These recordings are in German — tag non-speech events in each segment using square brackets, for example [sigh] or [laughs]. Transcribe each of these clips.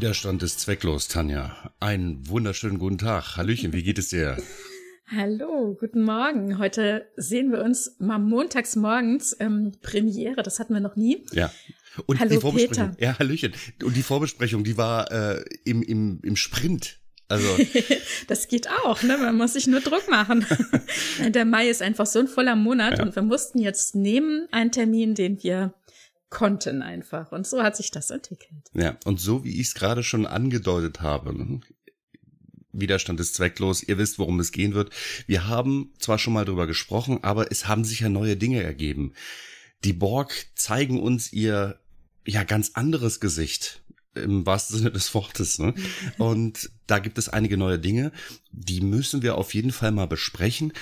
Widerstand ist zwecklos, Tanja. Einen wunderschönen guten Tag. Hallöchen, wie geht es dir? [laughs] Hallo, guten Morgen. Heute sehen wir uns mal montags morgens ähm, Premiere, das hatten wir noch nie. Ja. Und Hallo, die Vorbesprechung. Peter. Ja, Hallöchen. Und die Vorbesprechung, die war äh, im, im, im Sprint. Also, [laughs] das geht auch, ne? Man muss sich nur Druck machen. [laughs] Der Mai ist einfach so ein voller Monat Ja. und wir mussten jetzt nehmen einen Termin, den wir konnten einfach. Und so hat sich das entwickelt. ja. Und so wie ich es gerade schon angedeutet habe, ne? Widerstand ist zwecklos. Ihr wisst, worum es gehen wird. Wir haben zwar schon mal drüber gesprochen, aber es haben sich ja neue Dinge ergeben. Die Borg zeigen uns ihr ja ganz anderes Gesicht im wahrsten Sinne des Wortes. Ne? [laughs] Und da gibt es einige neue Dinge, die müssen wir auf jeden Fall mal besprechen.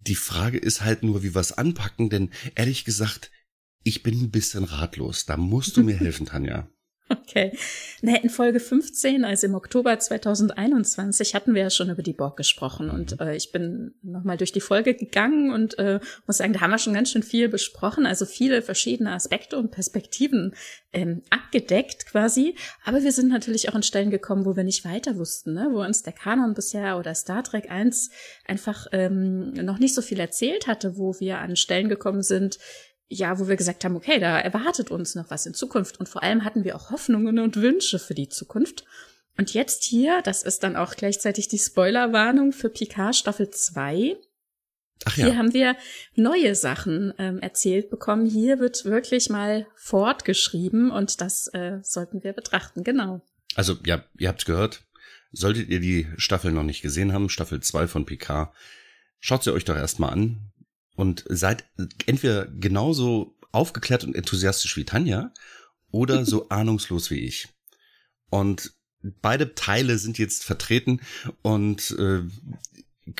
Die Frage ist halt nur, wie wir es anpacken, denn ehrlich gesagt, ich bin ein bisschen ratlos. Da musst du mir helfen, Tanja. [laughs] Okay. Na, in Folge 15, also im Oktober 2021, hatten wir ja schon über die Borg gesprochen. Und äh, ich bin nochmal durch die Folge gegangen und äh, muss sagen, da haben wir schon ganz schön viel besprochen. Also viele verschiedene Aspekte und Perspektiven ähm, abgedeckt quasi. Aber wir sind natürlich auch an Stellen gekommen, wo wir nicht weiter wussten, ne? wo uns der Kanon bisher oder Star Trek 1 einfach ähm, noch nicht so viel erzählt hatte, wo wir an Stellen gekommen sind, ja, wo wir gesagt haben, okay, da erwartet uns noch was in Zukunft. Und vor allem hatten wir auch Hoffnungen und Wünsche für die Zukunft. Und jetzt hier, das ist dann auch gleichzeitig die Spoilerwarnung für Picard Staffel 2. Ach Hier ja, haben wir neue Sachen ähm, erzählt bekommen. Hier wird wirklich mal fortgeschrieben und das äh, sollten wir betrachten, genau. also ja, ihr habt's gehört. Solltet ihr die Staffel noch nicht gesehen haben, Staffel 2 von PK, schaut sie euch doch erstmal an und seid entweder genauso aufgeklärt und enthusiastisch wie Tanja oder so [laughs] ahnungslos wie ich. Und beide Teile sind jetzt vertreten und äh,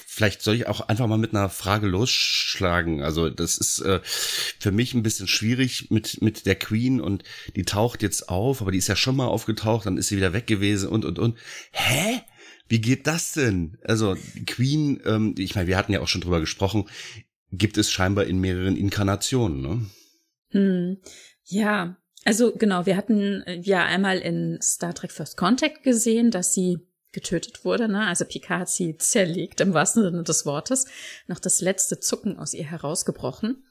vielleicht soll ich auch einfach mal mit einer Frage losschlagen. Also das ist äh, für mich ein bisschen schwierig mit mit der Queen und die taucht jetzt auf, aber die ist ja schon mal aufgetaucht, dann ist sie wieder weg gewesen und und und. Hä? Wie geht das denn? Also Queen, ähm, ich meine, wir hatten ja auch schon drüber gesprochen, gibt es scheinbar in mehreren Inkarnationen. Ne? Hm. Ja, also genau, wir hatten äh, ja einmal in Star Trek First Contact gesehen, dass sie getötet wurde, ne? Also Picard hat sie zerlegt im wahrsten Sinne des Wortes, noch das letzte Zucken aus ihr herausgebrochen.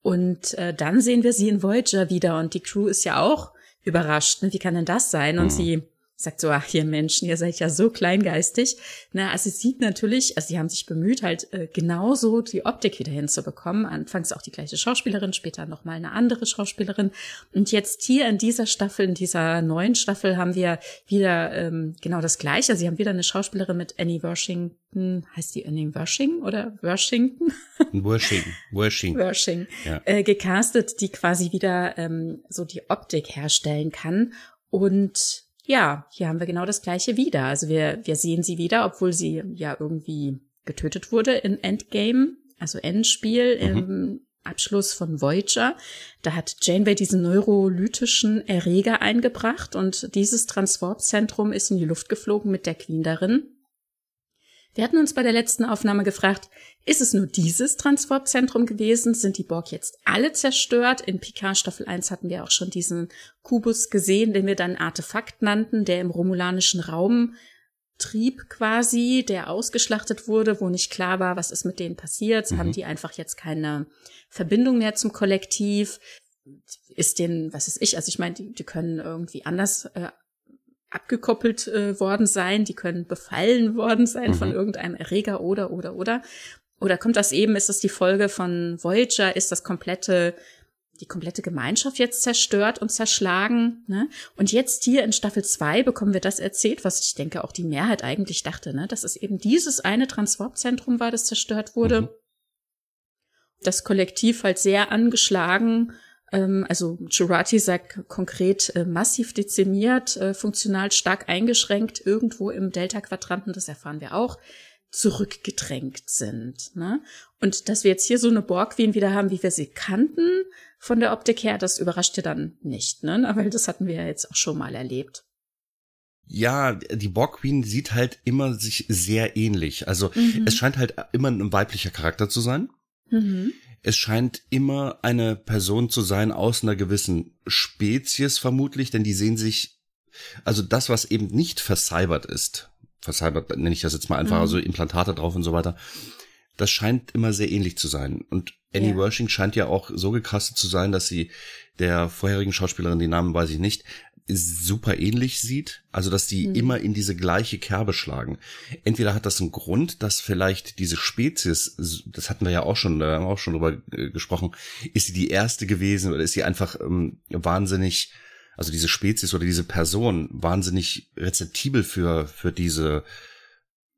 Und äh, dann sehen wir sie in Voyager wieder und die Crew ist ja auch überrascht. Ne? Wie kann denn das sein? Und Mhm. sie sagt so, ach, ihr Menschen, ihr seid ja so kleingeistig. Na, also es sieht natürlich, also sie haben sich bemüht, halt äh, genauso die Optik wieder hinzubekommen. Anfangs auch die gleiche Schauspielerin, später nochmal eine andere Schauspielerin. Und jetzt hier in dieser Staffel, in dieser neuen Staffel, haben wir wieder ähm, genau das Gleiche. Sie haben wieder eine Schauspielerin mit Annie Washington, heißt die Annie Washington oder Washington? Worshing, Worshing. [laughs] Wershing, Ja. äh, gecastet, die quasi wieder ähm, so die Optik herstellen kann. Und ja, hier haben wir genau das gleiche wieder. Also wir, wir sehen sie wieder, obwohl sie ja irgendwie getötet wurde in Endgame, also Endspiel im Abschluss von Voyager. Da hat Janeway diesen neurolytischen Erreger eingebracht und dieses Transportzentrum ist in die Luft geflogen mit der Queen darin. Wir hatten uns bei der letzten Aufnahme gefragt, ist es nur dieses Transportzentrum gewesen? Sind die Borg jetzt alle zerstört? In Picard Staffel 1 hatten wir auch schon diesen Kubus gesehen, den wir dann Artefakt nannten, der im romulanischen Raum trieb quasi, der ausgeschlachtet wurde, wo nicht klar war, was ist mit denen passiert. Mhm. Haben die einfach jetzt keine Verbindung mehr zum Kollektiv? Ist denen, was ist ich, also ich meine, die, die können irgendwie anders äh, abgekoppelt äh, worden sein, die können befallen worden sein von Mhm. irgendeinem Erreger oder oder oder oder kommt das eben, ist das die Folge von Voyager, ist das komplette die komplette Gemeinschaft jetzt zerstört und zerschlagen. Ne? Und jetzt hier in Staffel 2 bekommen wir das erzählt, was ich denke auch die Mehrheit eigentlich dachte, ne? dass es eben dieses eine Transportzentrum war, das zerstört wurde. Mhm. Das Kollektiv halt sehr angeschlagen, also Jurati sagt konkret äh, massiv dezimiert, äh, funktional stark eingeschränkt, irgendwo im Delta-Quadranten, das erfahren wir auch, zurückgedrängt sind. Ne? Und dass wir jetzt hier so eine Borg-Queen wieder haben, wie wir sie kannten, von der Optik her, das überrascht ja dann nicht, ne? Weil das hatten wir ja jetzt auch schon mal erlebt. Ja, die Borg Queen sieht halt immer sich sehr ähnlich. Also Mhm. es scheint halt immer ein weiblicher Charakter zu sein. Mhm. Es scheint immer eine Person zu sein aus einer gewissen Spezies vermutlich, denn die sehen sich Also das, was eben nicht vercybert ist, vercybert nenne ich das jetzt mal einfach, mhm. also Implantate drauf und so weiter, das scheint immer sehr ähnlich zu sein. Und Annie ja. Wershing scheint ja auch so gecastet zu sein, dass sie der vorherigen Schauspielerin, die Namen weiß ich nicht, super ähnlich sieht, also dass die mhm. immer in diese gleiche Kerbe schlagen. Entweder hat das einen Grund, dass vielleicht diese Spezies, das hatten wir ja auch schon, da haben wir auch schon drüber äh, gesprochen, ist sie die erste gewesen oder ist sie einfach ähm, wahnsinnig, also diese Spezies oder diese Person wahnsinnig rezeptibel für für diese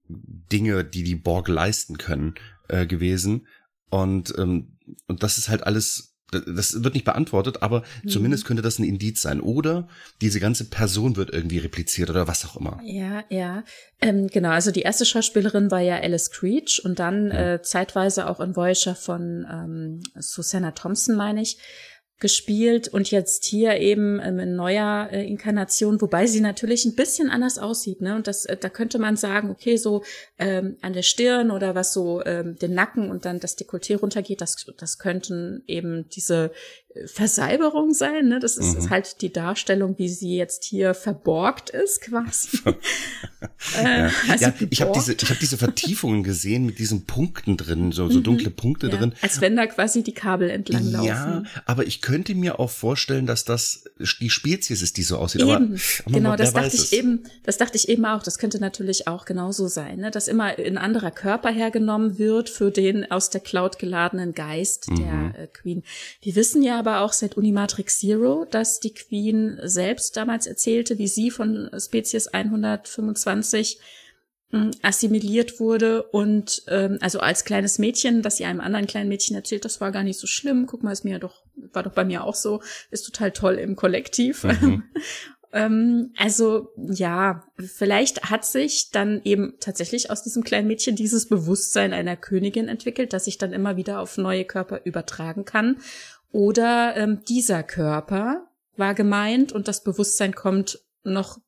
Dinge, die die Borg leisten können, äh, gewesen. Und ähm, und das ist halt alles das wird nicht beantwortet, aber mhm. zumindest könnte das ein Indiz sein. Oder diese ganze Person wird irgendwie repliziert oder was auch immer. Ja, ja. Ähm, genau, also die erste Schauspielerin war ja Alice Creech und dann mhm. äh, zeitweise auch in Voyager von ähm, Susanna Thompson, meine ich gespielt und jetzt hier eben ähm, in neuer äh, Inkarnation, wobei sie natürlich ein bisschen anders aussieht, ne? Und das, äh, da könnte man sagen, okay, so ähm, an der Stirn oder was so ähm, den Nacken und dann das Dekolleté runtergeht, das, das könnten eben diese Versalberung sein. Ne? Das ist, mhm. ist, halt die Darstellung, wie sie jetzt hier verborgt ist, quasi. [laughs] äh, ja. Also ja ich habe diese, ich hab diese Vertiefungen gesehen mit diesen Punkten drin, so, so mhm. dunkle Punkte ja. drin. Als wenn da quasi die Kabel entlang laufen. Ja, aber ich könnte mir auch vorstellen, dass das die Spezies ist, die so aussieht. Eben. Aber, genau, das dachte ich es. eben, das dachte ich eben auch. Das könnte natürlich auch genauso sein, ne? dass immer ein anderer Körper hergenommen wird für den aus der Cloud geladenen Geist mhm. der äh, Queen. Wir wissen ja aber auch seit Unimatrix Zero, dass die Queen selbst damals erzählte, wie sie von Spezies 125 hm, assimiliert wurde und ähm, also als kleines Mädchen, dass sie einem anderen kleinen Mädchen erzählt, das war gar nicht so schlimm. Guck mal, ist mir doch war doch bei mir auch so, ist total toll im Kollektiv. Mhm. [laughs] ähm, also ja, vielleicht hat sich dann eben tatsächlich aus diesem kleinen Mädchen dieses Bewusstsein einer Königin entwickelt, dass sich dann immer wieder auf neue Körper übertragen kann oder ähm, dieser Körper war gemeint und das Bewusstsein kommt noch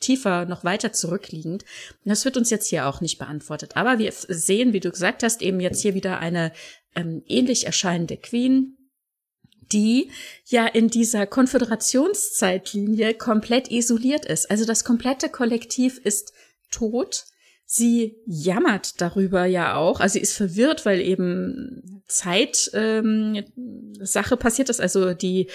tiefer, noch weiter zurückliegend. Das wird uns jetzt hier auch nicht beantwortet. Aber wir sehen, wie du gesagt hast, eben jetzt hier wieder eine ähm, ähnlich erscheinende Queen, die ja in dieser Konföderationszeitlinie komplett isoliert ist. Also das komplette Kollektiv ist tot. Sie jammert darüber ja auch, also sie ist verwirrt, weil eben Zeit ähm, Sache passiert ist, also die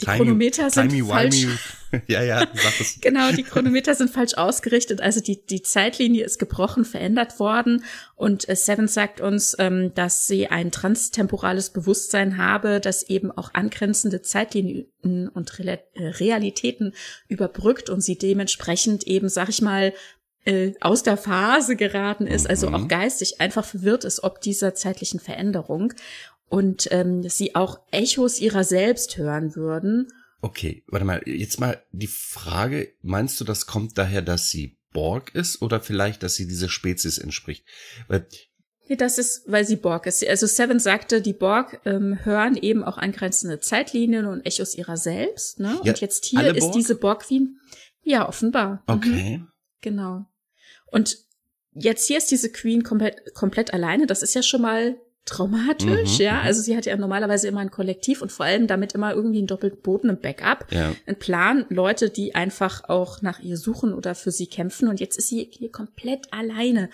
die timey, Chronometer sind timey, falsch. [laughs] ja, ja, sag es. genau, die Chronometer sind falsch ausgerichtet. Also die, die Zeitlinie ist gebrochen, verändert worden. Und äh, Seven sagt uns, ähm, dass sie ein transtemporales Bewusstsein habe, das eben auch angrenzende Zeitlinien und Re Realitäten überbrückt und sie dementsprechend eben, sag ich mal, äh, aus der Phase geraten ist, also auch mhm. geistig einfach verwirrt ist, ob dieser zeitlichen Veränderung und ähm, sie auch Echos ihrer selbst hören würden. Okay, warte mal, jetzt mal die Frage, meinst du, das kommt daher, dass sie Borg ist oder vielleicht, dass sie dieser Spezies entspricht? Weil Nee, das ist, weil sie Borg ist. Also Seven sagte, die Borg ähm, hören eben auch angrenzende Zeitlinien und Echos ihrer selbst. Ne? Ja, und jetzt hier ist diese Borg-Queen. Ja, offenbar. Mhm. Okay. Mhm. Genau. Und jetzt hier ist diese Queen komplett, komplett alleine. Das ist ja schon mal traumatisch, mhm, ja. Mhm. Also sie hat ja normalerweise immer ein Kollektiv und vor allem damit immer irgendwie einen doppelten Boden, ein Backup, ja. ein Plan, Leute, die einfach auch nach ihr suchen oder für sie kämpfen. Und jetzt ist sie hier komplett alleine.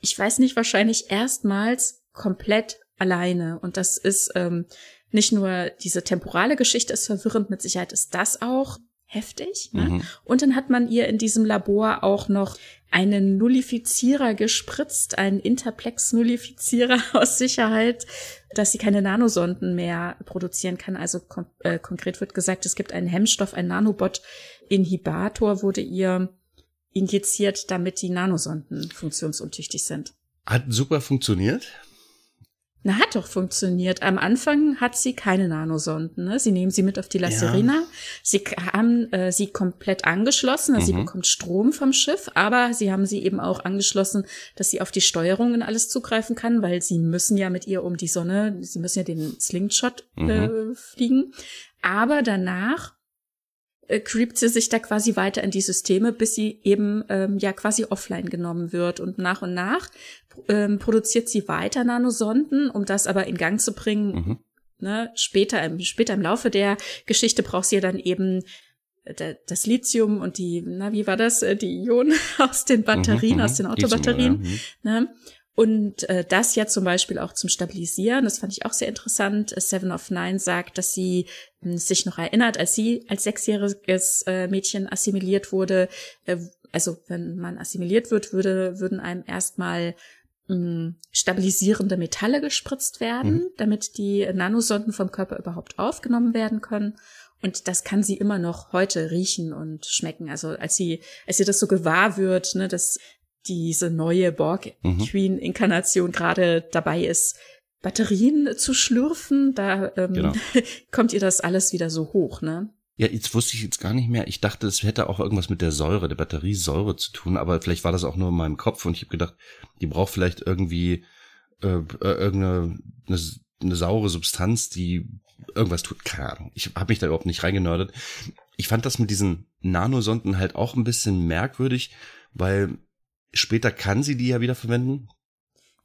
Ich weiß nicht, wahrscheinlich erstmals komplett alleine. Und das ist ähm, nicht nur diese temporale Geschichte ist verwirrend, mit Sicherheit ist das auch heftig. Ne? Mhm. Und dann hat man ihr in diesem Labor auch noch einen Nullifizierer gespritzt, einen Interplex-Nullifizierer [laughs] aus Sicherheit, dass sie keine Nanosonden mehr produzieren kann. Also kon äh, konkret wird gesagt, es gibt einen Hemmstoff, ein Nanobot-Inhibator wurde ihr injiziert, damit die Nanosonden funktionsuntüchtig sind. Hat super funktioniert. Na, hat doch funktioniert. Am Anfang hat sie keine Nanosonden. Ne? Sie nehmen sie mit auf die La Serena. Ja. Sie haben äh, sie komplett angeschlossen. Also mhm. Sie bekommt Strom vom Schiff, aber sie haben sie eben auch angeschlossen, dass sie auf die Steuerung und alles zugreifen kann, weil sie müssen ja mit ihr um die Sonne, sie müssen ja den Slingshot äh, mhm. fliegen. Aber danach äh, creept sie sich da quasi weiter in die Systeme, bis sie eben ähm, ja quasi offline genommen wird. Und nach und nach ähm, produziert sie weiter Nanosonden, um das aber in Gang zu bringen. Mhm. Ne, später, im, später im Laufe der Geschichte braucht sie ja dann eben das Lithium und die, na, wie war das, äh, die Ionen [laughs] aus den Batterien, mhm, aus den Autobatterien. Lithium, ja. ne? Und äh, das ja zum Beispiel auch zum Stabilisieren, das fand ich auch sehr interessant. Seven of Nine sagt, dass sie äh, sich noch erinnert, als sie als sechsjähriges äh, Mädchen assimiliert wurde. Äh, also wenn man assimiliert wird, würde, würden einem erstmal mh, stabilisierende Metalle gespritzt werden, mhm. damit die Nanosonden vom Körper überhaupt aufgenommen werden können. Und das kann sie immer noch heute riechen und schmecken. Also als sie, als sie das so gewahr wird, ne, dass diese neue Borg-Queen-Inkarnation mhm. gerade dabei ist, Batterien zu schlürfen, da ähm, genau. [laughs] kommt ihr das alles wieder so hoch, ne? Ja, jetzt wusste ich jetzt gar nicht mehr. Ich dachte, es hätte auch irgendwas mit der Säure, der Batteriesäure zu tun, aber vielleicht war das auch nur in meinem Kopf und ich habe gedacht, die braucht vielleicht irgendwie äh, äh, irgendeine eine, eine saure Substanz, die irgendwas tut. Keine Ahnung. Ich habe mich da überhaupt nicht reingenördet. Ich fand das mit diesen Nanosonden halt auch ein bisschen merkwürdig, weil später kann sie die ja wieder verwenden.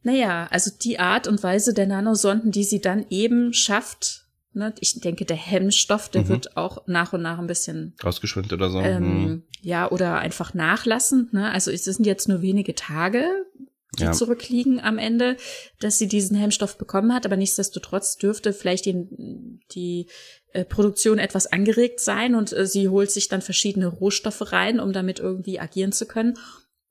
Naja, also die Art und Weise der Nanosonden, die sie dann eben schafft, ne, ich denke, der Hemmstoff, der mhm. wird auch nach und nach ein bisschen ausgeschwemmt oder so. Ähm, mhm. Ja, oder einfach nachlassend. Ne? Also es sind jetzt nur wenige Tage, die ja. zurückliegen am Ende, dass sie diesen Hemmstoff bekommen hat, aber nichtsdestotrotz dürfte vielleicht die, die äh, Produktion etwas angeregt sein und äh, sie holt sich dann verschiedene Rohstoffe rein, um damit irgendwie agieren zu können.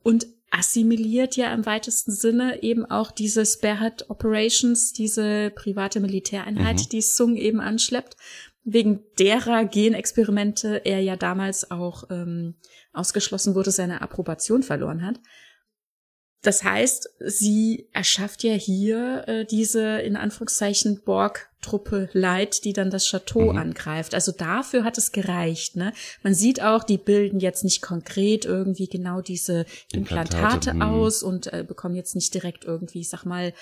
Und assimiliert ja im weitesten Sinne eben auch diese Sparehead Operations, diese private Militäreinheit, mhm. die Sung eben anschleppt, wegen derer Genexperimente er ja damals auch ähm, ausgeschlossen wurde, seine Approbation verloren hat. Das heißt, sie erschafft ja hier äh, diese in Anführungszeichen Borg-Truppe Light, die dann das Chateau mhm. angreift. Also dafür hat es gereicht. Ne? Man sieht auch, die bilden jetzt nicht konkret irgendwie genau diese Implantate, Implantate mhm. aus und äh, bekommen jetzt nicht direkt irgendwie, ich sag mal,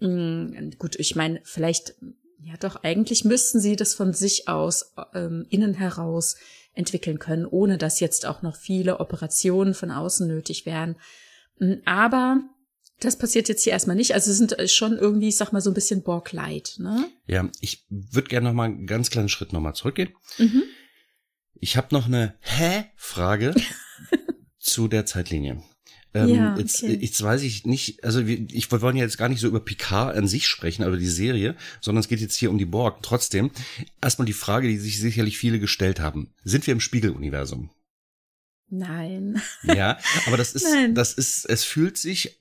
mh, mm, gut, ich meine, vielleicht, ja doch, eigentlich müssten sie das von sich aus ähm, innen heraus entwickeln können, ohne dass jetzt auch noch viele Operationen von außen nötig wären. Hm, aber das passiert jetzt hier erstmal nicht. Also es sind äh, schon irgendwie, ich sag mal, so ein bisschen Borg-Light, ne? Ja, ich würde gerne noch mal einen ganz kleinen Schritt noch mal zurückgehen. Mhm. Ich habe noch eine Hä-Frage [laughs] zu der Zeitlinie. Ähm, ja, jetzt, okay. jetzt weiß ich nicht, also wir, ich wir wollen ja jetzt gar nicht so über Picard an sich sprechen, aber die Serie, sondern es geht jetzt hier um die Borg. Trotzdem, erstmal die Frage, die sich sicherlich viele gestellt haben. Sind wir im Spiegeluniversum? Nein. Ja, aber das ist, [laughs] Nein. das ist, es fühlt sich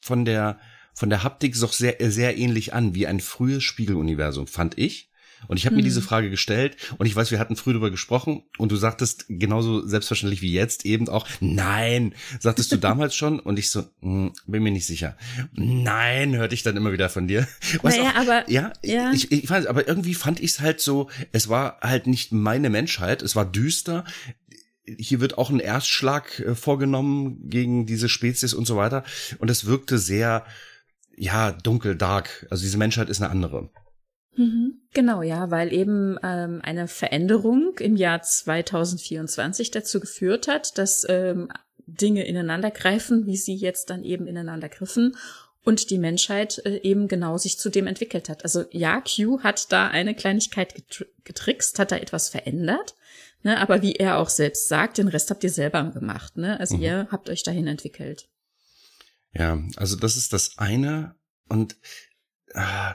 von der, von der Haptik so sehr, sehr ähnlich an wie ein frühes Spiegeluniversum, fand ich. Und ich habe hm. mir diese Frage gestellt und ich weiß, wir hatten früh darüber gesprochen und du sagtest genauso selbstverständlich wie jetzt eben auch, nein, sagtest du [laughs] damals schon und ich so, hm, bin mir nicht sicher. Nein, hörte ich dann immer wieder von dir. Weißt naja, auch, aber ja, ja. Ich, ich, ich fand, aber irgendwie fand ich es halt so, es war halt nicht meine Menschheit, es war düster, hier wird auch ein Erstschlag äh, vorgenommen gegen diese Spezies und so weiter. Und es wirkte sehr, ja, dunkel, dark. Also diese Menschheit ist eine andere. Mhm. Genau, ja, weil eben ähm, eine Veränderung im Jahr 2024 dazu geführt hat, dass ähm, Dinge ineinander greifen, wie sie jetzt dann eben ineinander griffen und die Menschheit äh, eben genau sich zu dem entwickelt hat. Also ja, Q hat da eine Kleinigkeit getrickst, hat da etwas verändert, Ne, aber wie er auch selbst sagt, den Rest habt ihr selber gemacht. Ne? Also mhm. ihr habt euch dahin entwickelt. Ja, also das ist das eine. Und äh,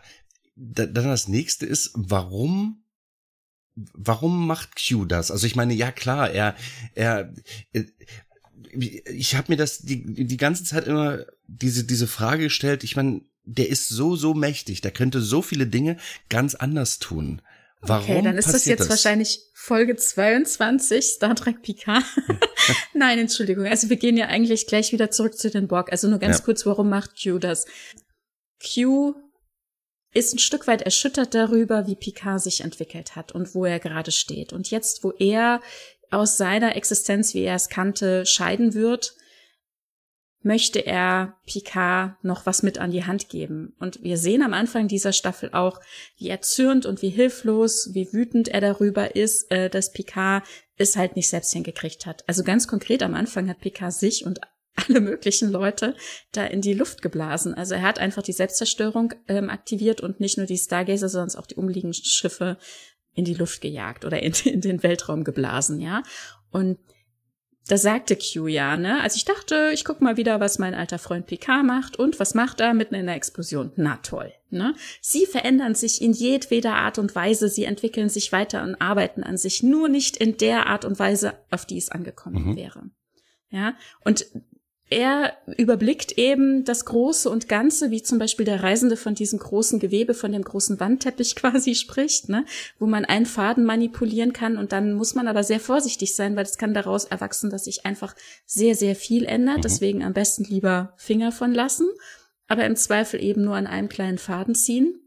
dann das nächste ist, warum warum macht Q das? Also ich meine, ja klar, er er, er ich habe mir das die die ganze Zeit immer diese diese Frage gestellt. Ich meine, der ist so so mächtig, der könnte so viele Dinge ganz anders tun. Warum okay, dann ist das jetzt das? wahrscheinlich Folge 22, Star Trek Picard. [laughs] Nein, Entschuldigung. Also wir gehen ja eigentlich gleich wieder zurück zu den Borg. Also nur ganz ja. kurz, warum macht Q das? Q ist ein Stück weit erschüttert darüber, wie Picard sich entwickelt hat und wo er gerade steht. Und jetzt, wo er aus seiner Existenz, wie er es kannte, scheiden wird, möchte er Picard noch was mit an die Hand geben. Und wir sehen am Anfang dieser Staffel auch, wie erzürnt und wie hilflos, wie wütend er darüber ist, äh, dass Picard es halt nicht selbst hingekriegt hat. Also ganz konkret am Anfang hat Picard sich und [laughs] alle möglichen Leute da in die Luft geblasen. Also er hat einfach die Selbstzerstörung ähm, aktiviert und nicht nur die Stargazer, sondern auch die umliegenden Schiffe in die Luft gejagt oder in, [laughs] in den Weltraum geblasen, ja. Und da sagte Q ja, ne? Also ich dachte, ich guck mal wieder, was mein alter Freund Picard macht und was macht er mitten in der Explosion? Na toll, ne? Sie verändern sich in jedweder Art und Weise, sie entwickeln sich weiter und arbeiten an sich, nur nicht in der Art und Weise, auf die es angekommen mhm. wäre. Ja, und er überblickt eben das Große und Ganze, wie zum Beispiel der Reisende von diesem großen Gewebe, von dem großen Wandteppich [laughs] quasi spricht, ne? wo man einen Faden manipulieren kann und dann muss man aber sehr vorsichtig sein, weil es kann daraus erwachsen, dass sich einfach sehr, sehr viel ändert. Mhm. Deswegen am besten lieber Finger von lassen, aber im Zweifel eben nur an einem kleinen Faden ziehen.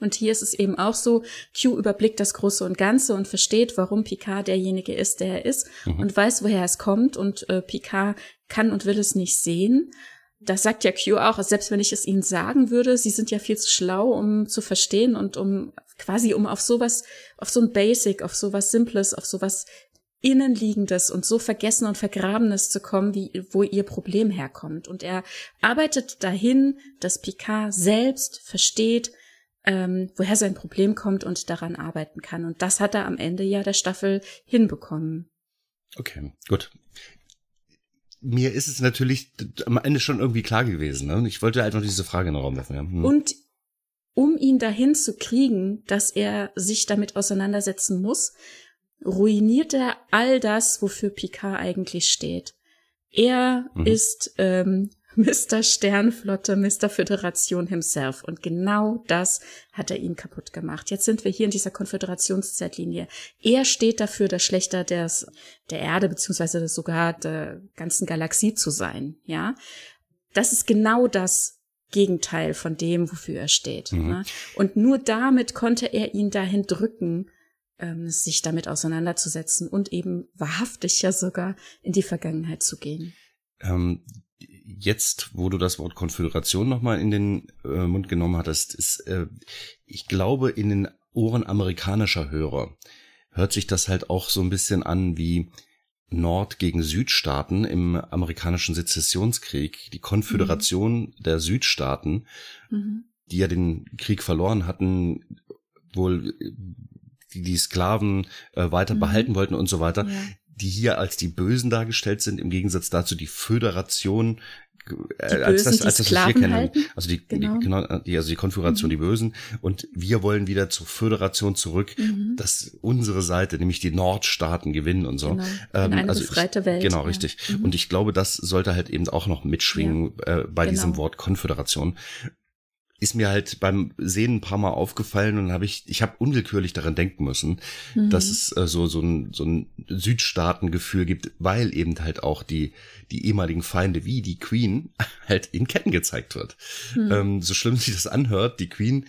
Und hier ist es eben auch so, Q überblickt das Große und Ganze und versteht, warum Picard derjenige ist, der er ist mhm. und weiß, woher es kommt und äh, Picard kann und will es nicht sehen. Das sagt ja Q auch, selbst wenn ich es ihnen sagen würde, sie sind ja viel zu schlau, um zu verstehen und um quasi um auf sowas, auf so ein Basic, auf sowas Simples, auf sowas Innenliegendes und so Vergessen und Vergrabenes zu kommen, wie, wo ihr Problem herkommt. Und er arbeitet dahin, dass Picard selbst versteht, ähm, woher sein Problem kommt und daran arbeiten kann. Und das hat er am Ende ja der Staffel hinbekommen. Okay, gut. Mir ist es natürlich am Ende schon irgendwie klar gewesen. Ne? Ich wollte einfach diese Frage in den Raum werfen. Ja. Hm. Und um ihn dahin zu kriegen, dass er sich damit auseinandersetzen muss, ruiniert er all das, wofür Picard eigentlich steht. Er mhm. ist ähm, Mr. Sternflotte, Mr. Föderation himself. Und genau das hat er ihm kaputt gemacht. Jetzt sind wir hier in dieser Konföderationszeitlinie. Er steht dafür, das Schlechter des, der Erde, beziehungsweise sogar der ganzen Galaxie zu sein, ja. Das ist genau das Gegenteil von dem, wofür er steht. Mhm. Ne? Und nur damit konnte er ihn dahin drücken, ähm, sich damit auseinanderzusetzen und eben wahrhaftig ja sogar in die Vergangenheit zu gehen. Ähm, jetzt, wo du das Wort Konföderation nochmal in den äh, Mund genommen hattest, ist, äh, ich glaube, in den Ohren amerikanischer Hörer hört sich das halt auch so ein bisschen an wie Nord gegen Südstaaten im amerikanischen Sezessionskrieg, die Konföderation mhm. der Südstaaten, mhm. die ja den Krieg verloren hatten, wohl die, die Sklaven äh, weiter mhm. behalten wollten und so weiter. Ja die hier als die Bösen dargestellt sind, im Gegensatz dazu die Föderation äh, die als das, als das, was wir kennen. Halten. Also die, genau. die, genau, die, also die Konfiguration, mhm. die Bösen. Und wir wollen wieder zur Föderation zurück, mhm. dass unsere Seite, nämlich die Nordstaaten gewinnen und so. Genau. In eine also befreite Welt. Genau, ja. richtig. Mhm. Und ich glaube, das sollte halt eben auch noch mitschwingen ja. äh, bei genau. diesem Wort Konföderation ist mir halt beim Sehen ein paar Mal aufgefallen und habe ich, ich habe unwillkürlich daran denken müssen, mhm. dass es äh, so so ein so ein Südstaatengefühl gibt, weil eben halt auch die die ehemaligen Feinde wie die Queen [laughs] halt in Ketten gezeigt wird. Mhm. Ähm, so schlimm sich das anhört, die Queen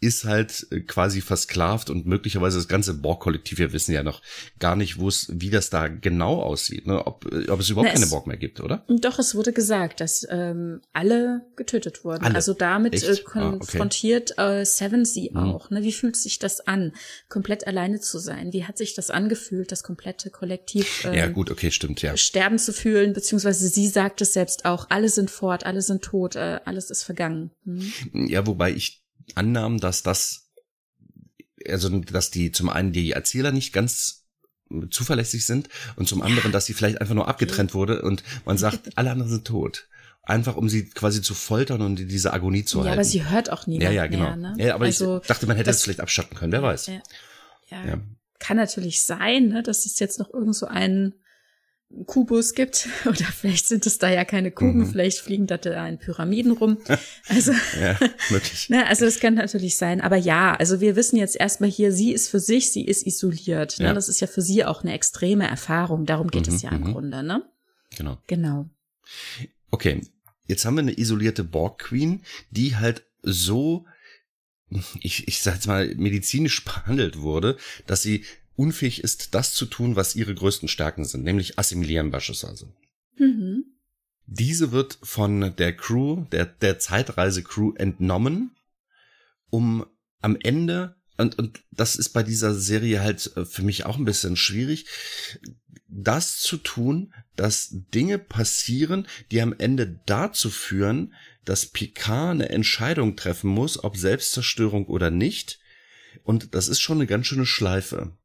ist halt äh, quasi versklavt und möglicherweise das ganze Borg-Kollektiv, wir wissen ja noch gar nicht, wo es, wie das da genau aussieht, ne? ob, äh, ob es überhaupt Na, keine Borg mehr gibt, oder? Doch, es wurde gesagt, dass ähm, alle getötet wurden. Alle? Also damit äh, konfrontiert ah, okay. äh, Seven sie mhm. auch. Ne? Wie fühlt sich das an, komplett alleine zu sein? Wie hat sich das angefühlt, das komplette Kollektiv ähm, ja, gut, okay, stimmt, ja. sterben zu fühlen, beziehungsweise sie sagt es selbst auch, alle sind fort, alle sind tot, äh, alles ist vergangen. Mhm. Ja, wobei ich Annahmen, dass das, also dass die zum einen die Erzähler nicht ganz zuverlässig sind und zum anderen, dass sie vielleicht einfach nur abgetrennt wurde und man [laughs] sagt, alle anderen sind tot. Einfach um sie quasi zu foltern und diese Agonie zu ja, halten. Ja, aber sie hört auch niemand Ja, ja, genau. Mehr, ne? Ja, aber also, ich dachte, man hätte es vielleicht abschatten können, wer weiß. Ja, ja, ja. Kann natürlich sein, ne, dass es jetzt noch irgend so einen Kubus gibt. [laughs] Oder vielleicht sind es da ja keine Kuben, mhm. vielleicht fliegen da in Pyramiden rum. [laughs] Also, ja, möglich. [laughs] ne, also das kann natürlich sein. Aber ja, also wir wissen jetzt erstmal hier, sie ist für sich, sie ist isoliert. Ne? Ja. Das ist ja für sie auch eine extreme Erfahrung. Darum geht mhm, es ja im mhm. Grunde, ne? Genau. Genau. Okay, jetzt haben wir eine isolierte Borg Queen, die halt so ich, ich sag jetzt mal, medizinisch behandelt wurde, dass sie unfähig ist, das zu tun, was ihre größten Stärken sind, nämlich assimilieren beispielsweise. Mhm. Diese wird von der Crew, der, der Zeitreise-Crew entnommen, um am Ende, und, und das ist bei dieser Serie halt äh, für mich auch ein bisschen schwierig, das zu tun, dass Dinge passieren, die am Ende dazu führen, dass Picard eine Entscheidung treffen muss, ob Selbstzerstörung oder nicht, Und das ist schon eine ganz schöne Schleife.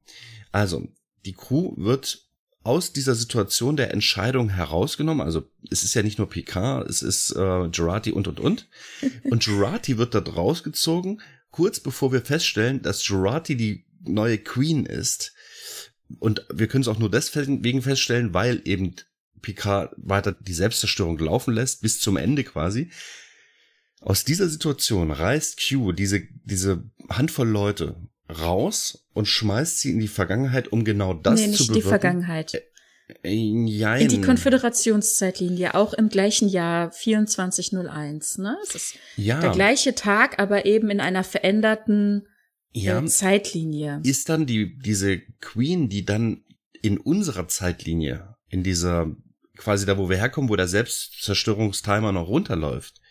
Also, die Crew wird aus dieser Situation der Entscheidung herausgenommen. Also es ist ja nicht nur Picard, es ist äh, Gerati und und und. [laughs] Und Gerati wird dort rausgezogen, kurz bevor wir feststellen, dass Gerati die neue Queen ist. Und wir können es auch nur deswegen feststellen, weil eben Picard weiter die Selbstzerstörung laufen lässt, bis zum Ende quasi. Aus dieser Situation reißt Q diese, diese Handvoll Leute raus und schmeißt sie in die Vergangenheit, um genau das nee, nicht zu bewirken. die Vergangenheit. Äh, jein. In die Konföderationszeitlinie, auch im gleichen Jahr 2401, ne? Es ist ja. der gleiche Tag, aber eben in einer veränderten ja. äh, Zeitlinie. Ist dann die, diese Queen, die dann in unserer Zeitlinie, in dieser, quasi da, wo wir herkommen, wo der Selbstzerstörungstimer noch runterläuft,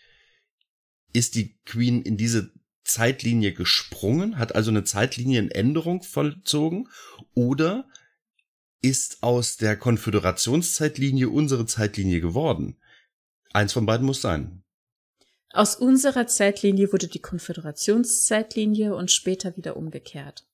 ist die Queen in diese Zeitlinie gesprungen, hat also eine Zeitlinienänderung vollzogen oder ist aus der Konföderationszeitlinie unsere Zeitlinie geworden? Eins von beiden muss sein. Aus unserer Zeitlinie wurde die Konföderationszeitlinie und später wieder umgekehrt.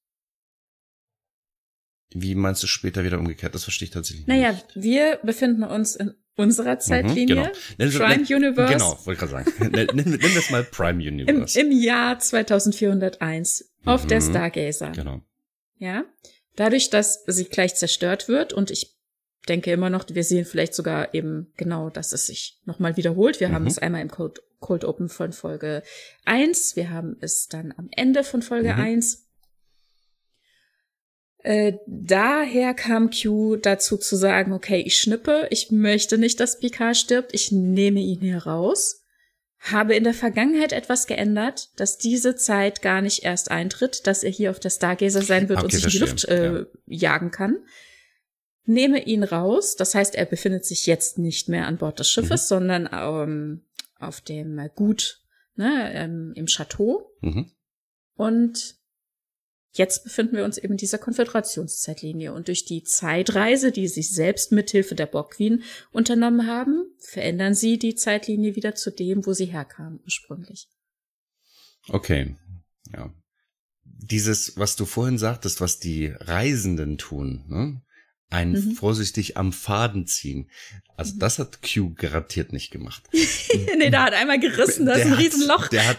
Wie meinst du später wieder umgekehrt? Das verstehe ich tatsächlich naja, nicht. Naja, wir befinden uns in unserer Zeitlinie. Mhm, genau. Prime nenn, Universe. Genau, wollte ich gerade sagen. Nennen [laughs] nenn wir es mal Prime Universe. Im, Im, Jahr 2401 auf mhm, der Stargazer. Genau. Ja. Dadurch, dass sie gleich zerstört wird und ich denke immer noch, wir sehen vielleicht sogar eben genau, dass es sich nochmal wiederholt. Wir mhm. haben es einmal im Cold, Cold Open von Folge 1, wir haben es dann am Ende von Folge mhm. 1. Äh, daher kam Q dazu zu sagen, okay, ich schnippe, ich möchte nicht, dass Picard stirbt, ich nehme ihn heraus, habe in der Vergangenheit etwas geändert, dass diese Zeit gar nicht erst eintritt, dass er hier auf der Stargazer sein wird okay, und sich in die Luft äh, ja. jagen kann. Nehme ihn raus, das heißt, er befindet sich jetzt nicht mehr an Bord des Schiffes, mhm. sondern ähm, auf dem Gut ne, ähm, im Chateau. Mhm. Und Jetzt befinden wir uns eben in dieser Konföderationszeitlinie und durch die Zeitreise, die sie selbst mithilfe der Borg Queen unternommen haben, verändern sie die Zeitlinie wieder zu dem, wo sie herkam ursprünglich. Okay, ja. Dieses, was du vorhin sagtest, was die Reisenden tun, ne? Ein mhm. vorsichtig am Faden ziehen. Also das hat Q garantiert nicht gemacht. [laughs] nee, der hat einmal gerissen, da ist ein Riesenloch. Der hat,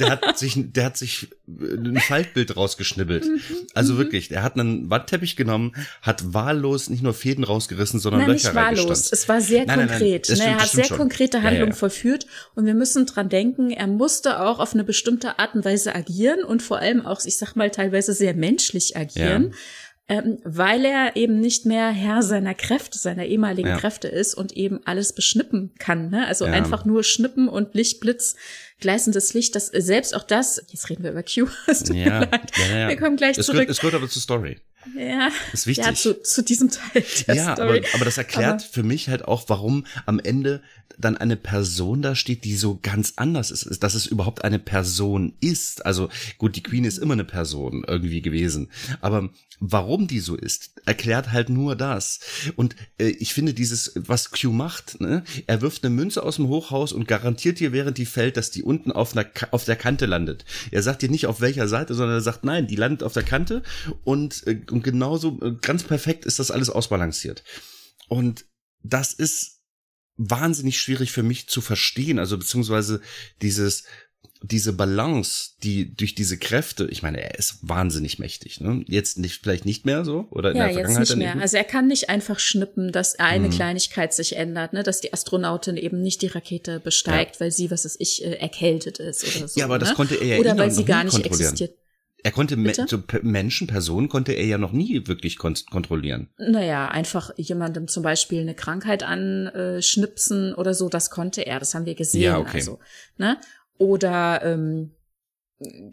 der hat [laughs] sich, der hat sich ein Faltbild rausgeschnibbelt. Mhm. Also mhm. wirklich, der hat einen Wandteppich genommen, hat wahllos nicht nur Fäden rausgerissen, sondern nein, Löcher nicht wahllos. Es war sehr nein, konkret. Nein, nein, er hat sehr schon. konkrete Handlungen ja, ja. vollführt und wir müssen dran denken, er musste auch auf eine bestimmte Art und Weise agieren und vor allem auch, ich sag mal, teilweise sehr menschlich agieren. Ja ähm, weil er eben nicht mehr Herr seiner Kräfte, seiner ehemaligen ja. Kräfte ist und eben alles beschnippen kann. Ne? Also ja. einfach nur schnippen und Lichtblitz, gleißendes Licht, das selbst auch das, jetzt reden wir über Q, [laughs] ja. Ja, ja, wir kommen gleich es zurück. Gehört, es gehört aber zur Story. Ja, das ist wichtig. Ja, zu, zu diesem Teil der ja, Story. Aber, aber das erklärt aber für mich halt auch, warum am Ende dann eine Person da steht, die so ganz anders ist, dass es überhaupt eine Person ist. Also gut, die Queen ist immer eine Person irgendwie gewesen, aber warum die so ist, erklärt halt nur das. Und äh, ich finde dieses, was Q macht, ne? er wirft eine Münze aus dem Hochhaus und garantiert dir, während die fällt, dass die unten auf, einer, auf der Kante landet. Er sagt dir nicht auf welcher Seite, sondern er sagt, nein, die landet auf der Kante und, äh, und genauso äh, ganz perfekt ist das alles ausbalanciert. Und das ist wahnsinnig schwierig für mich zu verstehen, also beziehungsweise dieses diese Balance, die durch diese Kräfte, ich meine, er ist wahnsinnig mächtig, ne? Jetzt nicht, vielleicht nicht mehr so oder in ja, der Vergangenheit jetzt nicht mehr. Also er kann nicht einfach schnippen, dass eine mhm. Kleinigkeit sich ändert, ne? Dass die Astronautin eben nicht die Rakete besteigt, ja. weil sie, was ist ich, äh, erkältet ist oder so. Ja, aber das ne? konnte er ja Oder weil sie gar nicht existiert. Er konnte Me so Menschen, Personen konnte er ja noch nie wirklich kon kontrollieren. Naja, einfach jemandem zum Beispiel eine Krankheit anschnipsen oder so, das konnte er, das haben wir gesehen. Ja, okay. Also, ne? Oder ähm,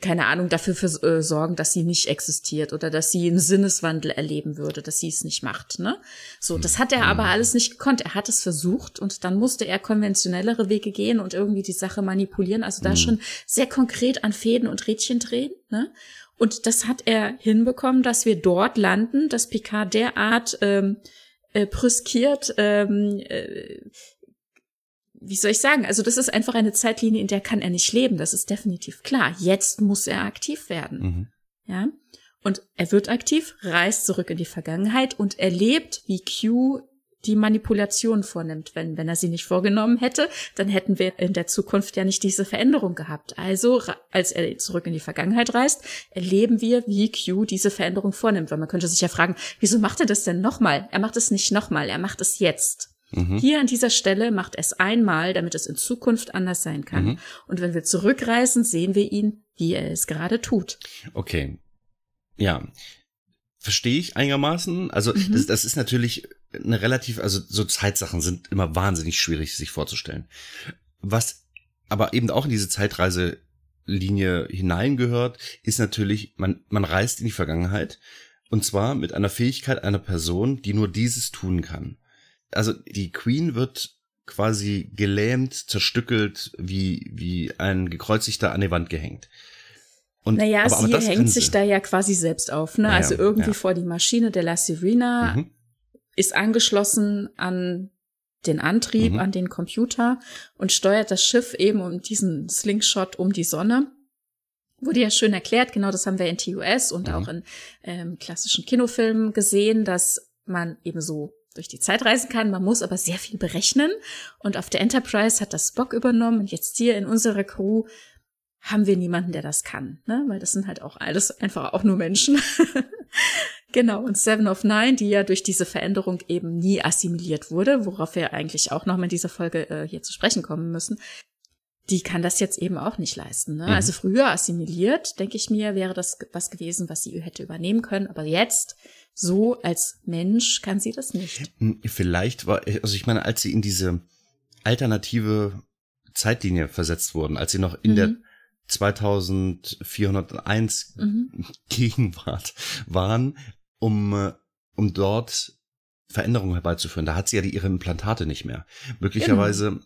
keine Ahnung, dafür für, äh, sorgen, dass sie nicht existiert oder dass sie einen Sinneswandel erleben würde, dass sie es nicht macht. Ne? So, das hat er aber mhm. alles nicht gekonnt. Er hat es versucht und dann musste er konventionellere Wege gehen und irgendwie die Sache manipulieren. Also da mhm. schon sehr konkret an Fäden und Rädchen drehen. Ne? Und das hat er hinbekommen, dass wir dort landen, dass Picard derart ähm, äh, brüskiert ähm, äh, wie soll ich sagen? Also das ist einfach eine Zeitlinie, in der kann er nicht leben. Das ist definitiv klar. Jetzt muss er aktiv werden. Mhm. ja. Und er wird aktiv, reist zurück in die Vergangenheit und erlebt, wie Q die Manipulation vornimmt. Wenn, wenn er sie nicht vorgenommen hätte, dann hätten wir in der Zukunft ja nicht diese Veränderung gehabt. Also, als er zurück in die Vergangenheit reist, erleben wir, wie Q diese Veränderung vornimmt. Weil man könnte sich ja fragen, wieso macht er das denn nochmal? Er macht es nicht nochmal, er macht es jetzt. Mhm. Hier an dieser Stelle macht es einmal, damit es in Zukunft anders sein kann. Mhm. Und wenn wir zurückreisen, sehen wir ihn, wie er es gerade tut. Okay. Ja. Verstehe ich einigermaßen. Also mhm. das, das ist natürlich eine relativ, also so Zeitsachen sind immer wahnsinnig schwierig sich vorzustellen. Was aber eben auch in diese Zeitreiselinie hineingehört, ist natürlich, man, man reist in die Vergangenheit und zwar mit einer Fähigkeit einer Person, die nur dieses tun kann. Also die Queen wird quasi gelähmt, zerstückelt, wie, wie ein gekreuzigter an die Wand gehängt. Und, naja, aber, aber sie hängt sich da ja quasi selbst auf, ne? Naja, also irgendwie ja. vor die Maschine der La Sirena mhm ist angeschlossen an den Antrieb, mhm. an den Computer und steuert das Schiff eben um diesen Slingshot um die Sonne. Wurde ja schön erklärt, genau das haben wir in TUS und mhm. auch in ähm, klassischen Kinofilmen gesehen, dass man eben so durch die Zeit reisen kann. Man muss aber sehr viel berechnen. Und auf der Enterprise hat das Spock übernommen. Und jetzt hier in unserer Crew haben wir niemanden, der das kann, ne? Weil das sind halt auch alles einfach auch nur Menschen. [laughs] genau. Und Seven of Nine, die ja durch diese Veränderung eben nie assimiliert wurde, worauf wir eigentlich auch nochmal in dieser Folge äh, hier zu sprechen kommen müssen, die kann das jetzt eben auch nicht leisten. Ne? Mhm. Also früher assimiliert, denke ich mir, wäre das was gewesen, was sie hätte übernehmen können. Aber jetzt, so als Mensch, kann sie das nicht. Hm, vielleicht war, also ich meine, als sie in diese alternative Zeitlinie versetzt wurden, als sie noch in mhm. der 2401 mhm. Gegenwart waren, um, äh, um dort Veränderungen herbeizuführen. Da hat sie ja die, ihre Implantate nicht mehr. Möglicherweise genau.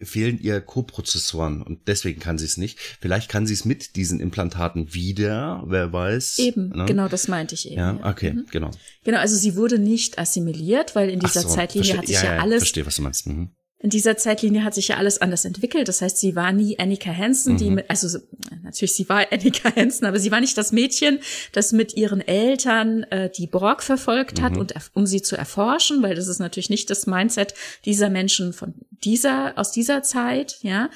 Fehlen ihr Koprozessoren und deswegen kann sie es nicht. Vielleicht kann sie es mit diesen Implantaten wieder, wer weiß. Eben, ne? genau das meinte ich eben. Ja, okay, mhm. genau. Genau, also sie wurde nicht assimiliert, weil in dieser so, Zeitlinie hat sich ja, ja alles. Verstehe, was du meinst. Mhm in dieser Zeitlinie hat sich ja alles anders entwickelt. Das heißt, sie war nie Annika Hansen, mhm. die mit, also natürlich, sie war [laughs] Annika Hansen, aber sie war nicht das Mädchen, das mit ihren Eltern äh, die Borg verfolgt hat mhm. und um sie zu erforschen, weil das ist natürlich nicht das Mindset dieser Menschen von dieser, aus dieser Zeit, ja.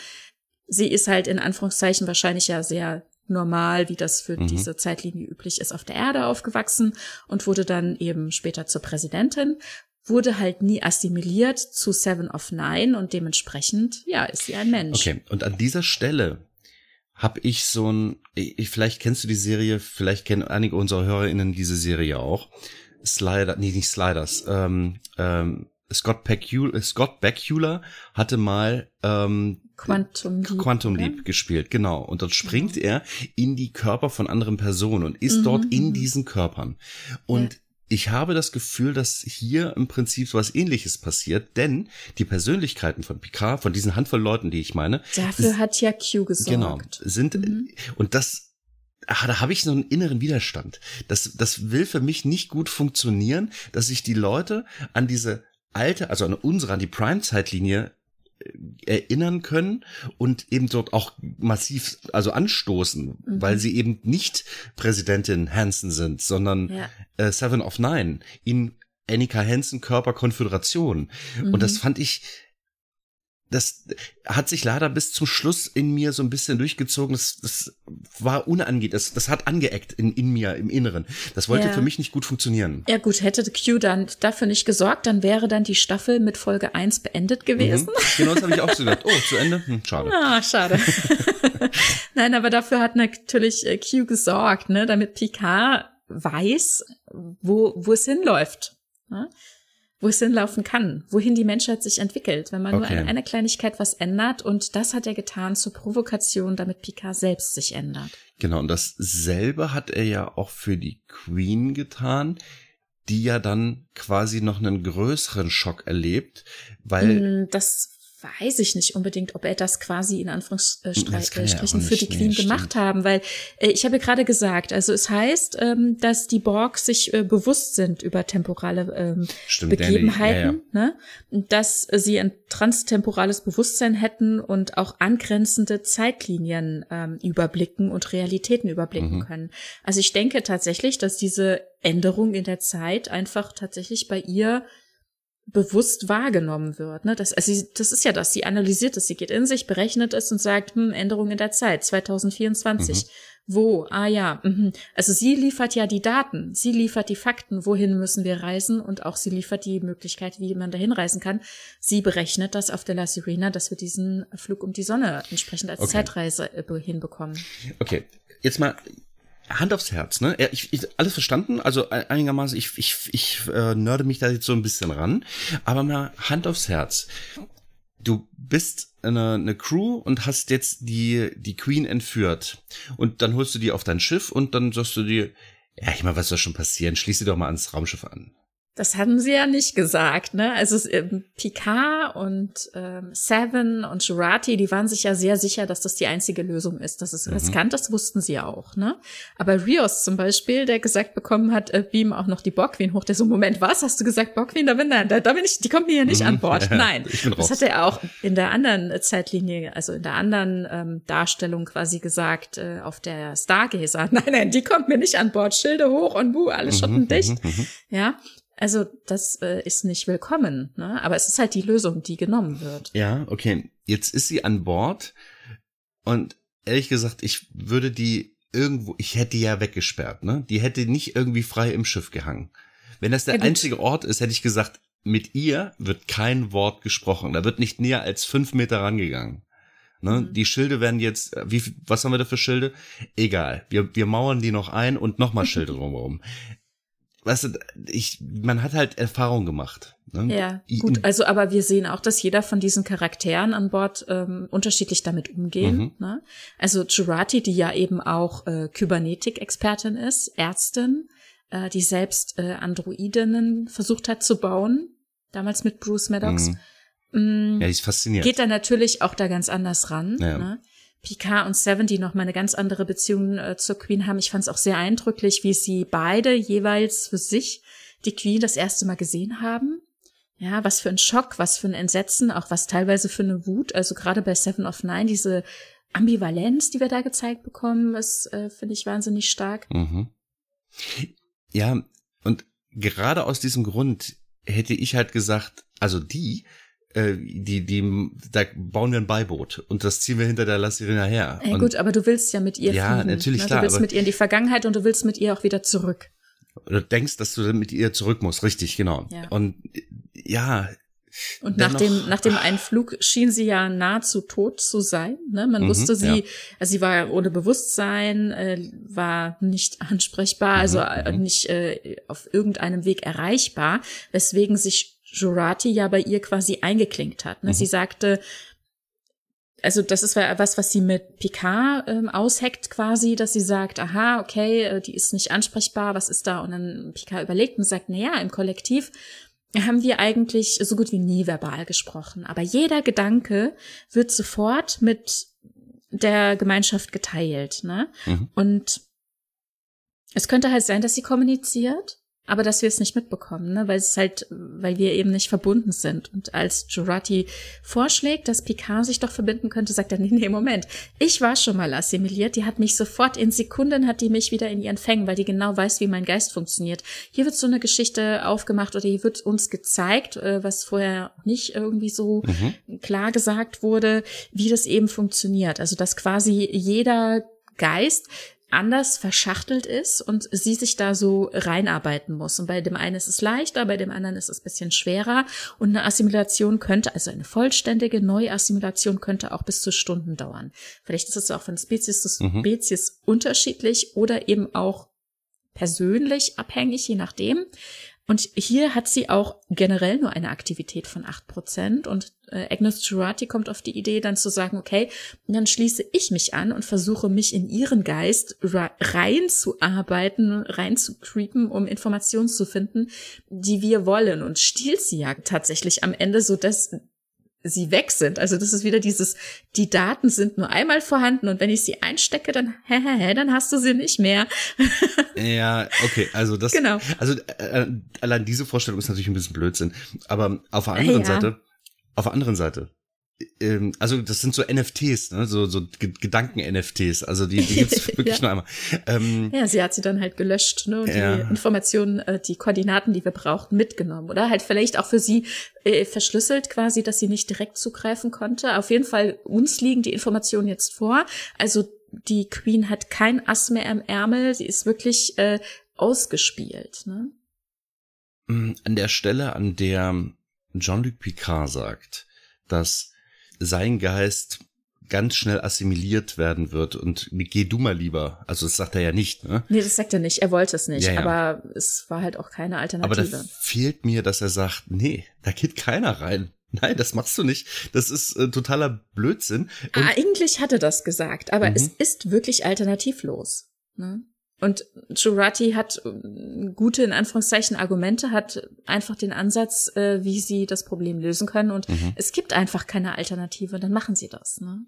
Sie ist halt in Anführungszeichen wahrscheinlich ja sehr normal, wie das für mhm. diese Zeitlinie üblich ist, auf der Erde aufgewachsen und wurde dann eben später zur Präsidentin wurde halt nie assimiliert zu Seven of Nine und dementsprechend, ja, ist sie ein Mensch. Okay, und an dieser Stelle habe ich so ein, ich, vielleicht kennst du die Serie, vielleicht kennen einige unserer HörerInnen diese Serie auch. Slider, nee, nicht Sliders, ähm, ähm, Scott, Bakula, Scott Bakula hatte mal ähm, Quantum Leap, Quantum Leap gespielt, genau. Und dort springt ja. er in die Körper von anderen Personen und ist mhm. dort in mhm. diesen Körpern. Und ja ich habe das Gefühl, dass hier im Prinzip so was ähnliches passiert, denn die Persönlichkeiten von Picard, von diesen Handvoll Leuten, die ich meine. Dafür hat ja Q gesorgt. Genau, sind, mhm. und das, ah, da habe ich so einen inneren Widerstand. Das, das will für mich nicht gut funktionieren, dass sich die Leute an diese alte, also an unsere, an die Prime-Zeitlinie erinnern können und eben dort auch massiv also anstoßen, mhm. weil sie eben nicht Präsidentin Hansen sind, sondern ja. äh, Seven of Nine in Annika Hansen Körperkonföderation. Mhm. Und das mhm. fand ich das hat sich leider bis zum Schluss in mir so ein bisschen durchgezogen. Das, das war unangenehm. Das, das hat angeeckt in, in mir, im Inneren. Das wollte ja. für mich nicht gut funktionieren. Ja gut, hätte Q dann dafür nicht gesorgt, dann wäre dann die Staffel mit Folge 1 beendet gewesen. Mhm. Genau, das habe ich auch so gedacht. [laughs] Oh, zu Ende? Hm, schade. Ah, schade. [laughs] Nein, aber dafür hat natürlich äh, Q gesorgt, ne, damit Picard weiß, wo, wo es hinläuft. Ne? Wo es hinlaufen kann, wohin die Menschheit sich entwickelt, wenn man okay. nur an einer Kleinigkeit was ändert. Und das hat er getan zur Provokation, damit Picard selbst sich ändert. Genau, und dasselbe hat er ja auch für die Queen getan, die ja dann quasi noch einen größeren Schock erlebt, weil. Mm, das weiß ich nicht unbedingt, ob er das quasi in Anführungsstrichen ja für die Queen nee, gemacht haben, weil äh, ich habe ja gerade gesagt, also es heißt, ähm, dass die Borg sich äh, bewusst sind über temporale ähm, Stimmt, Begebenheiten, ja, ne? dass sie ein transtemporales Bewusstsein hätten und auch angrenzende Zeitlinien ähm, überblicken und Realitäten überblicken Mhm. können. Also ich denke tatsächlich, dass diese Änderung in der Zeit einfach tatsächlich bei ihr bewusst wahrgenommen wird. Ne? Das, also sie, das ist ja das, sie analysiert es, sie geht in sich, berechnet es und sagt, hm, Änderung in der Zeit, 2024. Wo? Ah ja. Mhm. Also sie liefert ja die Daten, sie liefert die Fakten, wohin müssen wir reisen und auch sie liefert die Möglichkeit, wie man dahin reisen kann. Sie berechnet das auf der La Sirena, dass wir diesen Flug um die Sonne entsprechend als Okay. Zeitreise äh, hinbekommen. Okay, jetzt mal Hand aufs Herz, ne? Ich, ich, alles verstanden, also e- einigermaßen, ich, ich, ich äh, nörde mich da jetzt so ein bisschen ran, aber mal Hand aufs Herz. Du bist eine, eine Crew und hast jetzt die, die Queen entführt. Und dann holst du die auf dein Schiff und dann sagst du dir, ja, ich meine, was soll schon passieren? Schließ sie doch mal ans Raumschiff an. Das haben sie ja nicht gesagt, ne? Also es, ähm, Picard und ähm, Seven und Jurati, die waren sich ja sehr sicher, dass das die einzige Lösung ist. Das ist riskant, das wussten sie ja auch, ne? Aber Rios zum Beispiel, der gesagt bekommen hat, äh, beam auch noch die Borgwin hoch, der so, Moment, was? Hast du gesagt Borgwin? Da bin, da, da bin ich, die kommt mir hier nicht Mhm. an Bord. [laughs] Ja, Nein. ich bin das hat er auch in der anderen Zeitlinie, also in der anderen ähm, Darstellung quasi gesagt, äh, auf der Stargazer. [laughs] Nein, nein, die kommt mir nicht an Bord. Schilde hoch und buh, alles schottendicht. Mhm, mhm, mhm. Ja, also das äh, ist nicht willkommen, ne? aber es ist halt die Lösung, die genommen wird. Ja, okay. Jetzt ist sie an Bord und ehrlich gesagt, ich würde die irgendwo, ich hätte die ja weggesperrt, ne? Die hätte nicht irgendwie frei im Schiff gehangen. Wenn das der Ja, einzige Ort ist, hätte ich gesagt, mit ihr wird kein Wort gesprochen. Da wird nicht näher als fünf Meter rangegangen. Ne? Mhm. Die Schilde werden jetzt, äh, wie, viel- was haben wir da für Schilde? Egal. Wir, wir mauern die noch ein und nochmal Schilde [laughs] drumherum. Weißt du, ich, man hat halt Erfahrung gemacht. Ne? Ja, gut, also aber wir sehen auch, dass jeder von diesen Charakteren an Bord ähm, unterschiedlich damit umgehen. Mhm. Ne? Also Jurati, die ja eben auch äh, Kybernetik-Expertin ist, Ärztin, äh, die selbst äh, Androidinnen versucht hat zu bauen, damals mit Bruce Maddox. Mhm. Mm, Ja, die ist fasziniert. geht dann natürlich auch da ganz anders ran. Ja. Ne? Picard und Seven, die noch mal eine ganz andere Beziehung äh, zur Queen haben. Ich fand es auch sehr eindrücklich, wie sie beide jeweils für sich die Queen das erste Mal gesehen haben. Ja, was für ein Schock, was für ein Entsetzen, auch was teilweise für eine Wut. Also gerade bei Seven of Nine, diese Ambivalenz, die wir da gezeigt bekommen, ist, äh, finde ich, wahnsinnig stark. Mhm. Ja, und gerade aus diesem Grund hätte ich halt gesagt, also die, äh, die, die, da bauen wir ein Beiboot und das ziehen wir hinter der La Sirena her. Ey, und, gut, aber du willst ja mit ihr Ja, fliegen. natürlich, ne? klar, Du willst mit ihr in die Vergangenheit und du willst mit ihr auch wieder zurück. Du denkst, dass du mit ihr zurück musst, richtig, genau. Ja. Und ja, Und nach dem, nach dem einen Flug schien sie ja nahezu tot zu sein. Ne? Man Mhm, wusste sie, ja. also sie war ohne Bewusstsein, äh, war nicht ansprechbar, Mhm, also äh, nicht äh, auf irgendeinem Weg erreichbar, weswegen sich Jurati ja bei ihr quasi eingeklinkt hat. Ne? Mhm. Sie sagte, also das ist was, was sie mit Picard ähm, ausheckt quasi, dass sie sagt, aha, okay, äh, die ist nicht ansprechbar, was ist da? Und dann Picard überlegt und sagt, na ja, im Kollektiv haben wir eigentlich so gut wie nie verbal gesprochen. Aber jeder Gedanke wird sofort mit der Gemeinschaft geteilt. Ne? Mhm. Und es könnte halt sein, dass sie kommuniziert, aber dass wir es nicht mitbekommen, ne? weil es halt, weil wir eben nicht verbunden sind. Und als Jurati vorschlägt, dass Picard sich doch verbinden könnte, sagt er, nee, nee, Moment, ich war schon mal assimiliert, die hat mich sofort in Sekunden, hat die mich wieder in ihren Fängen, weil die genau weiß, wie mein Geist funktioniert. Hier wird so eine Geschichte aufgemacht oder hier wird uns gezeigt, äh, was vorher nicht irgendwie so mhm. klar gesagt wurde, wie das eben funktioniert. Also dass quasi jeder Geist anders verschachtelt ist und sie sich da so reinarbeiten muss. Und bei dem einen ist es leichter, bei dem anderen ist es ein bisschen schwerer. Und eine Assimilation könnte, also eine vollständige Neuassimilation könnte auch bis zu Stunden dauern. Vielleicht ist es auch von Spezies zu Mhm. Spezies unterschiedlich oder eben auch persönlich abhängig, je nachdem. Und hier hat sie auch generell nur eine Aktivität von acht Prozent. Und äh, Agnes Jurati kommt auf die Idee, dann zu sagen, okay, dann schließe ich mich an und versuche mich in ihren Geist reinzuarbeiten, reinzukreepen, um Informationen zu finden, die wir wollen. Und stiehlt sie ja tatsächlich am Ende, so dass sie weg sind. Also das ist wieder dieses, die Daten sind nur einmal vorhanden und wenn ich sie einstecke, dann, [laughs] hä, hä, hä, dann hast du sie nicht mehr. [laughs] ja, okay, also das, genau. also äh, allein diese Vorstellung ist natürlich ein bisschen Blödsinn. Aber auf der anderen ja. Seite, auf der anderen Seite, ähm, also das sind so NFTs, ne? so, so Gedanken-NFTs, also die, die gibt's [laughs] wirklich ja. nur einmal. Ähm, ja, sie hat sie dann halt gelöscht ne? und ja. die Informationen, äh, die Koordinaten, die wir brauchten, mitgenommen. Oder halt vielleicht auch für sie äh, verschlüsselt quasi, dass sie nicht direkt zugreifen konnte. Auf jeden Fall, uns liegen die Informationen jetzt vor. Also die Queen hat kein Ass mehr im Ärmel, sie ist wirklich äh, ausgespielt. Ne? An der Stelle, an der Jean-Luc Picard sagt, dass sein Geist ganz schnell assimiliert werden wird und geh du mal lieber. Also das sagt er ja nicht, ne? Nee, das sagt er nicht. Er wollte es nicht, ja, ja. aber es war halt auch keine Alternative. Aber da fehlt mir, dass er sagt, nee, da geht keiner rein. Nein, das machst du nicht. Das ist äh, totaler Blödsinn. Und ah, eigentlich hatte das gesagt, aber mhm. es ist wirklich alternativlos. Ne? Und Jurati hat äh, gute, in Anführungszeichen, Argumente, hat einfach den Ansatz, äh, wie sie das Problem lösen können. Und mhm. es gibt einfach keine Alternative, dann machen sie das. Ne?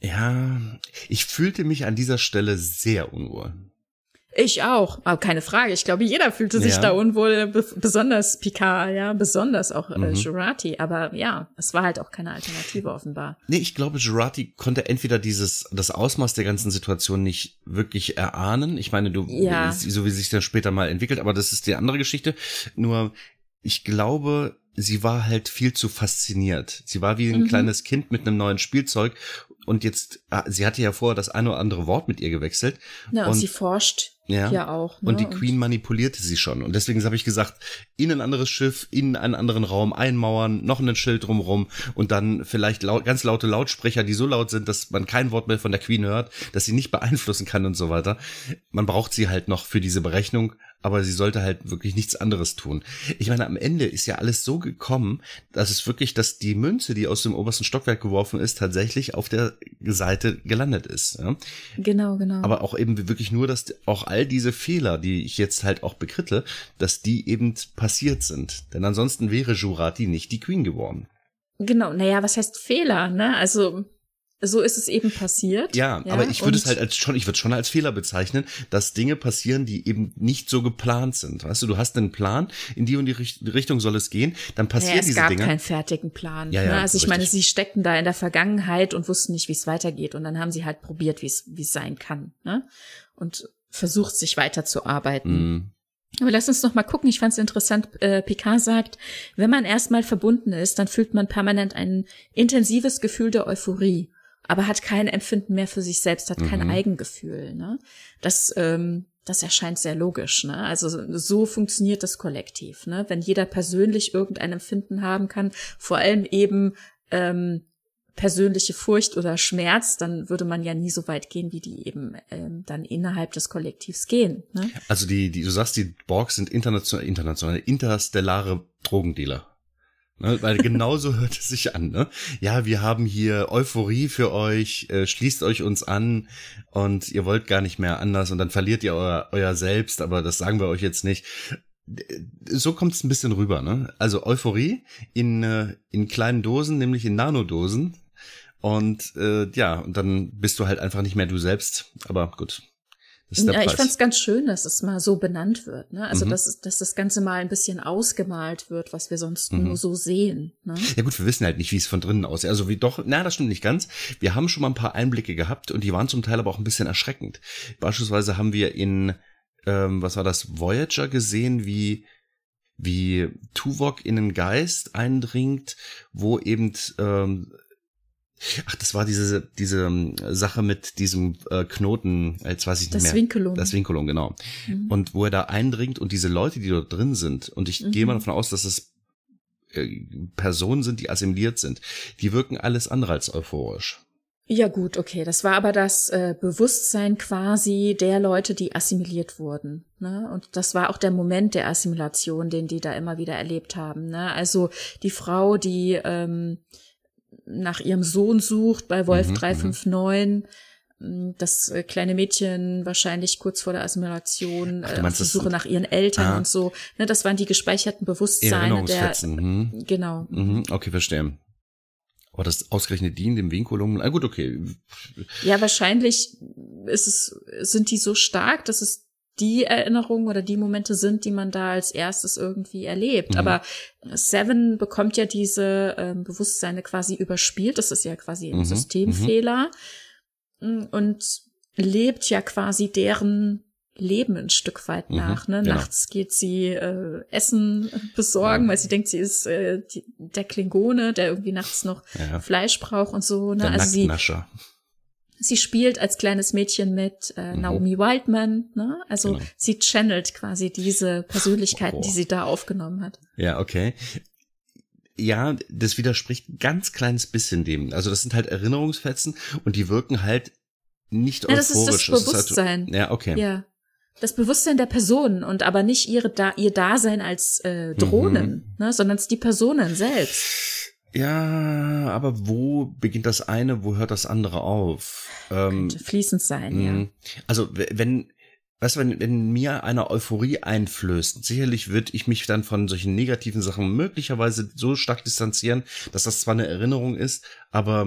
Ja, ich fühlte mich an dieser Stelle sehr unwohl. Ich auch, aber keine Frage. Ich glaube, jeder fühlte sich ja. da unwohl, besonders Picard, ja, besonders auch äh, mhm. Jurati. Aber ja, es war halt auch keine Alternative offenbar. Nee, ich glaube, Jurati konnte entweder dieses, das Ausmaß der ganzen Situation nicht wirklich erahnen. Ich meine, du, ja. so wie sich das später mal entwickelt, aber das ist die andere Geschichte. Nur, ich glaube, sie war halt viel zu fasziniert. Sie war wie ein mhm. kleines Kind mit einem neuen Spielzeug und jetzt, ah, sie hatte ja vorher das eine oder andere Wort mit ihr gewechselt. Ja, und, und sie forscht ja, ja auch. Ne? Und die Queen manipulierte sie schon. Und deswegen habe ich gesagt, in ein anderes Schiff, in einen anderen Raum einmauern, noch ein Schild drumrum und dann vielleicht laut, ganz laute Lautsprecher, die so laut sind, dass man kein Wort mehr von der Queen hört, dass sie nicht beeinflussen kann und so weiter. Man braucht sie halt noch für diese Berechnung, aber sie sollte halt wirklich nichts anderes tun. Ich meine, am Ende ist ja alles so gekommen, dass es wirklich, dass die Münze, die aus dem obersten Stockwerk geworfen ist, tatsächlich auf der Seite gelandet ist. Ja? Genau, genau. Aber auch eben wirklich nur, dass auch all diese Fehler, die ich jetzt halt auch bekritte, dass die eben passiert sind. Denn ansonsten wäre Jurati nicht die Queen geworden. Genau, naja, was heißt Fehler, ne? Also so ist es eben passiert. Ja, ja aber ich würde es halt als schon, ich würde schon als Fehler bezeichnen, dass Dinge passieren, die eben nicht so geplant sind. Weißt du, du hast einen Plan, in die und die Richtung soll es gehen, dann passieren ja, diese Dinge. Es gab keinen fertigen Plan. Ja, ja, ne? Also ich richtig. meine, sie steckten da in der Vergangenheit und wussten nicht, wie es weitergeht. Und dann haben sie halt probiert, wie es wie es sein kann. Ne? Und versucht, sich weiterzuarbeiten. Mm. Aber lass uns noch mal gucken. Ich fand es interessant. Äh, Picard sagt, wenn man erstmal verbunden ist, dann fühlt man permanent ein intensives Gefühl der Euphorie aber hat kein Empfinden mehr für sich selbst, hat kein mhm. Eigengefühl. Ne? Das, ähm, das erscheint sehr logisch. Ne? Also so funktioniert das Kollektiv. Ne? Wenn jeder persönlich irgendein Empfinden haben kann, vor allem eben ähm, persönliche Furcht oder Schmerz, dann würde man ja nie so weit gehen, wie die eben ähm, dann innerhalb des Kollektivs gehen. Ne? Also die, die, du sagst, die Borgs sind internationale, internationale, interstellare Drogendealer. Ne, weil genauso [laughs] hört es sich an. Ne? Ja, wir haben hier Euphorie für euch, äh, schließt euch uns an und ihr wollt gar nicht mehr anders und dann verliert ihr euer, euer Selbst, aber das sagen wir euch jetzt nicht. So kommt es ein bisschen rüber, ne? Also Euphorie in, äh, in kleinen Dosen, nämlich in Nanodosen. Und äh, ja, und dann bist du halt einfach nicht mehr du selbst. Aber gut, ja, ich fand's ganz schön, dass es mal so benannt wird. Ne? Also, mhm. dass, dass das Ganze mal ein bisschen ausgemalt wird, was wir sonst mhm. nur so sehen. Ne? Ja gut, wir wissen halt nicht, wie es von drinnen aussieht. Also wie doch, na, das stimmt nicht ganz. Wir haben schon mal ein paar Einblicke gehabt und die waren zum Teil aber auch ein bisschen erschreckend. Beispielsweise haben wir in, ähm, was war das, Voyager gesehen, wie wie Tuvok in einen Geist eindringt, wo eben ähm, Ach, das war diese, diese ähm, Sache mit diesem äh, Knoten, jetzt weiß ich nicht das mehr. Das Winkelum. Das Winkelum, genau. Mhm. Und wo er da eindringt und diese Leute, die dort drin sind, und ich mhm. gehe mal davon aus, dass es äh, Personen sind, die assimiliert sind, die wirken alles andere als euphorisch. Ja gut, okay. Das war aber das äh, Bewusstsein quasi der Leute, die assimiliert wurden. Ne? Und das war auch der Moment der Assimilation, den die da immer wieder erlebt haben. Ne? Also die Frau, die ähm, nach ihrem Sohn sucht bei Wolf mhm, 359. Mhm. Das äh, kleine Mädchen wahrscheinlich kurz vor der Assimilation Ach, äh, auf die Suche nach ihren Eltern ah. und so. Ne, das waren die gespeicherten Bewusstseine der. Mhm. Genau. Mhm. Okay, verstehe. Aber das ausgerechnet die in dem Vinculum, na gut, okay. Ja, wahrscheinlich ist es, sind die so stark, dass es die Erinnerungen oder die Momente sind, die man da als erstes irgendwie erlebt. Mhm. Aber Seven bekommt ja diese ähm, Bewusstseine quasi überspielt. Das ist ja quasi ein mhm. Systemfehler. Mhm. Und lebt ja quasi deren Leben ein Stück weit mhm. nach. Ne? Genau. Nachts geht sie äh, Essen [laughs] besorgen, ja. weil sie denkt, sie ist äh, die, der Klingone, der irgendwie nachts noch ja. Fleisch braucht und so. Ne? Der also sie, Sie spielt als kleines Mädchen mit äh, mhm. Naomi Wildman, ne? Also genau. sie channelt quasi diese Persönlichkeiten, oh. die sie da aufgenommen hat. Ja, okay. Ja, das widerspricht ganz kleines bisschen dem. Also das sind halt Erinnerungsfetzen und die wirken halt nicht ja, euphorisch. Das ist das Bewusstsein. Ist halt, ja, okay. Ja. Das Bewusstsein der Personen und aber nicht ihre da ihr Dasein als äh, Drohnen, mhm. ne, sondern es die Personen selbst. Ja, aber wo beginnt das eine, wo hört das andere auf? Ähm, Könnte fließend sein, ja. Mhm. Also wenn, weißt du, wenn, wenn mir eine Euphorie einflößt, sicherlich würde ich mich dann von solchen negativen Sachen möglicherweise so stark distanzieren, dass das zwar eine Erinnerung ist, aber,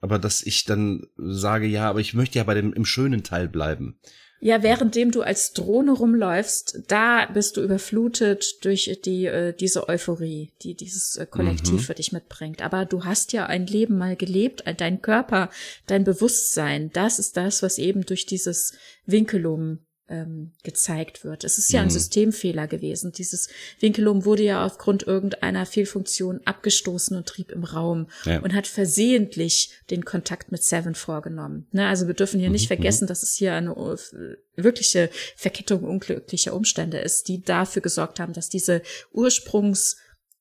aber dass ich dann sage, ja, aber ich möchte ja bei dem im schönen Teil bleiben. Ja, währenddem du als Drohne rumläufst, da bist du überflutet durch die äh, diese Euphorie, die dieses äh, Kollektiv mhm. für dich mitbringt. Aber du hast ja ein Leben mal gelebt, dein Körper, dein Bewusstsein, das ist das, was eben durch dieses Winkelum ähm, gezeigt wird. Es ist ja ein mhm. Systemfehler gewesen. Dieses Winkelum wurde ja aufgrund irgendeiner Fehlfunktion abgestoßen und trieb im Raum ja. und hat versehentlich den Kontakt mit Seven vorgenommen. Ne? Also wir dürfen hier mhm. nicht vergessen, mhm. dass es hier eine äh, wirkliche Verkettung unglücklicher Umstände ist, die dafür gesorgt haben, dass diese Ursprungs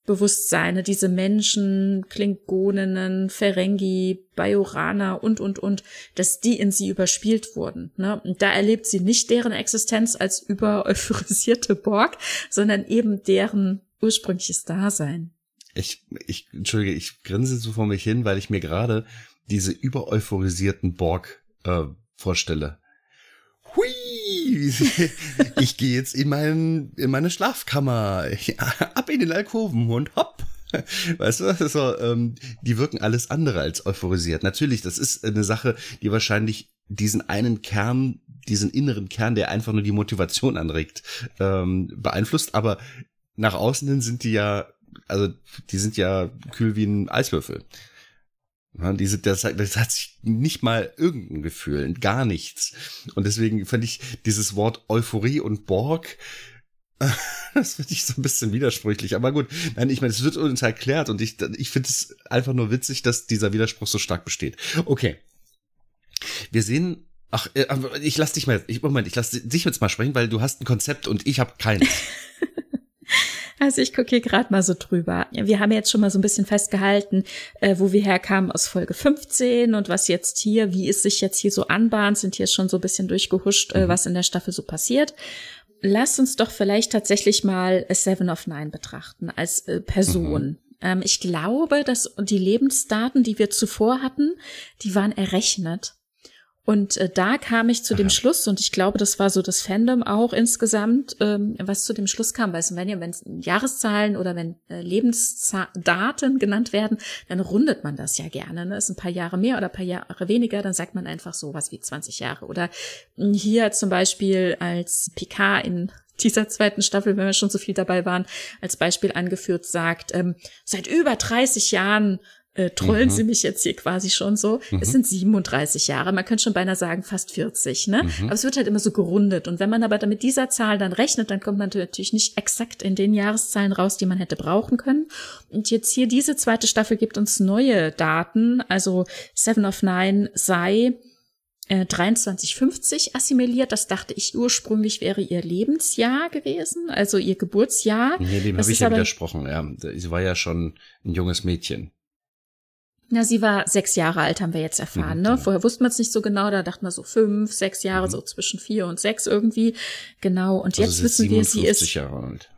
Bewusstseine, diese Menschen, Klingoninnen, Ferengi, Bajoraner und, und, und, dass die in sie überspielt wurden. Ne? Und da erlebt sie nicht deren Existenz als über euphorisierte Borg, sondern eben deren ursprüngliches Dasein. Ich, ich, entschuldige, ich grinse so vor mich hin, weil ich mir gerade diese übereuphorisierten Borg äh, vorstelle. Hui! [laughs] ich gehe jetzt in, mein, in meine Schlafkammer, [laughs] ab in den Alkoven und hopp. Weißt du, also, ähm, die wirken alles andere als euphorisiert. Natürlich, das ist eine Sache, die wahrscheinlich diesen einen Kern, diesen inneren Kern, der einfach nur die Motivation anregt, ähm, beeinflusst. Aber nach außen hin sind die ja, also die sind ja kühl wie ein Eiswürfel. Ja, diese, das, das hat sich nicht mal irgendein Gefühl, gar nichts. Und deswegen fand ich dieses Wort Euphorie und Borg, [laughs] das finde ich so ein bisschen widersprüchlich. Aber gut, nein, ich meine, es wird uns erklärt und ich, ich finde es einfach nur witzig, dass dieser Widerspruch so stark besteht. Okay. Wir sehen, ach, äh, ich lass dich mal, ich, Moment, ich lass dich jetzt mal sprechen, weil du hast ein Konzept und ich habe keins. [laughs] Also ich gucke hier gerade mal so drüber. Wir haben jetzt schon mal so ein bisschen festgehalten, äh, wo wir herkamen aus Folge 15 und was jetzt hier, wie es sich jetzt hier so anbahnt, sind hier schon so ein bisschen durchgehuscht, äh, mhm. was in der Staffel so passiert. Lass uns doch vielleicht tatsächlich mal Seven of Nine betrachten als äh, Person. Mhm. Ähm, ich glaube, dass die Lebensdaten, die wir zuvor hatten, die waren errechnet. Und äh, da kam ich zu Aha. dem Schluss, und ich glaube, das war so das Fandom auch insgesamt, ähm, was zu dem Schluss kam. Weil wenn ihr, wenn Jahreszahlen oder wenn äh, Lebensdaten genannt werden, dann rundet man das ja gerne. Ne? Ist ein paar Jahre mehr oder ein paar Jahre weniger, dann sagt man einfach so was wie 20 Jahre. Oder hm, hier zum Beispiel als Picard in [laughs] dieser zweiten Staffel, wenn wir schon so viel dabei waren, als Beispiel angeführt sagt, ähm, seit über 30 Jahren äh, trollen mhm. sie mich jetzt hier quasi schon so. Mhm. Es sind 37 Jahre, man könnte schon beinahe sagen fast 40, ne? Mhm. Aber es wird halt immer so gerundet. Und wenn man aber mit dieser Zahl dann rechnet, dann kommt man natürlich nicht exakt in den Jahreszahlen raus, die man hätte brauchen können. Und jetzt hier diese zweite Staffel gibt uns neue Daten. Also Seven of Nine sei äh, 2350 assimiliert. Das dachte ich ursprünglich wäre ihr Lebensjahr gewesen, also ihr Geburtsjahr. Nee, dem habe ich ja widersprochen. Ja, sie war ja schon ein junges Mädchen. Na, sie war sechs Jahre alt, haben wir jetzt erfahren. Mhm, ne? Vorher wusste man es nicht so genau, da dachte man so fünf, sechs Jahre, mhm. so zwischen vier und sechs irgendwie. Genau, und also jetzt wissen wir, sie ist. Jahre alt.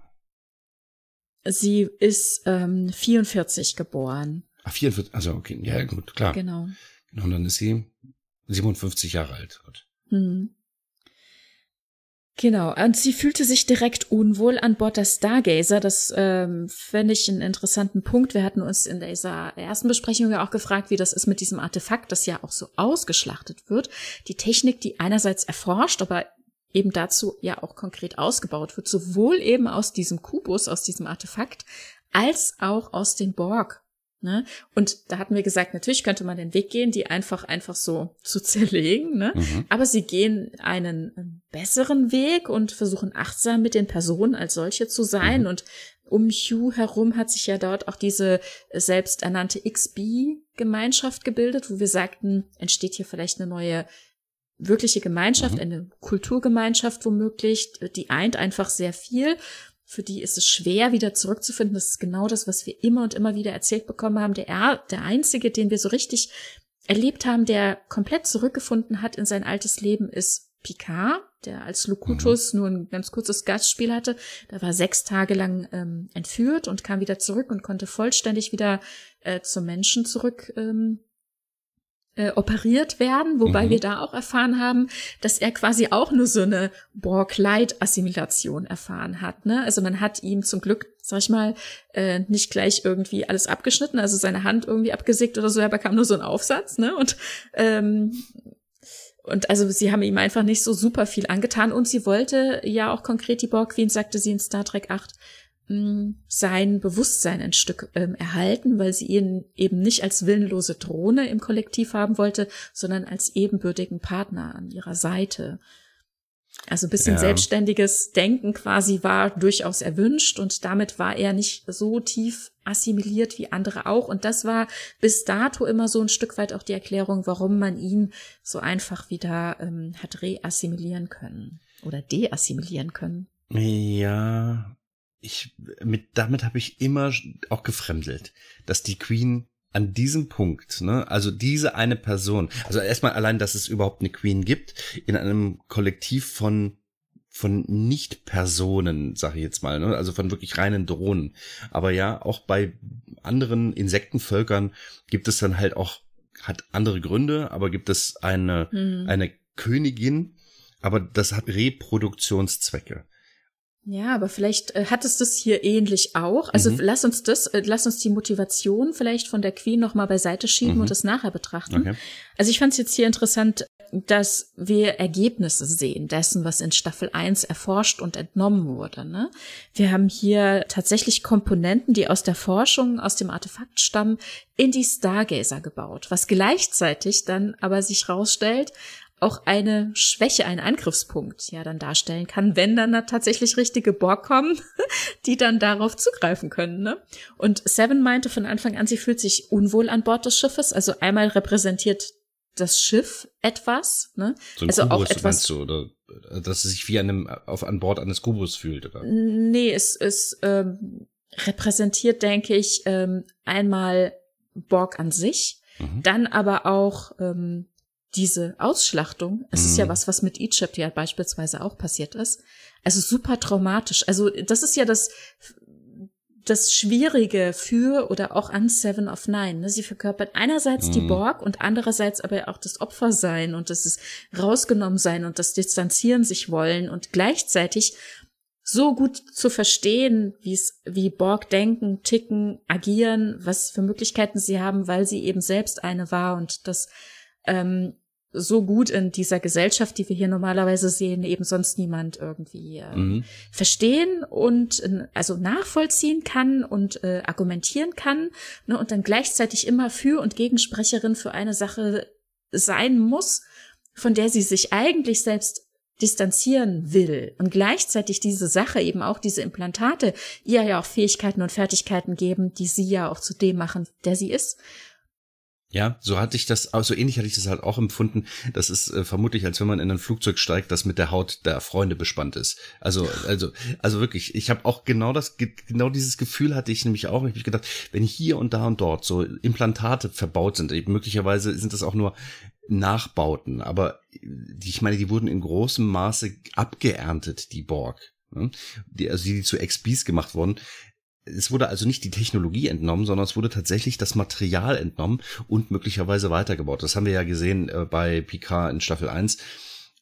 Sie ist ähm, 44 geboren. Ach, 44, also okay, ja gut, klar. Genau. Genau, und dann ist sie 57 Jahre alt. Gut. Hm. Genau, und sie fühlte sich direkt unwohl an Bord der Stargazer. Das ähm, fände ich einen interessanten Punkt. Wir hatten uns in dieser ersten Besprechung ja auch gefragt, wie das ist mit diesem Artefakt, das ja auch so ausgeschlachtet wird. Die Technik, die einerseits erforscht, aber eben dazu ja auch konkret ausgebaut wird, sowohl eben aus diesem Kubus, aus diesem Artefakt, als auch aus den Borg. Ne? Und da hatten wir gesagt, natürlich könnte man den Weg gehen, die einfach einfach so zu [laughs] zerlegen, ne? Mhm. aber sie gehen einen besseren Weg und versuchen achtsam mit den Personen als solche zu sein. Mhm. Und um Hugh herum hat sich ja dort auch diese selbsternannte XB-Gemeinschaft gebildet, wo wir sagten, entsteht hier vielleicht eine neue wirkliche Gemeinschaft, mhm. eine Kulturgemeinschaft womöglich, die eint einfach sehr viel für die ist es schwer, wieder zurückzufinden. Das ist genau das, was wir immer und immer wieder erzählt bekommen haben. Der, der einzige, den wir so richtig erlebt haben, der komplett zurückgefunden hat in sein altes Leben, ist Picard, der als Locutus mhm. nur ein ganz kurzes Gastspiel hatte. Da war sechs Tage lang ähm, entführt und kam wieder zurück und konnte vollständig wieder äh, zum Menschen zurück ähm, äh, operiert werden, wobei mhm. wir da auch erfahren haben, dass er quasi auch nur so eine Borg-Light-Assimilation erfahren hat. Ne? Also man hat ihm zum Glück, sag ich mal, äh, nicht gleich irgendwie alles abgeschnitten, also seine Hand irgendwie abgesägt oder so, er bekam nur so einen Aufsatz, ne? Und ähm, und also sie haben ihm einfach nicht so super viel angetan und sie wollte ja auch konkret die Borg Queen, sagte sie in Star Trek 8, sein Bewusstsein ein Stück ähm, erhalten, weil sie ihn eben nicht als willenlose Drohne im Kollektiv haben wollte, sondern als ebenbürtigen Partner an ihrer Seite. Also ein bisschen ja. selbstständiges Denken quasi war durchaus erwünscht und damit war er nicht so tief assimiliert wie andere auch. Und das war bis dato immer so ein Stück weit auch die Erklärung, warum man ihn so einfach wieder ähm, hat reassimilieren können oder deassimilieren können. Ja, ich mit damit habe ich immer auch gefremdelt, dass die Queen an diesem Punkt, ne, also diese eine Person, also erstmal allein, dass es überhaupt eine Queen gibt in einem Kollektiv von von Nicht-Personen, sag ich jetzt mal, ne? also von wirklich reinen Drohnen. Aber ja, auch bei anderen Insektenvölkern gibt es dann halt auch, hat andere Gründe, aber gibt es eine, hm. eine Königin, aber das hat Reproduktionszwecke. Ja, aber vielleicht äh, hat es das hier ähnlich auch. Also mhm. lass uns das, äh, lass uns die Motivation vielleicht von der Queen noch mal beiseite schieben mhm. und das nachher betrachten. Okay. Also ich fand es jetzt hier interessant, dass wir Ergebnisse sehen dessen, was in Staffel 1 erforscht und entnommen wurde. Ne? Wir haben hier tatsächlich Komponenten, die aus der Forschung, aus dem Artefakt stammen, in die Stargazer gebaut, was gleichzeitig dann aber sich rausstellt, auch eine Schwäche, einen Angriffspunkt ja dann darstellen kann, wenn dann da tatsächlich richtige Borg kommen, [laughs] die dann darauf zugreifen können. Ne? Und Seven meinte von Anfang an, sie fühlt sich unwohl an Bord des Schiffes. Also einmal repräsentiert das Schiff etwas, ne? So ein also Kubus, auch etwas, du, oder dass sie sich wie an, einem, auf an Bord eines Kubus fühlt, oder? Nee, es, es ähm, repräsentiert, denke ich, ähm, einmal Borg an sich, mhm. dann aber auch ähm, diese Ausschlachtung, es mhm. ist ja mhm. was, was mit Egypt ja beispielsweise auch passiert ist, also super traumatisch. Also das ist ja das, das Schwierige für oder auch an Seven of Nine. Ne? Sie verkörpert einerseits mhm. die Borg und andererseits aber auch das Opfersein und das ist rausgenommen sein und das Distanzieren sich wollen und gleichzeitig so gut zu verstehen, wie es, wie Borg denken, ticken, agieren, was für Möglichkeiten sie haben, weil sie eben selbst eine war und das ähm, so gut in dieser Gesellschaft, die wir hier normalerweise sehen, eben sonst niemand irgendwie äh, mhm. verstehen und äh, also nachvollziehen kann und äh, argumentieren kann ne, und dann gleichzeitig immer für und Gegensprecherin für eine Sache sein muss, von der sie sich eigentlich selbst distanzieren will und gleichzeitig diese Sache eben auch diese Implantate ihr ja auch Fähigkeiten und Fertigkeiten geben, die sie ja auch zu dem machen, der sie ist. Ja, so hatte ich das, so ähnlich hatte ich das halt auch empfunden. Das ist äh, vermutlich, als wenn man in ein Flugzeug steigt, das mit der Haut der Freunde bespannt ist. Also, also, also wirklich, ich habe auch genau das, genau dieses Gefühl hatte ich nämlich auch. Ich habe gedacht, wenn hier und da und dort so Implantate verbaut sind, möglicherweise sind das auch nur Nachbauten, aber die, ich meine, die wurden in großem Maße abgeerntet, die Borg. Ne? Die, also die, die zu XBs gemacht wurden, es wurde also nicht die Technologie entnommen, sondern es wurde tatsächlich das Material entnommen und möglicherweise weitergebaut. Das haben wir ja gesehen äh, bei Picard in Staffel 1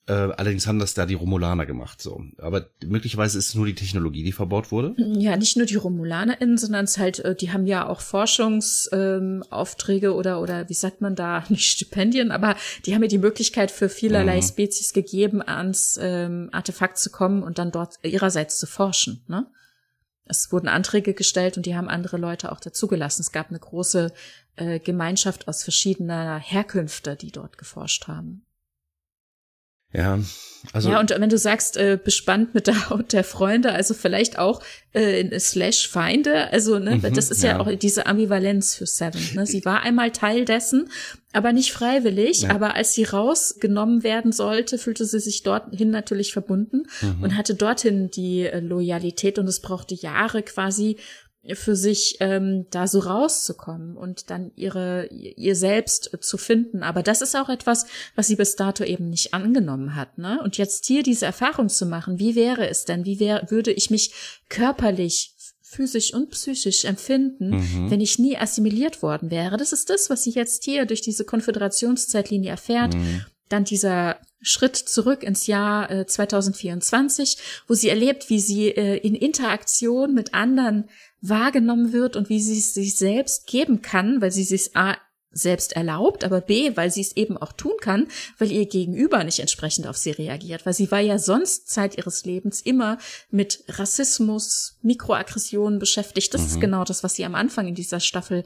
Äh, allerdings haben das da die Romulaner gemacht, so. Aber möglicherweise ist es nur die Technologie, die verbaut wurde. Ja, nicht nur die RomulanerInnen, sondern es halt, äh, die haben ja auch Forschungsaufträge ähm, oder, oder wie sagt man da, [laughs] nicht Stipendien, aber die haben ja die Möglichkeit für vielerlei mhm. Spezies gegeben, ans ähm, Artefakt zu kommen und dann dort ihrerseits zu forschen, ne? Es wurden Anträge gestellt und die haben andere Leute auch dazugelassen. Es gab eine große äh, Gemeinschaft aus verschiedener Herkünfte, die dort geforscht haben. Ja, also. Ja, und wenn du sagst, äh, bespannt mit der Haut der Freunde, also vielleicht auch äh, slash Feinde, also ne, mhm, das ist ja. ja. auch diese Ambivalenz für Seven. Ne? Sie war einmal Teil dessen, aber nicht freiwillig. Ja. Aber als sie rausgenommen werden sollte, fühlte sie sich dorthin natürlich verbunden mhm. und hatte dorthin die äh, Loyalität und es brauchte Jahre quasi, für sich ähm, da so rauszukommen und dann ihre ihr selbst zu finden. Aber das ist auch etwas, was sie bis dato eben nicht angenommen hat. Ne? Und jetzt hier diese Erfahrung zu machen, wie wäre es denn? Wie wäre, würde ich mich körperlich physisch und psychisch empfinden, mhm. wenn ich nie assimiliert worden wäre. Das ist das, was sie jetzt hier durch diese Konföderationszeitlinie erfährt. Mhm. Dann dieser Schritt zurück ins Jahr äh, 2024, wo sie erlebt, wie sie äh, in Interaktion mit anderen wahrgenommen wird und wie sie es sich selbst geben kann, weil sie sich A selbst erlaubt, aber B, weil sie es eben auch tun kann, weil ihr Gegenüber nicht entsprechend auf sie reagiert, weil sie war ja sonst Zeit ihres Lebens immer mit Rassismus, Mikroaggressionen beschäftigt. Das mhm. ist genau das, was sie am Anfang in dieser Staffel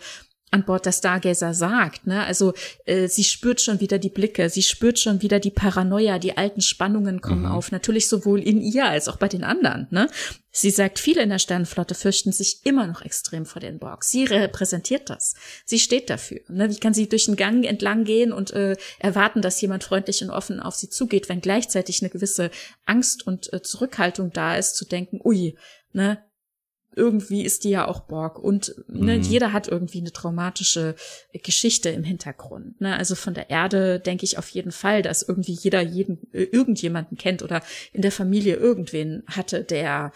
an Bord der Stargazer sagt. Ne? Also äh, sie spürt schon wieder die Blicke, sie spürt schon wieder die Paranoia, die alten Spannungen kommen mhm. auf, natürlich sowohl in ihr als auch bei den anderen. Ne? Sie sagt, viele in der Sternenflotte fürchten sich immer noch extrem vor den Borg. Sie repräsentiert das. Sie steht dafür. Ne? Wie kann sie durch den Gang entlang gehen und äh, erwarten, dass jemand freundlich und offen auf sie zugeht, wenn gleichzeitig eine gewisse Angst und äh, Zurückhaltung da ist, zu denken, ui, ne, irgendwie ist die ja auch Borg und ne, mhm. jeder hat irgendwie eine traumatische Geschichte im Hintergrund. Ne? Also von der Erde denke ich auf jeden Fall, dass irgendwie jeder jeden äh, irgendjemanden kennt oder in der Familie irgendwen hatte, der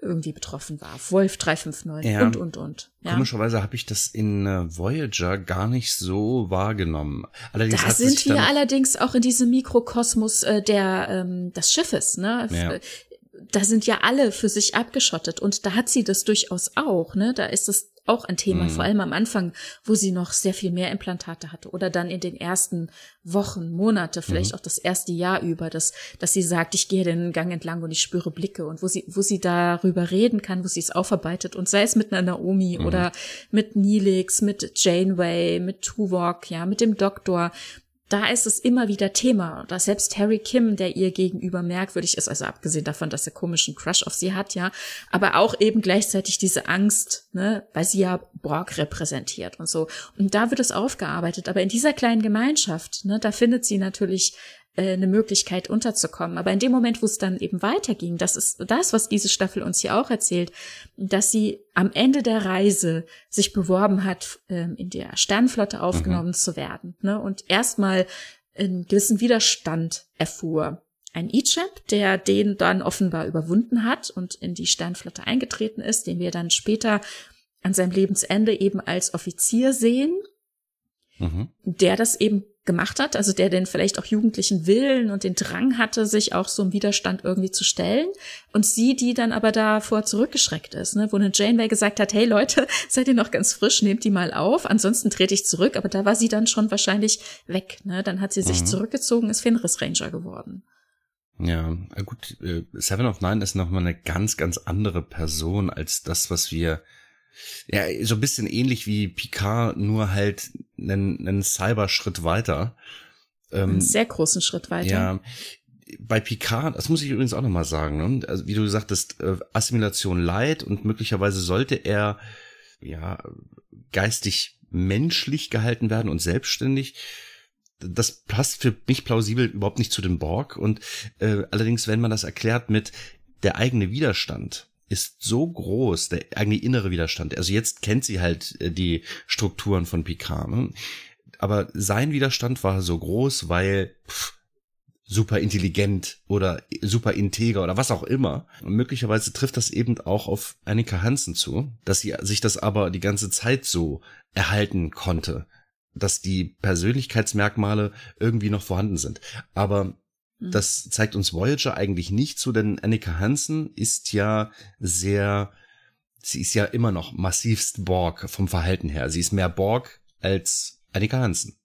irgendwie betroffen war. Wolf 359 ja, und, und, und. Ja. Komischerweise habe ich das in äh, Voyager gar nicht so wahrgenommen. Allerdings da sind wir allerdings auch in diesem Mikrokosmos äh, der ähm, des Schiffes. Ne? Ja da sind ja alle für sich abgeschottet und da hat sie das durchaus auch, ne? Da ist es auch ein Thema, mhm. vor allem am Anfang, wo sie noch sehr viel mehr Implantate hatte oder dann in den ersten Wochen, Monate, vielleicht mhm. auch das erste Jahr über, dass, dass sie sagt, ich gehe den Gang entlang und ich spüre Blicke und wo sie, wo sie darüber reden kann, wo sie es aufarbeitet und sei es mit einer Naomi mhm. oder mit Neelix, mit Janeway, mit Tuvok, ja, mit dem Doktor, da ist es immer wieder Thema, dass selbst Harry Kim, der ihr gegenüber merkwürdig ist, also abgesehen davon, dass er komischen Crush auf sie hat, ja, aber auch eben gleichzeitig diese Angst, ne, weil sie ja Borg repräsentiert und so. Und da wird es aufgearbeitet, aber in dieser kleinen Gemeinschaft, ne, da findet sie natürlich äh, eine Möglichkeit unterzukommen. Aber in dem Moment, wo es dann eben weiterging, das ist das, was diese Staffel uns hier auch erzählt, dass sie am Ende der Reise sich beworben hat, ähm, in der Sternflotte aufgenommen mhm. zu werden. Ne? Und erstmal einen gewissen Widerstand erfuhr. Ein Ichab, der den dann offenbar überwunden hat und in die Sternflotte eingetreten ist, den wir dann später an seinem Lebensende eben als Offizier sehen, mhm. der das eben gemacht hat, also der den vielleicht auch jugendlichen Willen und den Drang hatte, sich auch so im Widerstand irgendwie zu stellen und sie, die dann aber davor zurückgeschreckt ist, ne, wo eine Janeway gesagt hat, hey Leute, [laughs] seid ihr noch ganz frisch, nehmt die mal auf, ansonsten trete ich zurück, aber da war sie dann schon wahrscheinlich weg, ne, dann hat sie sich mhm. zurückgezogen, ist Fenris Ranger geworden. Ja, gut, äh, Seven of Nine ist nochmal eine ganz, ganz andere Person als das, was wir ja, so ein bisschen ähnlich wie Picard, nur halt einen, einen Cyberschritt weiter. Ähm, einen sehr großen Schritt weiter. Ja, bei Picard, das muss ich übrigens auch nochmal sagen, ne? also wie du sagtest, äh, Assimilation leid und möglicherweise sollte er ja geistig menschlich gehalten werden und selbstständig. Das passt für mich plausibel überhaupt nicht zu dem Borg und äh, allerdings, wenn man das erklärt mit der eigene Widerstand, ist so groß, der eigene innere Widerstand. Also jetzt kennt sie halt äh, die Strukturen von Picard. Ne? Aber sein Widerstand war so groß, weil pff, super intelligent oder super integer oder was auch immer. Und möglicherweise trifft das eben auch auf Annika Hansen zu, dass sie sich das aber die ganze Zeit so erhalten konnte, dass die Persönlichkeitsmerkmale irgendwie noch vorhanden sind. Aber. Das zeigt uns Voyager eigentlich nicht so, denn Annika Hansen ist ja sehr, sie ist ja immer noch massivst Borg vom Verhalten her. Sie ist mehr Borg als Annika Hansen.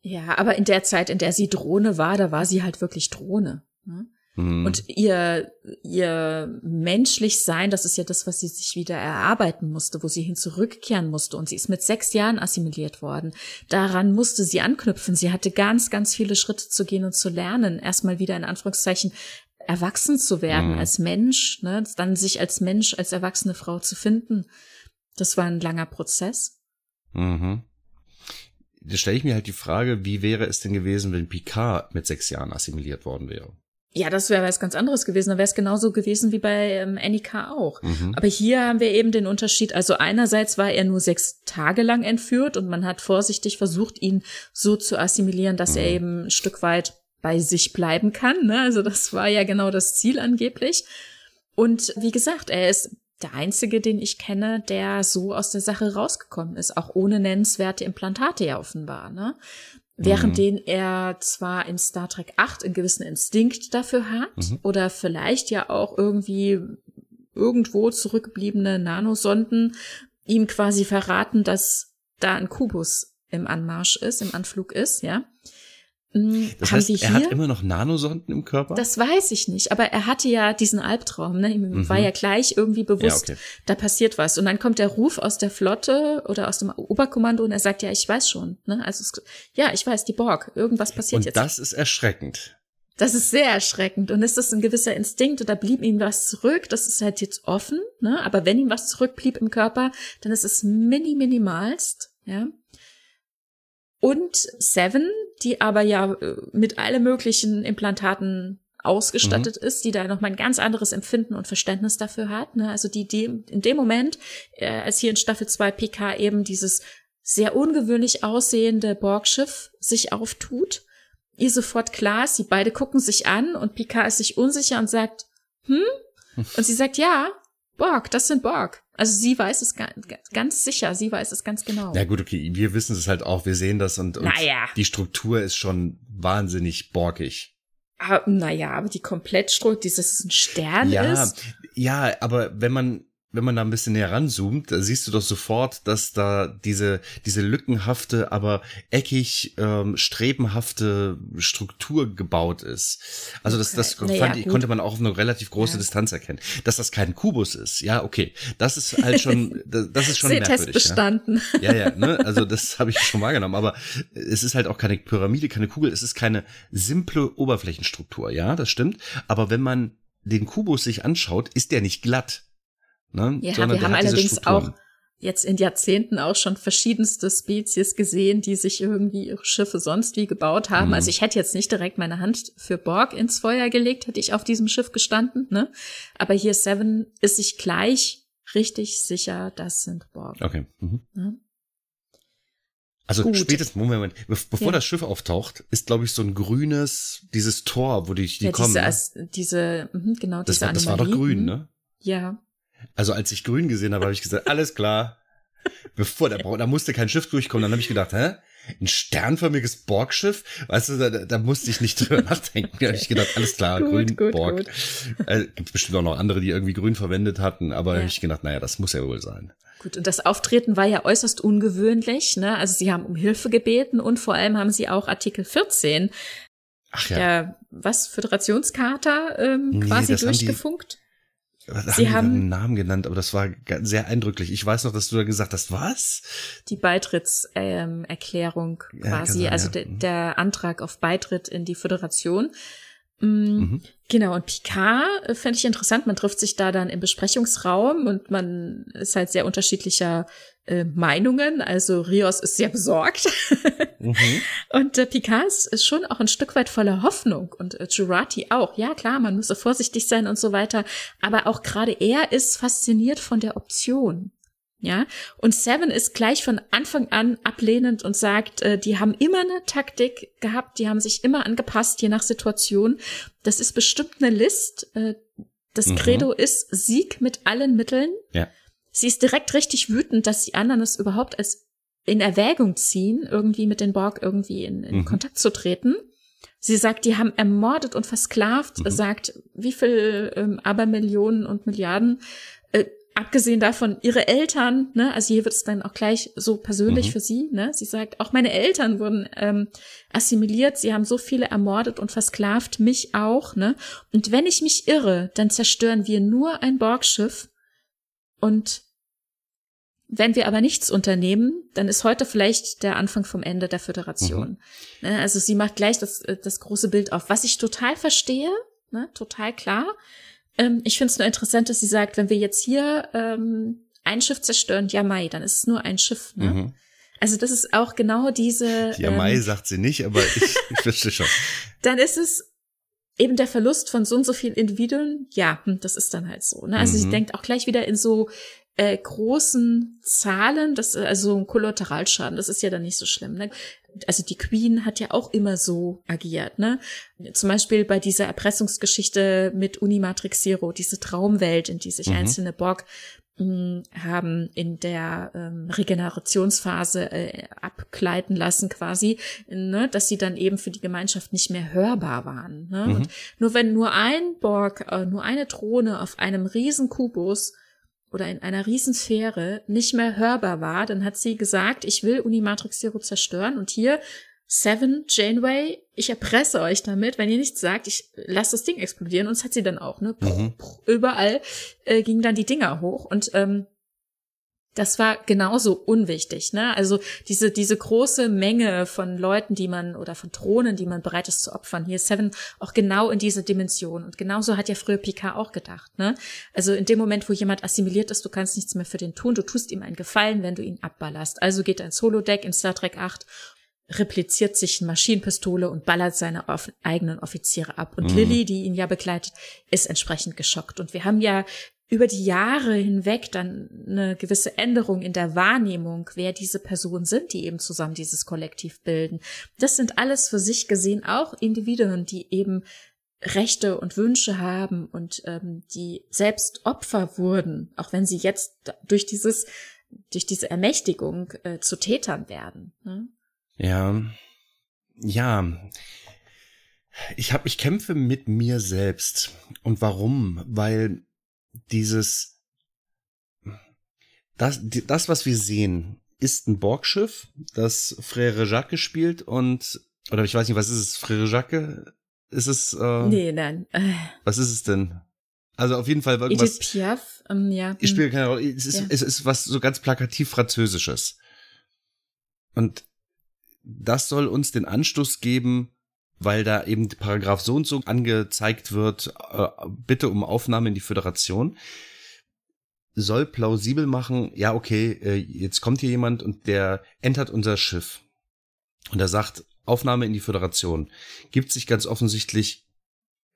Ja, aber in der Zeit, in der sie Drohne war, da war sie halt wirklich Drohne. Ne? Mhm. Und ihr, ihr menschlich sein, das ist ja das, was sie sich wieder erarbeiten musste, wo sie hin zurückkehren musste. Und sie ist mit sechs Jahren assimiliert worden. Daran musste sie anknüpfen. Sie hatte ganz, ganz viele Schritte zu gehen und zu lernen. Erstmal wieder in Anführungszeichen erwachsen zu werden mhm. als Mensch, ne? dann sich als Mensch, als erwachsene Frau zu finden. Das war ein langer Prozess. Mhm. Da stelle ich mir halt die Frage, wie wäre es denn gewesen, wenn Picard mit sechs Jahren assimiliert worden wäre? Ja, das wäre was ganz anderes gewesen. Da wäre es genauso gewesen wie bei ähm, Annika auch. Mhm. Aber hier haben wir eben den Unterschied. Also einerseits war er nur sechs Tage lang entführt und man hat vorsichtig versucht, ihn so zu assimilieren, dass mhm. er eben ein Stück weit bei sich bleiben kann. Ne? Also das war ja genau das Ziel angeblich. Und wie gesagt, er ist der einzige, den ich kenne, der so aus der Sache rausgekommen ist, auch ohne nennenswerte Implantate ja offenbar. Ne? Während mhm. den er zwar in Star Trek 8 einen gewissen Instinkt dafür hat mhm. oder vielleicht ja auch irgendwie irgendwo zurückgebliebene Nanosonden ihm quasi verraten, dass da ein Kubus im Anmarsch ist, im Anflug ist, ja. Hm, das heißt, er hat immer noch Nanosonden im Körper? Das weiß ich nicht, aber er hatte ja diesen Albtraum, ne? Ihm mhm. war ja gleich irgendwie bewusst, ja, okay. da passiert was. Und dann kommt der Ruf aus der Flotte oder aus dem Oberkommando und er sagt, ja, ich weiß schon, ne? Also, es, ja, ich weiß, die Borg, irgendwas passiert und jetzt. Und das ist erschreckend. Das ist sehr erschreckend. Und ist das ein gewisser Instinkt oder blieb ihm was zurück? Das ist halt jetzt offen, ne? Aber wenn ihm was zurückblieb im Körper, dann ist es mini minimalst, ja? Und Seven, die aber ja äh, mit alle möglichen Implantaten ausgestattet mhm. ist, die da noch mal ein ganz anderes Empfinden und Verständnis dafür hat. Ne? Also die, die in dem Moment, äh, als hier in Staffel 2 PK eben dieses sehr ungewöhnlich aussehende Borgschiff sich auftut, ihr sofort klar ist, sie beide gucken sich an und Picard ist sich unsicher und sagt, hm? [laughs] Und sie sagt, ja, Borg, das sind Borg. Also sie weiß es ganz, ganz sicher, sie weiß es ganz genau. Ja gut, okay, wir wissen es halt auch, wir sehen das und, und naja. die Struktur ist schon wahnsinnig borgig. Ah, naja, aber die Komplettstruktur, dieses ein Stern ja, ist. Ja, aber wenn man wenn man da ein bisschen näher ranzoomt, da siehst du doch sofort, dass da diese, diese lückenhafte, aber eckig ähm, strebenhafte Struktur gebaut ist. Also das, das okay. fand, naja, konnte man auch auf eine relativ große ja. Distanz erkennen. Dass das kein Kubus ist, ja, okay. Das ist halt schon, [laughs] das ist schon merkwürdig. bestanden. Ja, ja, ja ne? also das [laughs] habe ich schon wahrgenommen. Aber es ist halt auch keine Pyramide, keine Kugel, es ist keine simple Oberflächenstruktur, ja, das stimmt. Aber wenn man den Kubus sich anschaut, ist der nicht glatt. Ne? Ja, Sondern wir haben allerdings auch jetzt in Jahrzehnten auch schon verschiedenste Spezies gesehen, die sich irgendwie ihre Schiffe sonst wie gebaut haben. Mhm. Also ich hätte jetzt nicht direkt meine Hand für Borg ins Feuer gelegt, hätte ich auf diesem Schiff gestanden, ne? Aber hier Seven ist sich gleich richtig sicher, das sind Borg. Okay. Mhm. Ne? Also Gut. spätestens, Moment, bevor ja. das Schiff auftaucht, ist, glaube ich, so ein grünes, dieses Tor, wo die, die ja, kommen. Diese, ne? diese, mhm, genau, das diese war, Das war doch grün, ne? Ja. Also als ich grün gesehen habe, habe ich gesagt, alles klar. Bevor, da, da musste kein Schiff durchkommen. Dann habe ich gedacht, hä? Ein sternförmiges Borgschiff? Weißt du, da, da musste ich nicht drüber [laughs] nachdenken. Da habe ich gedacht, alles klar, gut, grün, gut, Borg. Gut. Äh, gibt bestimmt auch noch andere, die irgendwie grün verwendet hatten, aber ja. habe ich gedacht, naja, das muss ja wohl sein. Gut, und das Auftreten war ja äußerst ungewöhnlich. Ne? Also sie haben um Hilfe gebeten und vor allem haben sie auch Artikel 14 Ach ja. der was Föderationscharta ähm, nee, quasi durchgefunkt. Sie haben, haben einen Namen genannt, aber das war sehr eindrücklich. Ich weiß noch, dass du da gesagt hast, was? Die Beitrittserklärung ähm, quasi, ja, sein, also ja. de, der Antrag auf Beitritt in die Föderation. Mm, mhm. Genau, und Picard äh, fände ich interessant. Man trifft sich da dann im Besprechungsraum und man ist halt sehr unterschiedlicher äh, Meinungen. Also Rios ist sehr besorgt. [laughs] mhm. Und äh, Picard ist schon auch ein Stück weit voller Hoffnung und äh, Jurati auch. Ja, klar, man muss so vorsichtig sein und so weiter. Aber auch gerade er ist fasziniert von der Option. Ja, und Seven ist gleich von Anfang an ablehnend und sagt, äh, die haben immer eine Taktik gehabt, die haben sich immer angepasst, je nach Situation. Das ist bestimmt eine List. Äh, das mhm. Credo ist Sieg mit allen Mitteln. Ja. Sie ist direkt richtig wütend, dass die anderen es überhaupt als in Erwägung ziehen, irgendwie mit den Borg irgendwie in, in mhm. Kontakt zu treten. Sie sagt, die haben ermordet und versklavt, mhm. sagt, wie viel ähm, Abermillionen und Milliarden äh, abgesehen davon ihre Eltern, ne, also hier wird es dann auch gleich so persönlich mhm. für sie, ne, sie sagt, auch meine Eltern wurden ähm, assimiliert, sie haben so viele ermordet und versklavt, mich auch, ne, und wenn ich mich irre, dann zerstören wir nur ein Borgschiff und wenn wir aber nichts unternehmen, dann ist heute vielleicht der Anfang vom Ende der Föderation. Mhm. Ne, also sie macht gleich das, äh, das große Bild auf, was ich total verstehe, ne, total klar. Ähm, ich finde es nur interessant, dass sie sagt, wenn wir jetzt hier ähm, ein Schiff zerstören, ja Mai, dann ist es nur ein Schiff. Ne? Mhm. Also das ist auch genau diese. Ja Mai ähm, sagt sie nicht, aber ich, ich verstehe schon. [laughs] Dann ist es eben der Verlust von so und so vielen Individuen. Ja, hm, das ist dann halt so. Ne? Also mhm. sie denkt auch gleich wieder in so äh, großen Zahlen, das also ein Kollateralschaden, das ist ja dann nicht so schlimm. Ne? also die Queen hat ja auch immer so agiert, ne? Zum Beispiel bei dieser Erpressungsgeschichte mit Unimatrix Zero, diese Traumwelt, in die sich mhm. einzelne Borg hm, haben in der ähm, Regenerationsphase äh, abgleiten lassen quasi, ne, dass sie dann eben für die Gemeinschaft nicht mehr hörbar waren. Ne? Mhm. Und nur wenn nur ein Borg, äh, nur eine Drohne auf einem riesen Kubus oder in einer Riesensphäre nicht mehr hörbar war, dann hat sie gesagt, ich will Unimatrix Zero zerstören und hier Seven, Janeway, ich erpresse euch damit, wenn ihr nichts sagt, ich lasse das Ding explodieren. Und das hat sie dann auch, ne? Mhm. Überall äh, gingen dann die Dinger hoch. Und ähm, das war genauso unwichtig, ne? Also diese, diese große Menge von Leuten, die man, oder von Drohnen, die man bereit ist zu opfern. Hier ist Seven auch genau in dieser Dimension. Und genauso hat ja früher Picard auch gedacht, ne? Also in dem Moment, wo jemand assimiliert ist, du kannst nichts mehr für den tun, du tust ihm einen Gefallen, wenn du ihn abballerst. Also geht ins Holodeck in Star Trek 8 repliziert sich eine Maschinenpistole und ballert seine eigenen Offiziere ab. Und mhm. Lilly, die ihn ja begleitet, ist entsprechend geschockt. Und wir haben ja über die Jahre hinweg dann eine gewisse Änderung in der Wahrnehmung, wer diese Personen sind, die eben zusammen dieses Kollektiv bilden. Das sind alles für sich gesehen auch Individuen, die eben Rechte und Wünsche haben und ähm, die selbst Opfer wurden, auch wenn sie jetzt durch dieses durch diese Ermächtigung äh, zu Tätern werden. Ne? Ja, ja. Ich habe, ich kämpfe mit mir selbst. Und warum? Weil dieses, das, das, was wir sehen, ist ein Borgschiff, das Frère Jacques spielt und, oder ich weiß nicht, was ist es, Frère Jacques? Ist es, äh, Nee, nein. Was ist es denn? Also auf jeden Fall irgendwas. Edith Piaf, ähm, ja. Ich spiele keine Rolle. Es ist, ja. es ist was so ganz plakativ Französisches. Und das soll uns den Anstoß geben, weil da eben Paragraph so und so angezeigt wird, äh, bitte um Aufnahme in die Föderation, soll plausibel machen, ja, okay, äh, jetzt kommt hier jemand und der entert unser Schiff. Und er sagt, Aufnahme in die Föderation. Gibt sich ganz offensichtlich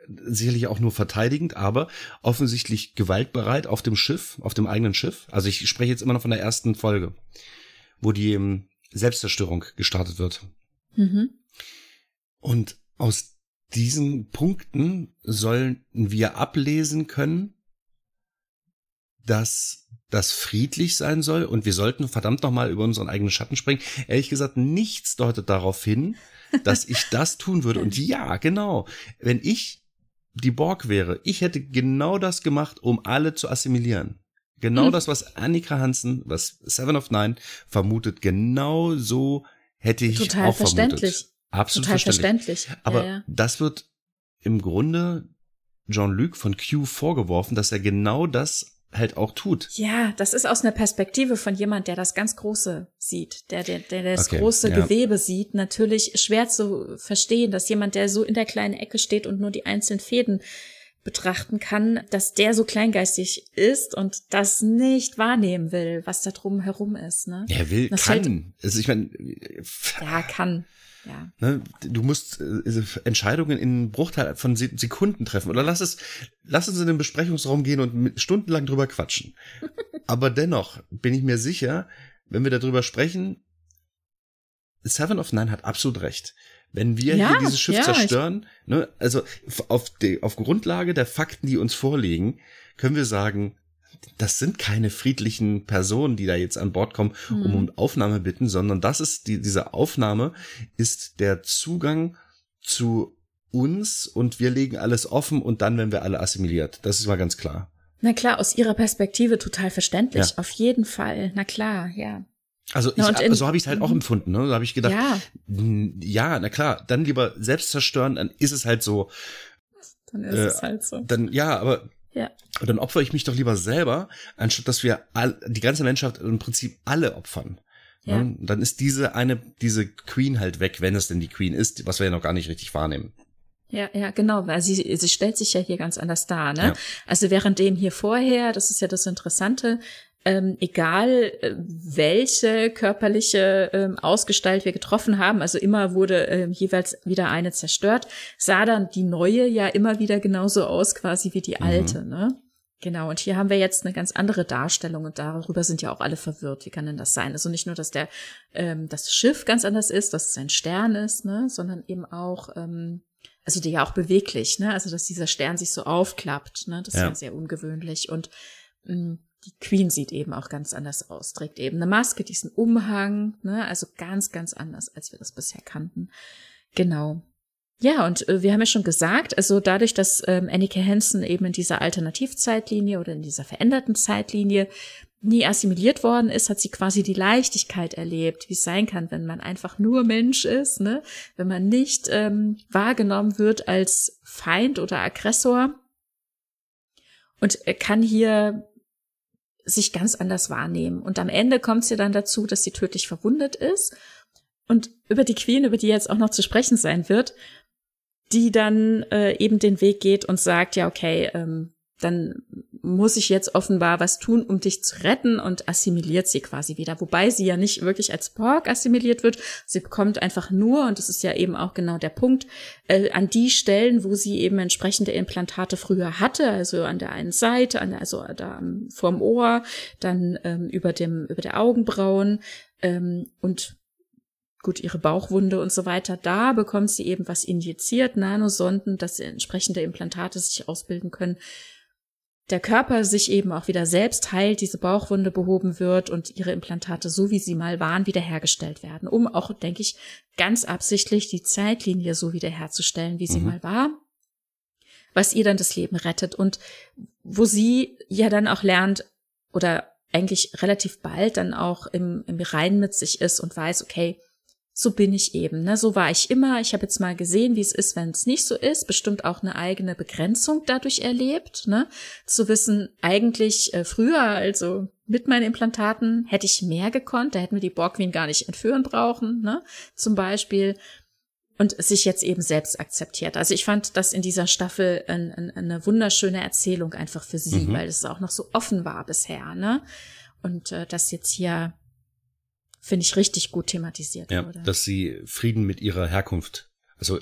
sicherlich auch nur verteidigend, aber offensichtlich gewaltbereit auf dem Schiff, auf dem eigenen Schiff. Also ich spreche jetzt immer noch von der ersten Folge, wo die ähm, Selbstzerstörung gestartet wird. Mhm. Und aus diesen Punkten sollen wir ablesen können, dass das friedlich sein soll und wir sollten verdammt nochmal über unseren eigenen Schatten springen. Ehrlich gesagt, nichts deutet darauf hin, dass ich das tun würde. Und [laughs] ja, genau, wenn ich die Borg wäre, ich hätte genau das gemacht, um alle zu assimilieren. Genau hm. das, was Annika Hansen, was Seven of Nine vermutet, genau so hätte ich Total auch verständlich. Absolut Total verständlich. verständlich. Aber ja, ja. das wird im Grunde Jean-Luc von Q vorgeworfen, dass er genau das halt auch tut. Ja, das ist aus einer Perspektive von jemand, der das ganz Große sieht, der, der, der das okay, große ja. Gewebe sieht, natürlich schwer zu verstehen, dass jemand, der so in der kleinen Ecke steht und nur die einzelnen Fäden betrachten kann, dass der so kleingeistig ist und das nicht wahrnehmen will, was da drum herum ist. Ne? Er will, das kann. Also ich meine, ja, kann. Ja. Ne, du musst äh, Entscheidungen in Bruchteil von Sekunden treffen. Oder lass es, lass uns in den Besprechungsraum gehen und stundenlang drüber quatschen. [laughs] Aber dennoch bin ich mir sicher, wenn wir darüber sprechen, Seven of Nine hat absolut recht. Wenn wir ja, hier dieses Schiff ja, zerstören, ne, also auf, die, auf Grundlage der Fakten, die uns vorliegen, können wir sagen, das sind keine friedlichen Personen, die da jetzt an Bord kommen, um mhm. um Aufnahme bitten, sondern das ist die, diese Aufnahme ist der Zugang zu uns und wir legen alles offen und dann werden wir alle assimiliert. Das ist mal ganz klar. Na klar, aus ihrer Perspektive total verständlich, ja. auf jeden Fall. Na klar, ja. Also ich, in, so habe ich es halt auch mhm. empfunden. Ne? Da habe ich gedacht, ja. ja, na klar, dann lieber selbst zerstören, dann ist es halt so. Dann ist äh, es halt so. Dann ja, aber ja. dann opfere ich mich doch lieber selber, anstatt dass wir all, die ganze Menschheit im Prinzip alle opfern. Ja. Ne? Dann ist diese eine, diese Queen halt weg, wenn es denn die Queen ist, was wir ja noch gar nicht richtig wahrnehmen. Ja, ja, genau, weil sie, sie stellt sich ja hier ganz anders dar, ne? Ja. Also währenddem hier vorher, das ist ja das Interessante, ähm, egal äh, welche körperliche ähm, Ausgestalt wir getroffen haben, also immer wurde ähm, jeweils wieder eine zerstört, sah dann die neue ja immer wieder genauso aus quasi wie die mhm. alte, mhm. ne? Genau, und hier haben wir jetzt eine ganz andere Darstellung und darüber sind ja auch alle verwirrt. Wie kann denn das sein? Also nicht nur, dass der ähm, das Schiff ganz anders ist, dass es ein Stern ist, ne, sondern eben auch, ähm, also der ja auch beweglich, ne, also dass dieser Stern sich so aufklappt, ne, das ja. ist ja sehr ungewöhnlich und mh, mm, die Queen sieht eben auch ganz anders aus, trägt eben eine Maske, diesen Umhang, ne, also ganz, ganz anders, als wir das bisher kannten. Genau. Ja, und äh, wir haben ja schon gesagt, also dadurch, dass ähm, Annika Hansen eben in dieser Alternativzeitlinie oder in dieser veränderten Zeitlinie nie assimiliert worden ist, hat sie quasi die Leichtigkeit erlebt, wie es sein kann, wenn man einfach nur Mensch ist, ne? wenn man nicht ähm, wahrgenommen wird als Feind oder Aggressor und kann hier sich ganz anders wahrnehmen. Und am Ende kommt ja dann dazu, dass sie tödlich verwundet ist. Und über die Queen, über die jetzt auch noch zu sprechen sein wird, die dann äh, eben den Weg geht und sagt, ja, okay, ähm, dann muss ich jetzt offenbar was tun, um dich zu retten und assimiliert sie quasi wieder. Wobei sie ja nicht wirklich als Borg assimiliert wird. Sie bekommt einfach nur, und das ist ja eben auch genau der Punkt, äh, an die Stellen, wo sie eben entsprechende Implantate früher hatte, also an der einen Seite, an also da vorm Ohr, dann ähm, über dem, über der Augenbrauen, ähm, und gut, ihre Bauchwunde und so weiter, da bekommt sie eben was injiziert, Nanosonden, dass entsprechende Implantate sich ausbilden können. Der Körper sich eben auch wieder selbst heilt, diese Bauchwunde behoben wird und ihre Implantate, so wie sie mal waren, wiederhergestellt werden, um auch, denke ich, ganz absichtlich die Zeitlinie so wiederherzustellen, wie sie mhm. mal war, was ihr dann das Leben rettet und wo sie ja dann auch lernt oder eigentlich relativ bald dann auch im, im Reinen mit sich ist und weiß, okay, so bin ich eben, ne? So war ich immer. Ich habe jetzt mal gesehen, wie es ist, wenn es nicht so ist. Bestimmt auch eine eigene Begrenzung dadurch erlebt, ne? Zu wissen, eigentlich äh, früher, also mit meinen Implantaten, hätte ich mehr gekonnt. Da hätten wir die Borgwin gar nicht entführen brauchen, ne? Zum Beispiel. Und sich jetzt eben selbst akzeptiert. Also ich fand das in dieser Staffel ein, ein, eine wunderschöne Erzählung einfach für sie, mhm. weil es auch noch so offen war bisher, ne? Und äh, das jetzt hier finde ich richtig gut thematisiert ja, wurde. Dass sie Frieden mit ihrer Herkunft, also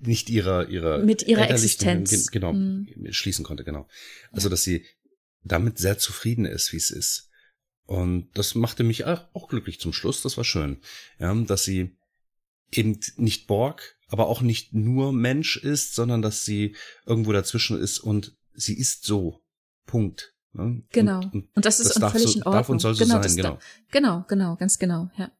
nicht ihrer ihrer mit ihrer Existenz. genau mhm. schließen konnte genau. Also dass sie damit sehr zufrieden ist wie es ist. Und das machte mich auch glücklich zum Schluss das war schön. Ja dass sie eben nicht Borg aber auch nicht nur Mensch ist sondern dass sie irgendwo dazwischen ist und sie ist so. Punkt Ne? Genau. Und, und, und, das ist das völlig so, in Ordnung. Darf und soll so genau, sein, genau. Da, genau, genau, ganz genau, ja.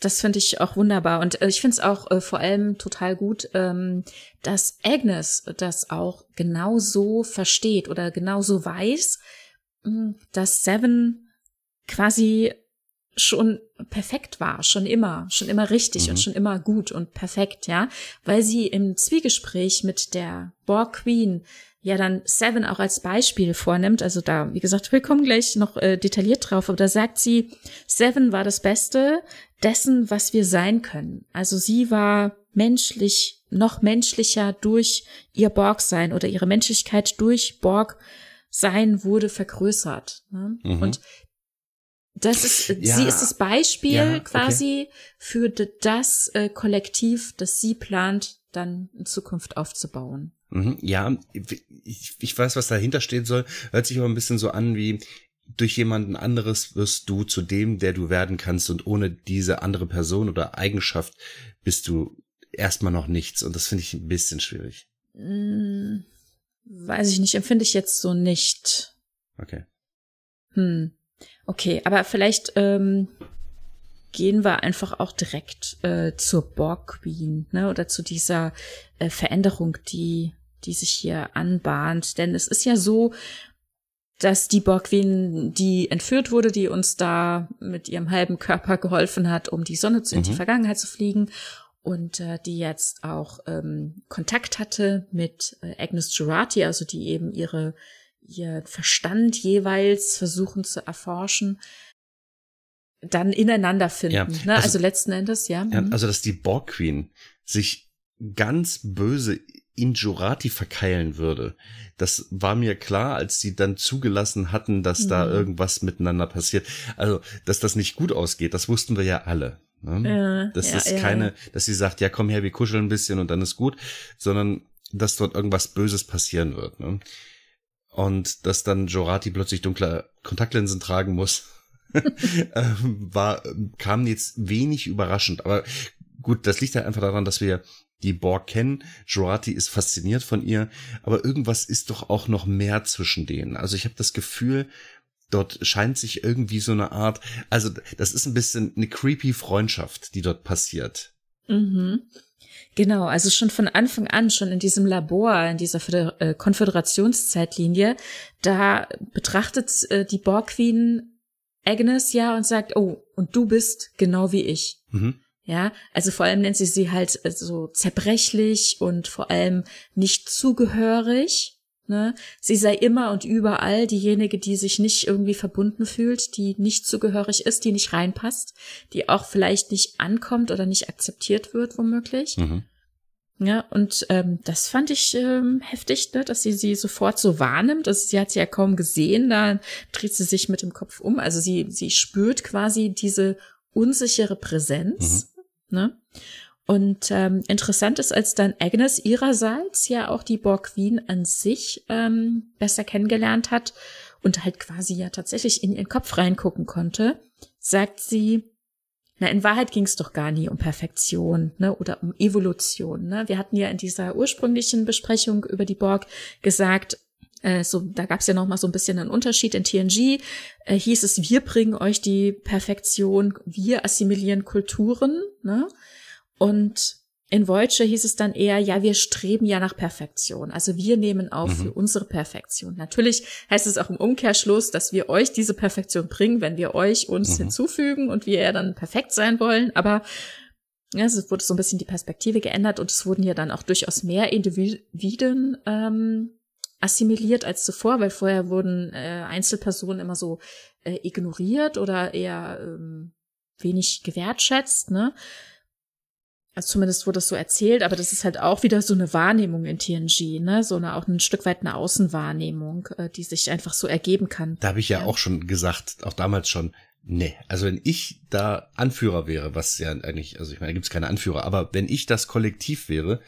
Das finde ich auch wunderbar. Und äh, ich finde es auch äh, vor allem total gut, ähm, dass Agnes das auch genau so versteht oder genau so weiß, hm, dass Seven quasi schon perfekt war, schon immer, schon immer richtig mhm. und schon immer gut und perfekt, ja, weil sie im Zwiegespräch mit der Borg Queen ja dann Seven auch als Beispiel vornimmt. Also da, wie gesagt, wir kommen gleich noch äh, detailliert drauf, aber da sagt sie, Seven war das Beste dessen, was wir sein können. Also sie war menschlich, noch menschlicher durch ihr Borg sein oder ihre Menschlichkeit durch Borg sein wurde vergrößert. Ne? Mhm. Und das ist, ja, sie ist das Beispiel ja, quasi okay. für das äh, Kollektiv, das sie plant, dann in Zukunft aufzubauen. Mhm, ja, ich, ich weiß, was dahinter stehen soll. Hört sich aber ein bisschen so an wie durch jemanden anderes wirst du zu dem, der du werden kannst und ohne diese andere Person oder Eigenschaft bist du erstmal noch nichts und das finde ich ein bisschen schwierig. Hm, weiß ich nicht, empfinde ich jetzt so nicht. Okay. Hm. Okay, aber vielleicht ähm, gehen wir einfach auch direkt äh, zur Borg Queen, ne, oder zu dieser äh, Veränderung, die die sich hier anbahnt. Denn es ist ja so, dass die Borg Queen, die entführt wurde, die uns da mit ihrem halben Körper geholfen hat, um die Sonne zu, mhm. in die mhm. Vergangenheit zu fliegen und äh, die jetzt auch ähm, Kontakt hatte mit äh, Agnes Jurati, also die eben ihre ihr Verstand jeweils versuchen zu erforschen, dann ineinander finden. Ja, ne? also, also, letzten Endes, ja. ja. Mhm. Also dass die Borg Queen sich ganz böse in Jurati verkeilen würde. Das war mir klar, als sie dann zugelassen hatten, dass mhm. da irgendwas miteinander passiert. Also, dass das nicht gut ausgeht, das wussten wir ja alle. Ne? Ja, das ja, ist keine, dass sie sagt, ja, komm her, wir kuscheln ein bisschen und dann ist gut, sondern dass dort irgendwas Böses passieren wird. Ne? Und dass dann Jorati plötzlich dunkle Kontaktlinsen tragen muss, [laughs] ähm, war, kam jetzt wenig überraschend. Aber gut, das liegt halt einfach daran, dass wir die Borg kennen. Jorati ist fasziniert von ihr, aber irgendwas ist doch auch noch mehr zwischen denen. Also ich habe das Gefühl, dort scheint sich irgendwie so eine Art, also das ist ein bisschen eine creepy Freundschaft, die dort passiert. Mhm. Genau, also schon von Anfang an, schon in diesem Labor, in dieser äh, Konföderationszeitlinie, da betrachtet äh, die Borg Queen Agnes ja und sagt, oh, und du bist genau wie ich. Mhm. Ja, also vor allem nennt sie sie halt äh, so zerbrechlich und vor allem nicht zugehörig. Ne? Sie sei immer und überall diejenige, die sich nicht irgendwie verbunden fühlt, die nicht zugehörig ist, die nicht reinpasst, die auch vielleicht nicht ankommt oder nicht akzeptiert wird, womöglich. Mhm. Ja, und ähm, das fand ich ähm, heftig, ne, dass sie sie sofort so wahrnimmt. Also sie hat sie ja kaum gesehen, da dreht sie sich mit dem Kopf um. Also sie, sie spürt quasi diese unsichere Präsenz. Mhm. Ne? Und ähm, interessant ist, als dann Agnes ihrerseits ja auch die Borg Queen an sich ähm, besser kennengelernt hat und halt quasi ja tatsächlich in ihren Kopf reingucken konnte, sagt sie, na, in Wahrheit ging es doch gar nie um Perfektion, ne, oder um Evolution, ne? Wir hatten ja in dieser ursprünglichen Besprechung über die Borg gesagt, äh, so, da gab es ja noch mal so ein bisschen einen Unterschied. In TNG äh, hieß es, wir bringen euch die Perfektion, wir assimilieren Kulturen, ne? Und in Voyager hieß es dann eher, ja, wir streben ja nach Perfektion. Also wir nehmen auf mhm. für unsere Perfektion. Natürlich heißt es auch im Umkehrschluss, dass wir euch diese Perfektion bringen, wenn wir euch uns mhm. hinzufügen und wir ja dann perfekt sein wollen. Aber ja, es wurde so ein bisschen die Perspektive geändert und es wurden ja dann auch durchaus mehr Individuen ähm, assimiliert als zuvor, weil vorher wurden äh, Einzelpersonen immer so äh, ignoriert oder eher ähm, wenig gewertschätzt, ne? Also zumindest wurde das so erzählt, aber das ist halt auch wieder so eine Wahrnehmung in TNG, ne? So eine auch ein Stück weit eine Außenwahrnehmung, äh, die sich einfach so ergeben kann. Da habe ich ja, ja, auch schon gesagt, auch damals schon, nee, also wenn ich da Anführer wäre, was ja eigentlich, also ich meine, da gibt's keine Anführer, aber wenn ich das Kollektiv wäre,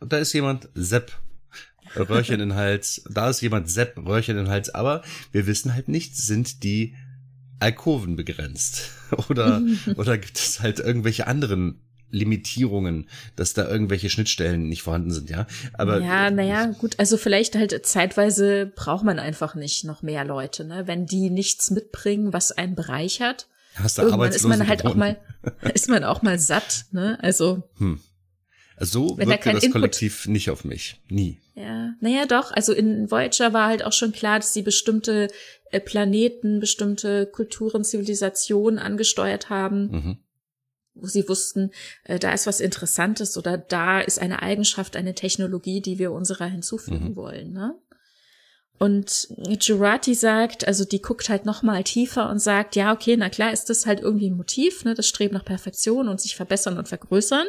da ist jemand Sepp, Röhrchen in Hals, da ist jemand Sepp, Röhrchen in Hals, aber wir wissen halt nicht, sind die Alkoven begrenzt [laughs] oder [laughs] oder gibt es halt irgendwelche anderen Limitierungen, dass da irgendwelche Schnittstellen nicht vorhanden sind, ja. Aber ja, naja, gut, also vielleicht halt zeitweise braucht man einfach nicht noch mehr Leute, ne? Wenn die nichts mitbringen, was einen bereichert. Hast du irgendwann ist man halt auch mal, [laughs] ist man auch mal satt, ne? Also. Hm. So Wenn wirkte da das Input Kollektiv nicht auf mich. Nie. Ja, naja, doch. Also in Voyager war halt auch schon klar, dass sie bestimmte äh, Planeten, bestimmte Kulturen, Zivilisationen angesteuert haben. Mhm wo sie wussten, äh, da ist was Interessantes oder da ist eine Eigenschaft, eine Technologie, die wir unserer hinzufügen mhm. wollen. Ne? Und Jurati sagt, also die guckt halt noch mal tiefer und sagt, ja, okay, na klar ist das halt irgendwie ein Motiv, ne, das Streben nach Perfektion und sich verbessern und vergrößern.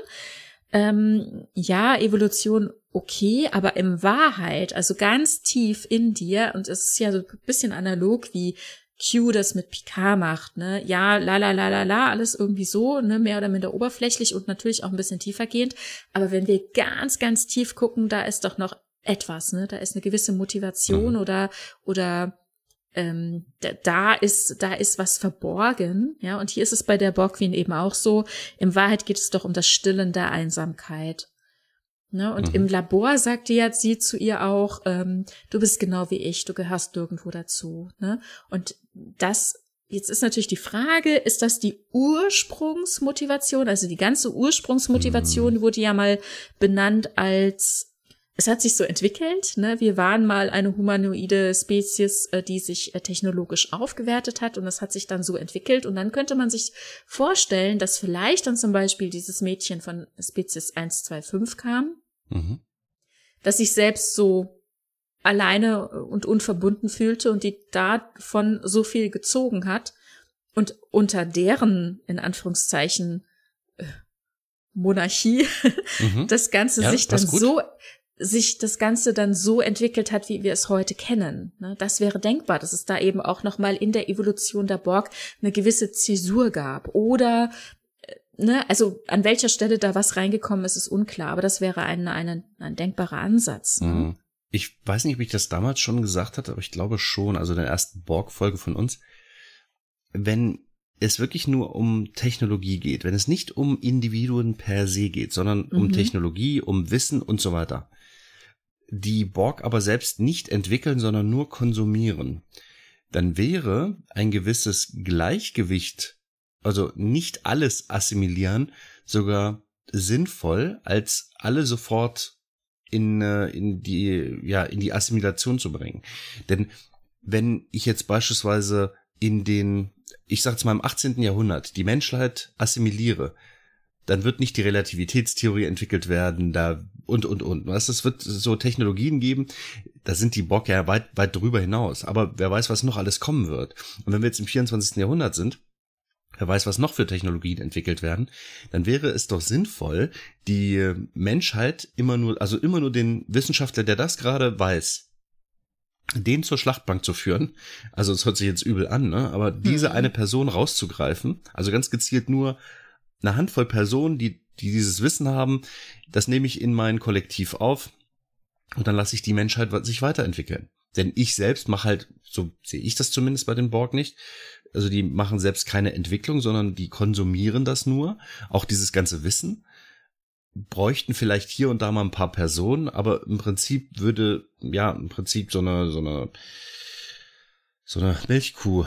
Ähm, ja, Evolution okay, aber in Wahrheit, also ganz tief in dir, und es ist ja so ein bisschen analog wie Q das mit Picard macht, ne? Ja, la la la la la, alles irgendwie so, ne, mehr oder minder oberflächlich und natürlich auch ein bisschen tiefergehend. Aber wenn wir ganz, ganz tief gucken, da ist doch noch etwas, ne? Da ist eine gewisse Motivation mhm. oder oder ähm, da, da ist da ist was verborgen, ja. Und hier ist es bei der Borgwin eben auch so. In Wahrheit geht es doch um das Stillen der Einsamkeit. Ne? Und mhm. im Labor sagte ja sie zu ihr auch, ähm, du bist genau wie ich, du gehörst nirgendwo dazu. Ne? Und das Jetzt ist natürlich die Frage, ist das die Ursprungsmotivation? Also die ganze Ursprungsmotivation mhm. wurde ja mal benannt als es hat sich so entwickelt. Ne? Wir waren mal eine humanoide Spezies, äh, die sich äh, technologisch aufgewertet hat und das hat sich dann so entwickelt. Und dann könnte man sich vorstellen, dass vielleicht dann zum Beispiel dieses Mädchen von Spezies 125 kam, mhm. dass sich selbst so alleine und unverbunden fühlte und die davon so viel gezogen hat und unter deren, in Anführungszeichen, äh, Monarchie [laughs] mhm. das Ganze ja, sich dann so sich das Ganze dann so entwickelt hat, wie wir es heute kennen. Ne? Das wäre denkbar, dass es da eben auch nochmal in der Evolution der Borg eine gewisse Zäsur gab. Oder, ne, also an welcher Stelle da was reingekommen ist, ist unklar, aber das wäre ein, ein, ein denkbarer Ansatz. Ne? Mhm. Ich weiß nicht, ob ich das damals schon gesagt hatte, aber ich glaube schon, also in der ersten Borg-Folge von uns. Wenn es wirklich nur um Technologie geht, wenn es nicht um Individuen per se geht, sondern um mhm. Technologie, um Wissen und so weiter, die Borg aber selbst nicht entwickeln, sondern nur konsumieren, dann wäre ein gewisses Gleichgewicht, also nicht alles assimilieren, sogar sinnvoll, als alle sofort in, äh, in die, ja, in die Assimilation zu bringen. Denn wenn ich jetzt beispielsweise in den, ich sag's mal im 18. Jahrhundert, die Menschheit assimiliere, dann wird nicht die Relativitätstheorie entwickelt werden, da und und und. Was es wird so Technologien geben, da sind die Bock ja weit weit drüber hinaus. Aber wer weiß, was noch alles kommen wird. Und wenn wir jetzt im 24. Jahrhundert sind, wer weiß, was noch für Technologien entwickelt werden, dann wäre es doch sinnvoll, die Menschheit immer nur, also immer nur den Wissenschaftler, der das gerade weiß, den zur Schlachtbank zu führen. Also es hört sich jetzt übel an, ne? Aber diese mhm. eine Person rauszugreifen, also ganz gezielt nur eine Handvoll Personen, die, die dieses Wissen haben, das nehme ich in mein Kollektiv auf und dann lasse ich die Menschheit sich weiterentwickeln. Denn ich selbst mache halt, so sehe ich das zumindest bei den Borg nicht, also die machen selbst keine Entwicklung, sondern die konsumieren das nur, auch dieses ganze Wissen, bräuchten vielleicht hier und da mal ein paar Personen, aber im Prinzip würde, ja, im Prinzip so eine, so eine, so eine Milchkuh,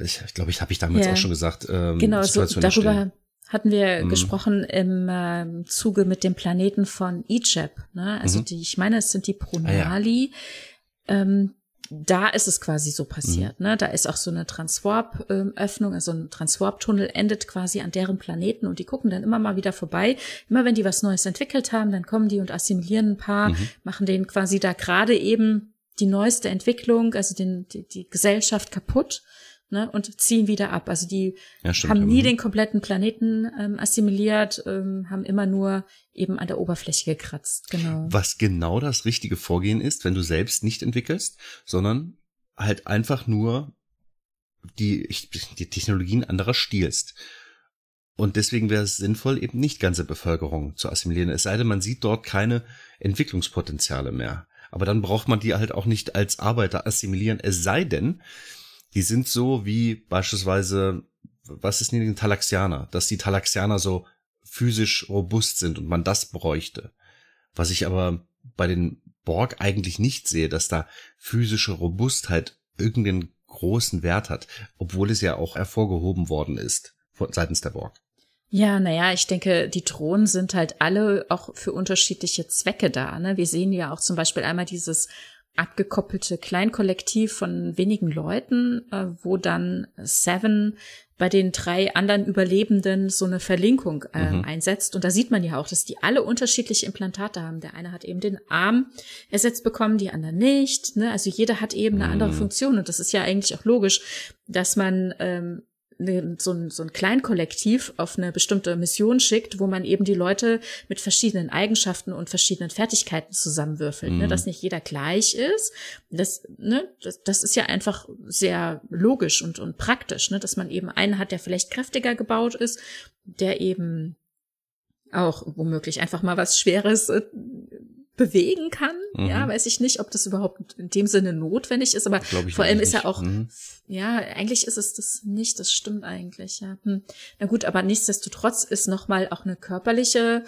ich, ich glaube, ich habe ich damals ja. auch schon gesagt, ähm, genau, so darüber, hatten wir mhm. gesprochen im äh, Zuge mit dem Planeten von Icheb. Ne? Also mhm. die, ich meine, es sind die Pronali. Ah, ja. ähm, da ist es quasi so passiert. Mhm. Ne? Da ist auch so eine Transwarp-Öffnung, also ein Transwarp-Tunnel endet quasi an deren Planeten und die gucken dann immer mal wieder vorbei. Immer wenn die was Neues entwickelt haben, dann kommen die und assimilieren ein paar, mhm. machen denen quasi da gerade eben die neueste Entwicklung, also den, die, die Gesellschaft kaputt ne, und ziehen wieder ab. Also die ja, haben nie den kompletten Planeten ähm, assimiliert, ähm, haben immer nur eben an der Oberfläche gekratzt. Genau. Was genau das richtige Vorgehen ist, wenn du selbst nicht entwickelst, sondern halt einfach nur die, die Technologien anderer stiehlst. Und deswegen wäre es sinnvoll, eben nicht ganze Bevölkerung zu assimilieren. Es sei denn, man sieht dort keine Entwicklungspotenziale mehr. Aber dann braucht man die halt auch nicht als Arbeiter assimilieren. Es sei denn, die sind so wie beispielsweise, was ist denn die Talaxianer? Dass die Talaxianer so physisch robust sind und man das bräuchte. Was ich aber bei den Borg eigentlich nicht sehe, dass da physische Robustheit irgendeinen großen Wert hat, obwohl es ja auch hervorgehoben worden ist seitens der Borg. Ja, naja, ich denke, die Drohnen sind halt alle auch für unterschiedliche Zwecke da. Ne? Wir sehen ja auch zum Beispiel einmal dieses abgekoppelte Kleinkollektiv von wenigen Leuten, äh, wo dann Seven bei den drei anderen Überlebenden so eine Verlinkung äh, mhm. einsetzt. Und da sieht man ja auch, dass die alle unterschiedliche Implantate haben. Der eine hat eben den Arm ersetzt bekommen, die anderen nicht. Ne? Also jeder hat eben eine mhm. andere Funktion. Und das ist ja eigentlich auch logisch, dass man ähm, so ein, so ein Kleinkollektiv auf eine bestimmte Mission schickt, wo man eben die Leute mit verschiedenen Eigenschaften und verschiedenen Fertigkeiten zusammenwürfelt, ne? mhm. ne, dass nicht jeder gleich ist. Das, ne, das, das ist ja einfach sehr logisch und, und praktisch, ne, dass man eben einen hat, der vielleicht kräftiger gebaut ist, der eben auch womöglich einfach mal was Schweres äh, bewegen kann. Mhm. Ja, weiß ich nicht, ob das überhaupt in dem Sinne notwendig ist, aber vor allem ist er auch, mhm. ja, eigentlich ist es das nicht, das stimmt eigentlich, ja. Hm. Na gut, aber nichtsdestotrotz ist nochmal auch eine körperliche,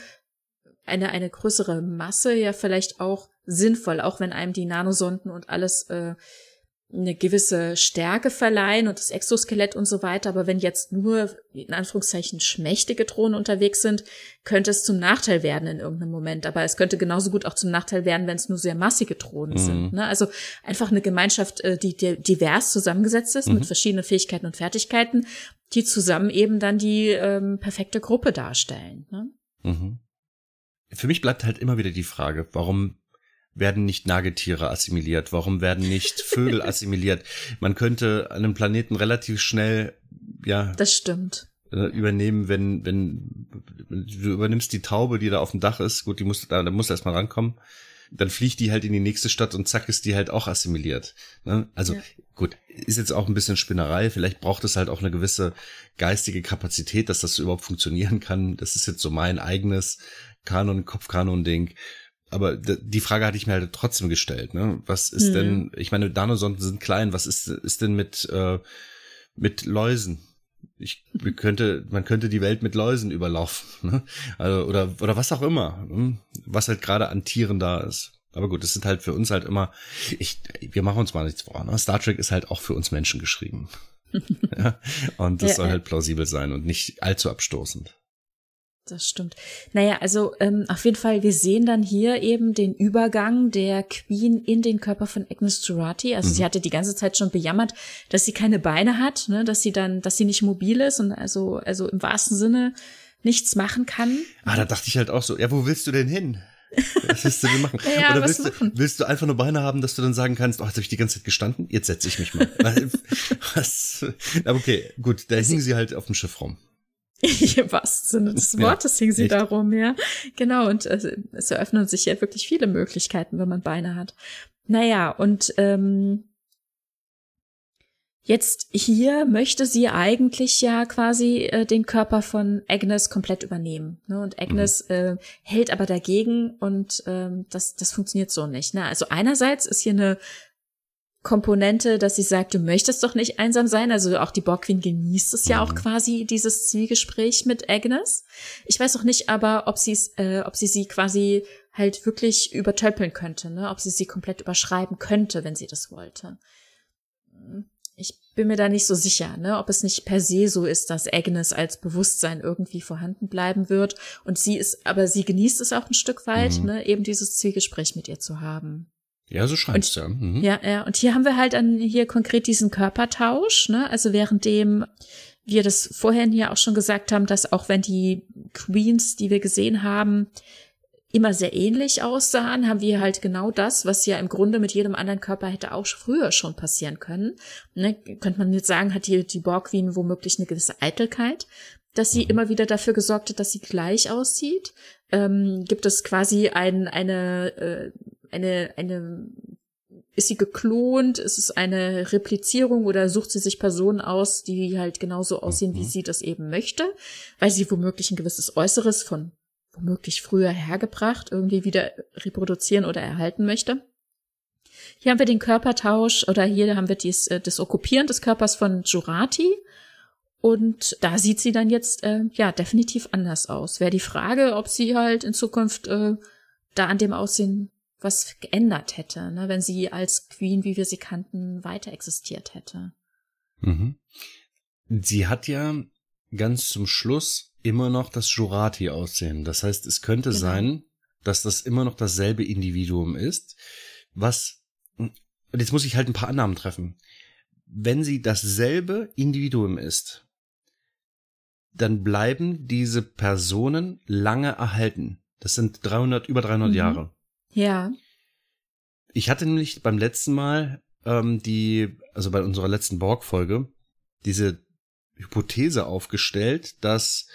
eine, eine größere Masse ja vielleicht auch sinnvoll, auch wenn einem die Nanosonden und alles äh, eine gewisse Stärke verleihen und das Exoskelett und so weiter. Aber wenn jetzt nur in Anführungszeichen schmächtige Drohnen unterwegs sind, könnte es zum Nachteil werden in irgendeinem Moment. Aber es könnte genauso gut auch zum Nachteil werden, wenn es nur sehr massige Drohnen mhm. sind. Ne? Also einfach eine Gemeinschaft, äh, die divers zusammengesetzt ist mhm. mit verschiedenen Fähigkeiten und Fertigkeiten, die zusammen eben dann die ähm, perfekte Gruppe darstellen. Ne? Mhm. Für mich bleibt halt immer wieder die Frage, warum werden nicht Nagetiere assimiliert? Warum werden nicht [laughs] Vögel assimiliert? Man könnte einen Planeten relativ schnell, ja. Das stimmt. Äh, übernehmen, wenn, wenn, du übernimmst die Taube, die da auf dem Dach ist, gut, die muss, da, da muss erstmal rankommen. Dann fliegt die halt in die nächste Stadt und zack ist die halt auch assimiliert. Ne? Also ja. gut, ist jetzt auch ein bisschen Spinnerei. Vielleicht braucht es halt auch eine gewisse geistige Kapazität, dass das überhaupt funktionieren kann. Das ist jetzt so mein eigenes Kanon, Kopfkanon-Ding aber die Frage hatte ich mir halt trotzdem gestellt, ne? Was ist hm. denn, ich meine, Danosonden sind klein, was ist, ist denn mit, äh, mit Läusen? Ich [laughs] könnte, man könnte die Welt mit Läusen überlaufen, [laughs] ne? Also, oder, oder was auch immer, hm? was halt gerade an Tieren da ist. Aber gut, das sind halt für uns halt immer, ich, wir machen uns mal nichts vor, ne? Star Trek ist halt auch für uns Menschen geschrieben. [laughs] ja? Und das ja, soll halt plausibel sein und nicht allzu abstoßend. Das stimmt. Naja, also ähm, auf jeden Fall, wir sehen dann hier eben den Übergang der Queen in den Körper von Agnes Jurati. Also mhm. sie hatte die ganze Zeit schon bejammert, dass sie keine Beine hat, ne, dass sie dann, dass sie nicht mobil ist und also, also im wahrsten Sinne nichts machen kann. Ah, da dachte ich halt auch so, ja, wo willst du denn hin? Was willst du denn machen? [laughs] ja, Oder willst, Du, willst du einfach nur Beine haben, dass du dann sagen kannst, oh, jetzt habe ich die ganze Zeit gestanden, jetzt setze ich mich mal. [laughs] [laughs] was? Aber okay, gut, da hingen sie halt auf dem Schiff rum. [laughs] Im wahrsten Sinne des Wortes ja, hing sie echt? darum, ja. Genau, und äh, es eröffnen sich ja wirklich viele Möglichkeiten, wenn man Beine hat. Naja, und ähm, jetzt hier möchte sie eigentlich ja quasi äh, den Körper von Agnes komplett übernehmen. Ne? Und Agnes mhm. äh, hält aber dagegen und ähm, das, das funktioniert so nicht. Ne? Also einerseits ist hier eine Komponente, dass sie sagt, du möchtest doch nicht einsam sein. Also auch die Borgwin genießt es ja auch mhm. quasi, dieses Zielgespräch mit Agnes. Ich weiß auch nicht aber, ob sie äh, ob sie sie quasi halt wirklich übertöpeln könnte, ne? ob sie sie komplett überschreiben könnte, wenn sie das wollte. Ich bin mir da nicht so sicher, ne, ob es nicht per se so ist, dass Agnes als Bewusstsein irgendwie vorhanden bleiben wird. Und sie ist, aber sie genießt es auch ein Stück weit, mhm. ne, eben dieses Zielgespräch mit ihr zu haben. Ja, so scheint's ja. Mhm. Ja, ja. Und hier haben wir halt an, hier konkret diesen Körpertausch, ne? Also währenddem wir das vorhin hier auch schon gesagt haben, dass auch wenn die Queens, die wir gesehen haben, immer sehr ähnlich aussahen, haben wir halt genau das, was ja im Grunde mit jedem anderen Körper hätte auch früher schon passieren können. Ne? Könnte man jetzt sagen, hat die, die Borg Queen womöglich eine gewisse Eitelkeit, dass sie mhm. immer wieder dafür gesorgt hat, dass sie gleich aussieht. Ähm, gibt es quasi ein, eine äh, eine, eine, ist sie geklont? Ist es eine Replizierung oder sucht sie sich Personen aus, die halt genauso aussehen, mhm. wie sie das eben möchte? Weil sie womöglich ein gewisses Äußeres von womöglich früher hergebracht irgendwie wieder reproduzieren oder erhalten möchte. Hier haben wir den Körpertausch oder hier haben wir dies, äh, das Okkupieren des Körpers von Jurati. Und da sieht sie dann jetzt äh, ja definitiv anders aus. Wäre die Frage, ob sie halt in Zukunft äh, da an dem Aussehen was geändert hätte, ne, wenn sie als Queen, wie wir sie kannten, weiter existiert hätte. Mhm. Sie hat ja ganz zum Schluss immer noch das Jurati-Aussehen. Das heißt, es könnte genau. sein, dass das immer noch dasselbe Individuum ist, was, und jetzt muss ich halt ein paar Annahmen treffen. Wenn sie dasselbe Individuum ist, dann bleiben diese Personen lange erhalten. Das sind 300, über 300 mhm. Jahre. Ja. Ich hatte nämlich beim letzten Mal ähm, die, also bei unserer letzten Borg-Folge, diese Hypothese aufgestellt, dass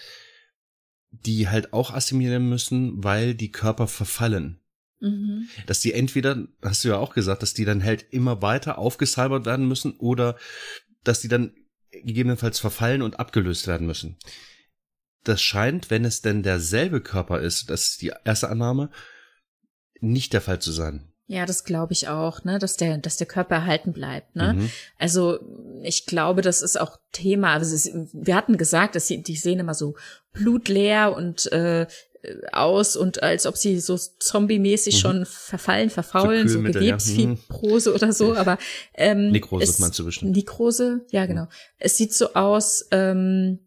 die halt auch assimilieren müssen, weil die Körper verfallen. Mhm. Dass die entweder, hast du ja auch gesagt, dass die dann halt immer weiter aufgesalbert werden müssen oder dass die dann gegebenenfalls verfallen und abgelöst werden müssen. Das scheint, wenn es denn derselbe Körper ist, das ist die erste Annahme, nicht der Fall zu sein. Ja, das glaube ich auch, ne, dass der, dass der Körper erhalten bleibt, ne. Mhm. Also ich glaube, das ist auch Thema. Also ist, wir hatten gesagt, dass sie, die sehen immer so blutleer und äh, aus und als ob sie so zombie-mäßig mhm. schon verfallen, verfaulen, so, so Gewebsfibrose mhm. oder so, aber ähm, Nekrose es, meinst du bestimmt. Nekrose, ja genau. Mhm. Es sieht so aus, ähm,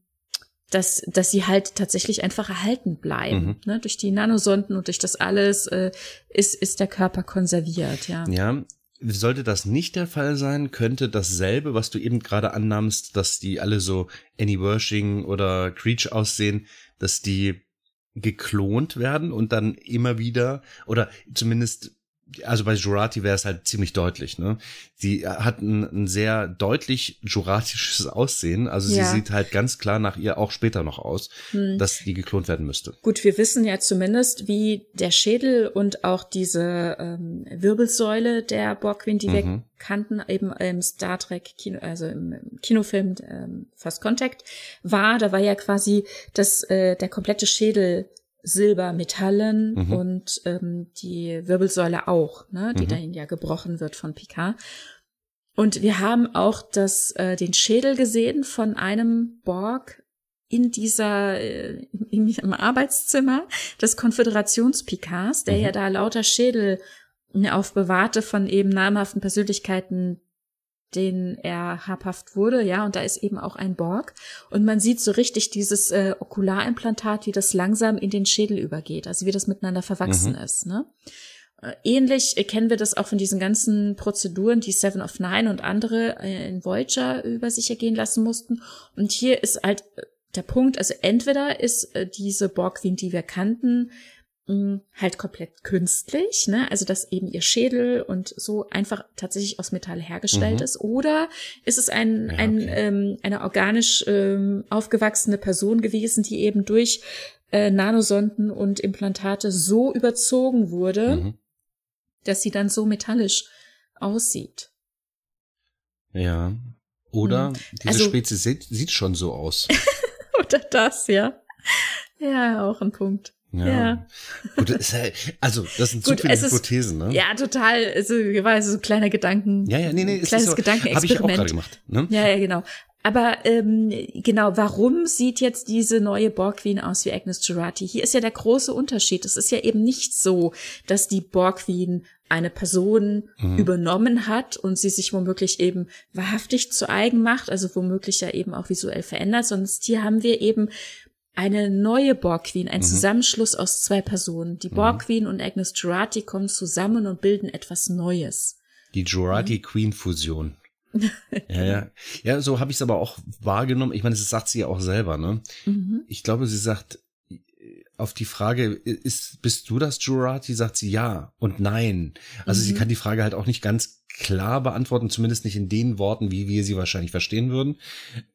dass, dass sie halt tatsächlich einfach erhalten bleiben. Mhm. Ne? Durch die Nanosonden und durch das alles äh, ist, ist der Körper konserviert, ja. Ja, sollte das nicht der Fall sein, könnte dasselbe, was du eben gerade annahmst, dass die alle so Annie Wershing oder Creech aussehen, dass die geklont werden und dann immer wieder oder zumindest also bei Jurati wäre es halt ziemlich deutlich, ne? Sie hat ein, ein sehr deutlich juratisches [laughs] Aussehen, also ja. sie sieht halt ganz klar nach ihr auch später noch aus, hm. dass die geklont werden müsste. Gut, wir wissen ja zumindest, wie der Schädel und auch diese ähm, Wirbelsäule der Borgwin, die mhm. wir kannten, eben im Star Trek Kino, also im Kinofilm ähm, First Contact war. Da war ja quasi das äh, der komplette Schädel Silbermetallen mhm. und ähm, die Wirbelsäule auch, ne, die mhm. dahin ja gebrochen wird von Picard. Und wir haben auch das, äh, den Schädel gesehen von einem Borg in dieser, äh, in, im Arbeitszimmer des Konföderationspicards, der mhm. ja da lauter Schädel ne, aufbewahrte von eben namhaften Persönlichkeiten den er habhaft wurde, ja, und da ist eben auch ein Borg. Und man sieht so richtig dieses äh, Okularimplantat, wie das langsam in den Schädel übergeht, also wie das miteinander verwachsen mhm. ist, ne? Äh, ähnlich kennen wir das auch von diesen ganzen Prozeduren, die Seven of Nine und andere äh, in Voyager über sich ergehen lassen mussten. Und hier ist halt äh, der Punkt, also entweder ist diese Borg, wie die wir kannten, halt komplett künstlich, ne? Also dass eben ihr Schädel und so einfach tatsächlich aus Metall hergestellt mhm. ist. Oder ist es ein, ja, ein ähm, eine organisch ähm, aufgewachsene Person gewesen, die eben durch äh, Nanosonden und Implantate so überzogen wurde, mhm. dass sie dann so metallisch aussieht. Ja. Oder mhm. diese also, Spezies sieht, sieht schon so aus. [laughs] Oder das, ja. Ja, auch ein Punkt. Ja. ja. Gut, das halt, also, das sind [laughs] Gut, so viele Hypothesen, ne? Ja, total. Also, war so ein kleiner Gedanken. Ja, ja, nee, nee, kleines so, Gedankenexperiment. Habe ich auch gerade gemacht, ne? Ja, ja, genau. Aber ähm, genau, warum sieht jetzt diese neue Borg Queen aus wie Agnes Girardi? Hier ist ja der große Unterschied. Es ist ja eben nicht so, dass die Borg Queen eine Person mhm. übernommen hat und sie sich womöglich eben wahrhaftig zu eigen macht, also womöglich ja eben auch visuell verändert, sondern hier haben wir eben eine neue Borg Queen, ein mhm. Zusammenschluss aus zwei Personen. Die Borg Queen mhm. und Agnes Jurati kommen zusammen und bilden etwas Neues. Die Jurati Queen Fusion. [laughs] ja, ja. Ja, so habe ich es aber auch wahrgenommen. Ich meine, das sagt sie ja auch selber, ne? Mhm. Ich glaube, sie sagt auf die Frage, ist, bist du das Jurati? Sagt sie ja und nein. Also mhm. sie kann die Frage halt auch nicht ganz klar beantworten, zumindest nicht in den Worten, wie wir sie wahrscheinlich verstehen würden.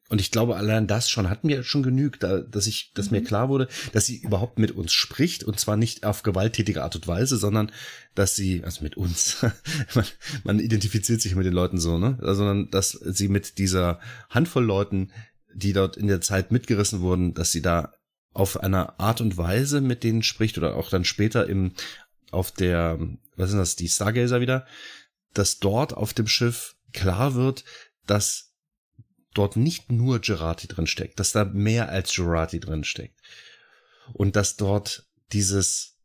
Und ich glaube, allein das schon hat mir schon genügt, dass ich, dass mhm. mir klar wurde, dass sie überhaupt mit uns spricht und zwar nicht auf gewalttätige Art und Weise, sondern dass sie, also mit uns, [laughs] man, man identifiziert sich mit den Leuten so, ne, sondern dass sie mit dieser Handvoll Leuten, die dort in der Zeit mitgerissen wurden, dass sie da auf einer Art und Weise mit denen spricht oder auch dann später im auf der, was sind das, die Stargazer wieder, dass dort auf dem Schiff klar wird, dass dort nicht nur Gerati drin steckt, dass da mehr als Gerati drin steckt. Und dass dort dieses,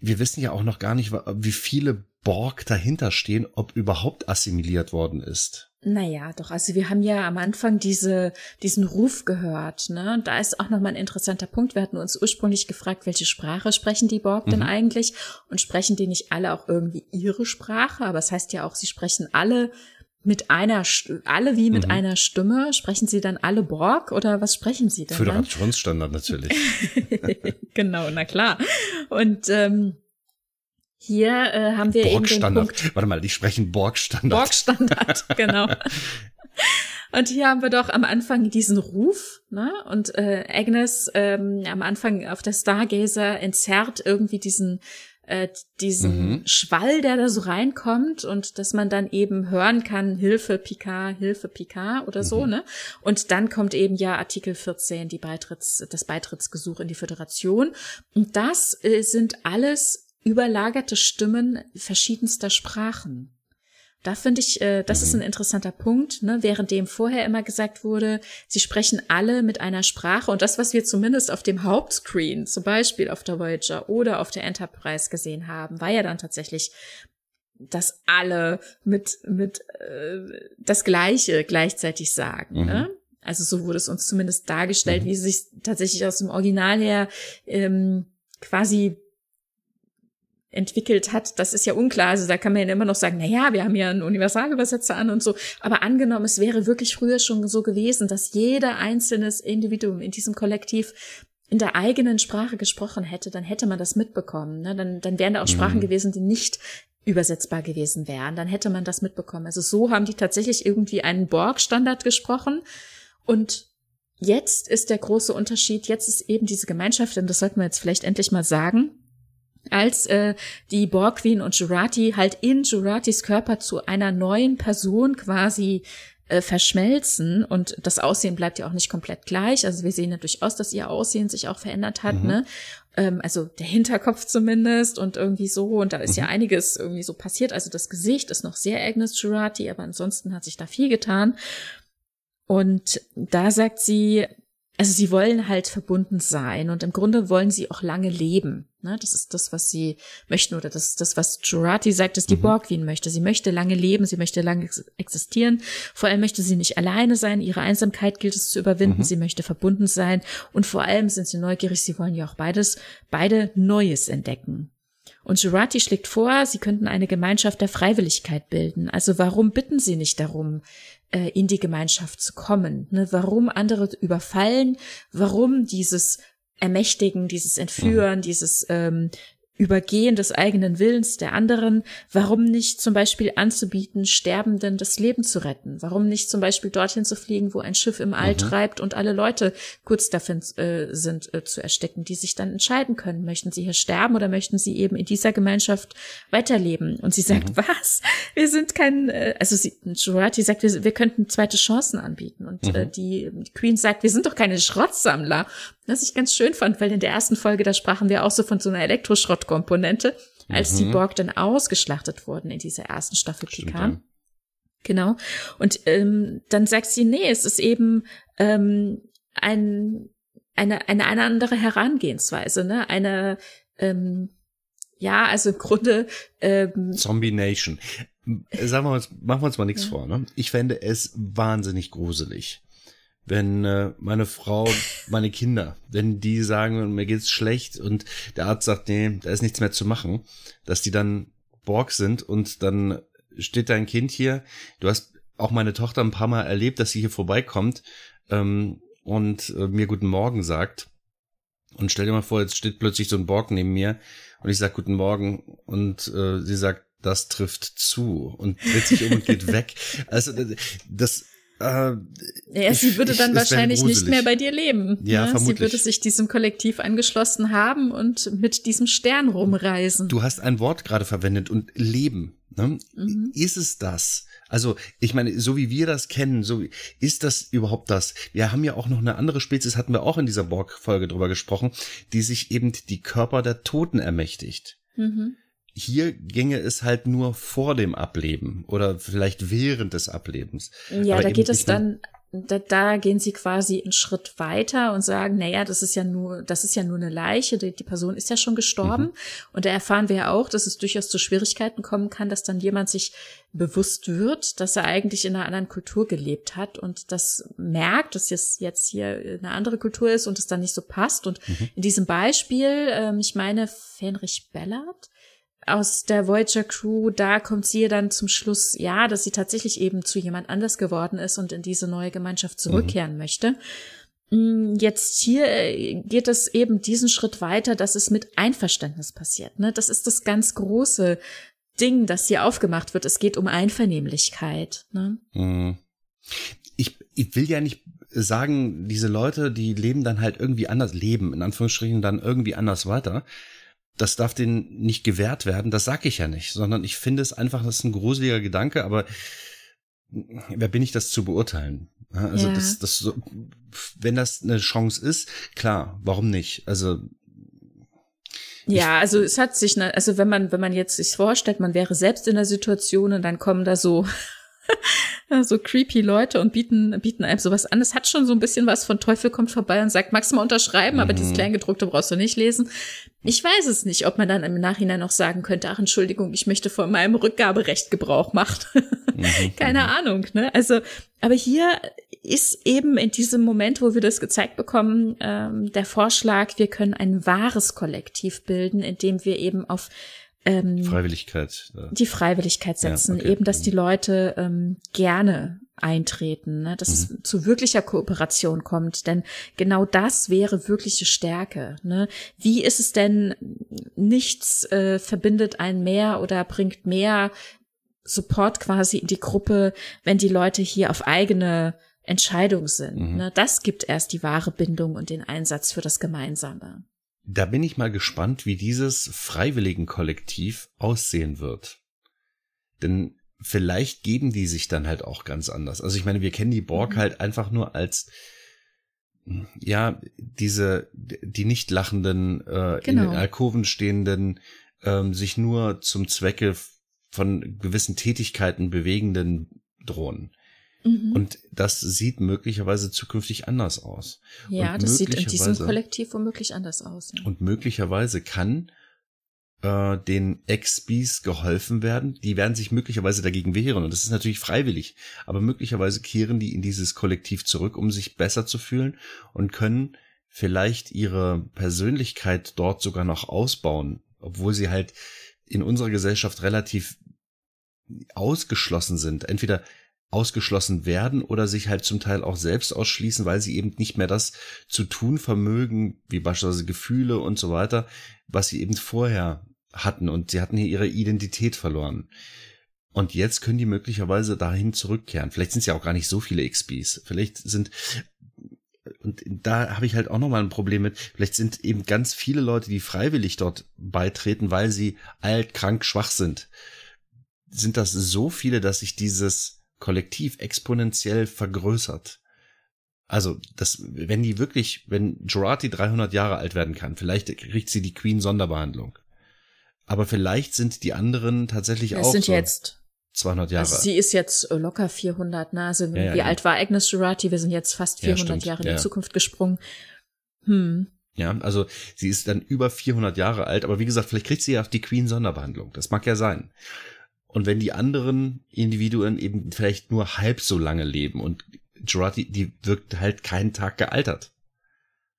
wir wissen ja auch noch gar nicht, wie viele Borg dahinter stehen, ob überhaupt assimiliert worden ist. Naja, doch, also wir haben ja am Anfang diese, diesen Ruf gehört, ne? Und da ist auch nochmal ein interessanter Punkt. Wir hatten uns ursprünglich gefragt, welche Sprache sprechen die Borg mhm. denn eigentlich? Und sprechen die nicht alle auch irgendwie ihre Sprache? Aber es das heißt ja auch, sie sprechen alle mit einer, alle wie mit mhm. einer Stimme. Sprechen sie dann alle Borg oder was sprechen sie denn? Föderationsstandard natürlich. [laughs] genau, na klar. Und, ähm, hier äh, haben wir eben den Punkt. Warte mal, die sprechen Borg-Standard. Borg-Standard, [laughs] genau. Und hier haben wir doch am Anfang diesen Ruf, ne? Und äh, Agnes ähm, am Anfang auf der Stargazer entzerrt irgendwie diesen äh, diesen mhm. Schwall, der da so reinkommt und dass man dann eben hören kann, Hilfe Picard, Hilfe Picard oder so, mhm. ne? Und dann kommt eben ja Artikel 14, die Beitritts, das Beitrittsgesuch in die Föderation. Und das äh, sind alles überlagerte Stimmen verschiedenster Sprachen. Da finde ich, äh, das mhm. ist ein interessanter Punkt, ne? während dem vorher immer gesagt wurde, sie sprechen alle mit einer Sprache und das, was wir zumindest auf dem Hauptscreen, zum Beispiel auf der Voyager oder auf der Enterprise gesehen haben, war ja dann tatsächlich dass alle mit mit äh, das Gleiche gleichzeitig sagen. Mhm. Ne? Also so wurde es uns zumindest dargestellt, mhm. wie es sich tatsächlich aus dem Original her ähm, quasi entwickelt hat, das ist ja unklar. Also da kann man ja immer noch sagen, na ja, wir haben ja einen Universalübersetzer an und so. Aber angenommen, es wäre wirklich früher schon so gewesen, dass jeder einzelnes Individuum in diesem Kollektiv in der eigenen Sprache gesprochen hätte, dann hätte man das mitbekommen. Ne? Dann, dann wären da auch Sprachen mhm. gewesen, die nicht übersetzbar gewesen wären. Dann hätte man das mitbekommen. Also so haben die tatsächlich irgendwie einen Borg-Standard gesprochen. Und jetzt ist der große Unterschied, jetzt ist eben diese Gemeinschaft, und das sollten wir jetzt vielleicht endlich mal sagen, als äh, die Borg Queen und Jurati halt in Juratis Körper zu einer neuen Person quasi äh, verschmelzen und das Aussehen bleibt ja auch nicht komplett gleich. Also wir sehen ja durchaus, dass ihr Aussehen sich auch verändert hat, mhm. ne? Ähm, also der Hinterkopf zumindest und irgendwie so und da ist mhm. ja einiges irgendwie so passiert. Also das Gesicht ist noch sehr Agnes Jurati, aber ansonsten hat sich da viel getan. Und da sagt sie, also sie wollen halt verbunden sein und im Grunde wollen sie auch lange leben. Ne? Das ist das, was sie möchten oder das ist das, was Jurati sagt, dass die mhm. Borgwin möchte. Sie möchte lange leben, sie möchte lange existieren. Vor allem möchte sie nicht alleine sein. Ihre Einsamkeit gilt es zu überwinden. Mhm. Sie möchte verbunden sein und vor allem sind sie neugierig. Sie wollen ja auch beides, beide Neues entdecken. Und Jurati schlägt vor, sie könnten eine Gemeinschaft der Freiwilligkeit bilden. Also warum bitten sie nicht darum, äh, in die Gemeinschaft zu kommen. Ne? Warum andere überfallen, warum dieses Ermächtigen, dieses Entführen, mhm. dieses ähm, Übergehen des eigenen Willens der anderen, warum nicht zum Beispiel anzubieten, Sterbenden das Leben zu retten? Warum nicht zum Beispiel dorthin zu fliegen, wo ein Schiff im All mhm. treibt und alle Leute kurz davon äh, sind äh, zu ersticken, die sich dann entscheiden können, möchten sie hier sterben oder möchten sie eben in dieser Gemeinschaft weiterleben? Und sie sagt, mhm. was? Wir sind kein, äh, also sie, Jurati sagt, wir, wir könnten zweite Chancen anbieten. Und äh, mhm. äh, die, die Queen sagt, wir sind doch keine Schrottsammler. Was ich ganz schön fand, weil in der ersten Folge, da sprachen wir auch so von so einer Elektroschrottkomponente, als mhm. die Borg dann ausgeschlachtet wurden in dieser ersten Staffel Picard. Genau. Und ähm, dann sagt sie, nee, es ist eben ähm, ein, eine, eine, eine andere Herangehensweise, ne? Eine, ähm, ja, also im Grunde ähm, Zombie Nation. Sagen wir uns, machen wir uns mal nichts ja. vor, ne? Ich fände es wahnsinnig gruselig wenn äh, meine Frau, meine Kinder, wenn die sagen, mir geht's schlecht und der Arzt sagt, nee, da ist nichts mehr zu machen, dass die dann Borg sind und dann steht dein Kind hier. Du hast auch meine Tochter ein paar Mal erlebt, dass sie hier vorbeikommt ähm, und äh, mir guten Morgen sagt. Und stell dir mal vor, jetzt steht plötzlich so ein Borg neben mir und ich sag guten Morgen und äh, sie sagt, das trifft zu und dreht sich um und geht [laughs] weg. Also das äh, ja, sie würde dann ich, wahrscheinlich nicht mehr bei dir leben. Ja, ne? vermutlich. Sie würde sich diesem Kollektiv angeschlossen haben und mit diesem Stern rumreisen. Du hast ein Wort gerade verwendet und Leben. Ne? Mhm. Ist es das? Also, ich meine, so wie wir das kennen, so ist das überhaupt das? Wir haben ja auch noch eine andere Spezies, hatten wir auch in dieser Borg-Folge drüber gesprochen, die sich eben die Körper der Toten ermächtigt. Mhm hier ginge es halt nur vor dem Ableben oder vielleicht während des Ablebens. Ja, Aber da geht es dann, da, da gehen sie quasi einen Schritt weiter und sagen, naja, das ist ja nur, das ist ja nur eine Leiche, die, die Person ist ja schon gestorben. Mhm. Und da erfahren wir ja auch, dass es durchaus zu Schwierigkeiten kommen kann, dass dann jemand sich bewusst wird, dass er eigentlich in einer anderen Kultur gelebt hat und das merkt, dass es jetzt hier eine andere Kultur ist und es dann nicht so passt. Und mhm. in diesem Beispiel, ähm, ich meine, Fenrich Bellard, aus der Voyager Crew, da kommt sie dann zum Schluss, ja, dass sie tatsächlich eben zu jemand anders geworden ist und in diese neue Gemeinschaft zurückkehren mhm. möchte. Mm, jetzt hier äh, geht es eben diesen Schritt weiter, dass es mit Einverständnis passiert. Ne? Das ist das ganz große Ding, das hier aufgemacht wird. Es geht um Einvernehmlichkeit. Ne? Mhm. Ich, ich will ja nicht sagen, diese Leute, die leben dann halt irgendwie anders, leben in Anführungsstrichen dann irgendwie anders weiter das darf denen nicht gewährt werden. Das sag ich ja nicht, sondern ich finde es einfach, das ist ein gruseliger Gedanke, aber wer bin ich, das zu beurteilen? Also ja. das, das, so, wenn das eine Chance ist, klar, warum nicht? Also Ja, also es hat sich, ne, also wenn man, wenn man jetzt sich vorstellt, man wäre selbst in der Situation und dann kommen da so [laughs] so creepy Leute und bieten, bieten einem sowas an. Es hat schon so ein bisschen was von Teufel kommt vorbei und sagt, magst du mal unterschreiben, mhm. aber dieses mhm. Kleingedruckte brauchst du nicht lesen. Ich weiß es nicht, ob man dann im Nachhinein noch sagen könnte, ach Entschuldigung, ich möchte von meinem Rückgaberecht Gebrauch machen. Mhm. [laughs] Keine mhm. Ahnung, ne? Also, aber hier ist eben in diesem Moment, wo wir das gezeigt bekommen, ähm, der Vorschlag, wir können ein wahres Kollektiv bilden, indem wir eben auf ähm, Freiwilligkeit. Ja. Die Freiwilligkeit setzen, ja, okay. eben, dass die mhm. Leute ähm, gerne eintreten, ne? dass mhm. es zu wirklicher Kooperation kommt, denn genau das wäre wirkliche Stärke. Ne? Wie ist es denn, nichts äh, verbindet einen mehr oder bringt mehr Support quasi in die Gruppe, wenn die Leute hier auf eigene Entscheidung sind. Mhm. Ne? Das gibt erst die wahre Bindung und den Einsatz für das Gemeinsame. Da bin ich mal gespannt, wie dieses Freiwilligenkollektiv aussehen wird. Denn vielleicht geben die sich dann halt auch ganz anders. Also ich meine, wir kennen die Borg mhm. halt einfach nur als ja, diese, die nicht lachenden, äh, genau. in den Alkoven stehenden, ähm, sich nur zum Zwecke von gewissen Tätigkeiten bewegenden Drohnen. Mhm. Und das sieht möglicherweise zukünftig anders aus. Ja, und das sieht in diesem Kollektiv womöglich anders aus. Ja. Und möglicherweise kann äh, den Ex-Bees geholfen werden. Die werden sich möglicherweise dagegen wehren. Und das ist natürlich freiwillig. Aber möglicherweise kehren die in dieses Kollektiv zurück, um sich besser zu fühlen und können vielleicht ihre Persönlichkeit dort sogar noch ausbauen, obwohl sie halt in unserer Gesellschaft relativ ausgeschlossen sind. Entweder ausgeschlossen werden oder sich halt zum Teil auch selbst ausschließen, weil sie eben nicht mehr das zu tun vermögen, wie beispielsweise Gefühle und so weiter, was sie eben vorher hatten und sie hatten hier ihre Identität verloren. Und jetzt können die möglicherweise dahin zurückkehren. Vielleicht sind es ja auch gar nicht so viele XPs. Vielleicht sind und da habe ich halt auch nochmal ein Problem mit. Vielleicht sind eben ganz viele Leute, die freiwillig dort beitreten, weil sie alt, krank, schwach sind. Sind das so viele, dass sich dieses Kollektiv exponentiell vergrößert. Also, das, wenn die wirklich, wenn Jurati 300 Jahre alt werden kann, vielleicht kriegt sie die Queen Sonderbehandlung. Aber vielleicht sind die anderen tatsächlich das auch sind so jetzt 200 Jahre. Also sie ist jetzt äh, locker 400, ne? Also ja, ja, wie ja. alt war Agnes Jurati? Wir sind jetzt fast 400 Jahre in die Zukunft gesprungen. Hm. Ja, also sie ist dann über 400 Jahre alt, aber wie gesagt, vielleicht kriegt sie ja auch die Queen Sonderbehandlung. Das mag ja sein. Und wenn die anderen Individuen eben vielleicht nur halb so lange leben und Jurati, die wirkt halt keinen Tag gealtert.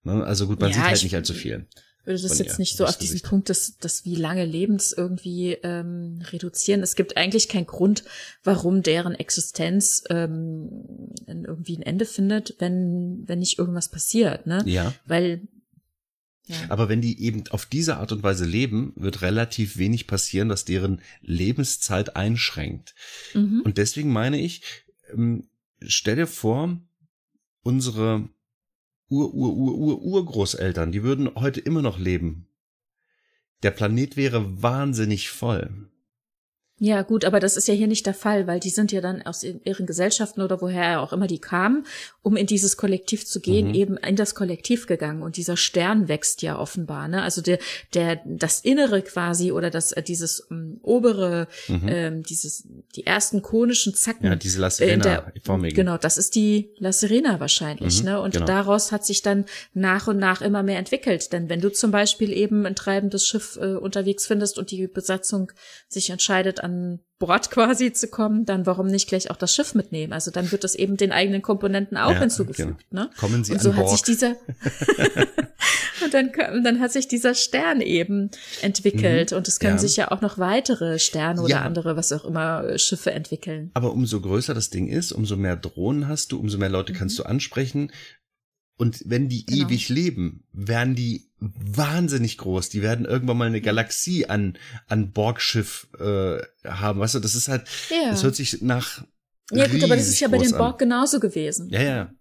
Ne? Also gut, man ja, sieht halt nicht allzu viel. Würde das jetzt nicht so auf diesen Punkt des, des wie lange Lebens irgendwie ähm, reduzieren. Es gibt eigentlich keinen Grund, warum deren Existenz ähm, irgendwie ein Ende findet, wenn, wenn nicht irgendwas passiert. Ne? Ja. Weil aber wenn die eben auf diese Art und Weise leben, wird relativ wenig passieren, was deren Lebenszeit einschränkt. Mhm. Und deswegen meine ich, ähm, stell dir vor, unsere Ur-Ur-Ur-Ur-Urgroßeltern, die würden heute immer noch leben. Der Planet wäre wahnsinnig voll. Ja, gut, aber das ist ja hier nicht der Fall, weil die sind ja dann aus ihren Gesellschaften oder woher auch immer die kamen, um in dieses Kollektiv zu gehen, mhm. eben in das Kollektiv gegangen. Und dieser Stern wächst ja offenbar, ne? Also der, der, das Innere quasi oder das, äh, dieses um, ähm, obere, mhm. ähm, dieses, die ersten konischen Zacken. Ja, diese La Serena. Äh, genau, das ist die La Serena wahrscheinlich, mhm, ne? Und genau. daraus hat sich dann nach und nach immer mehr entwickelt. Denn wenn du zum Beispiel eben ein treibendes Schiff äh, unterwegs findest und die Besatzung sich entscheidet, an Bord quasi zu kommen, dann warum nicht gleich auch das Schiff mitnehmen? Also dann wird das eben den eigenen Komponenten auch ja, hinzugefügt. Genau. Ne? Kommen Sie und so an Bord. hat sich dieser [laughs] [laughs] und dann, dann hat sich dieser Stern eben entwickelt mhm, und es können ja. sich ja auch noch weitere Sterne oder ja. andere, was auch immer, Schiffe entwickeln. Aber umso größer das Ding ist, umso mehr Drohnen hast du, umso mehr Leute mhm. kannst du ansprechen. Und wenn die genau. ewig leben, werden die wahnsinnig groß. Die werden irgendwann mal eine Galaxie an, an Borgschiff äh, haben. Weißt du, das ist halt, ja. das hört sich nach. Ja gut, aber das ist ja bei den Borg an. genauso gewesen. Ja, ja.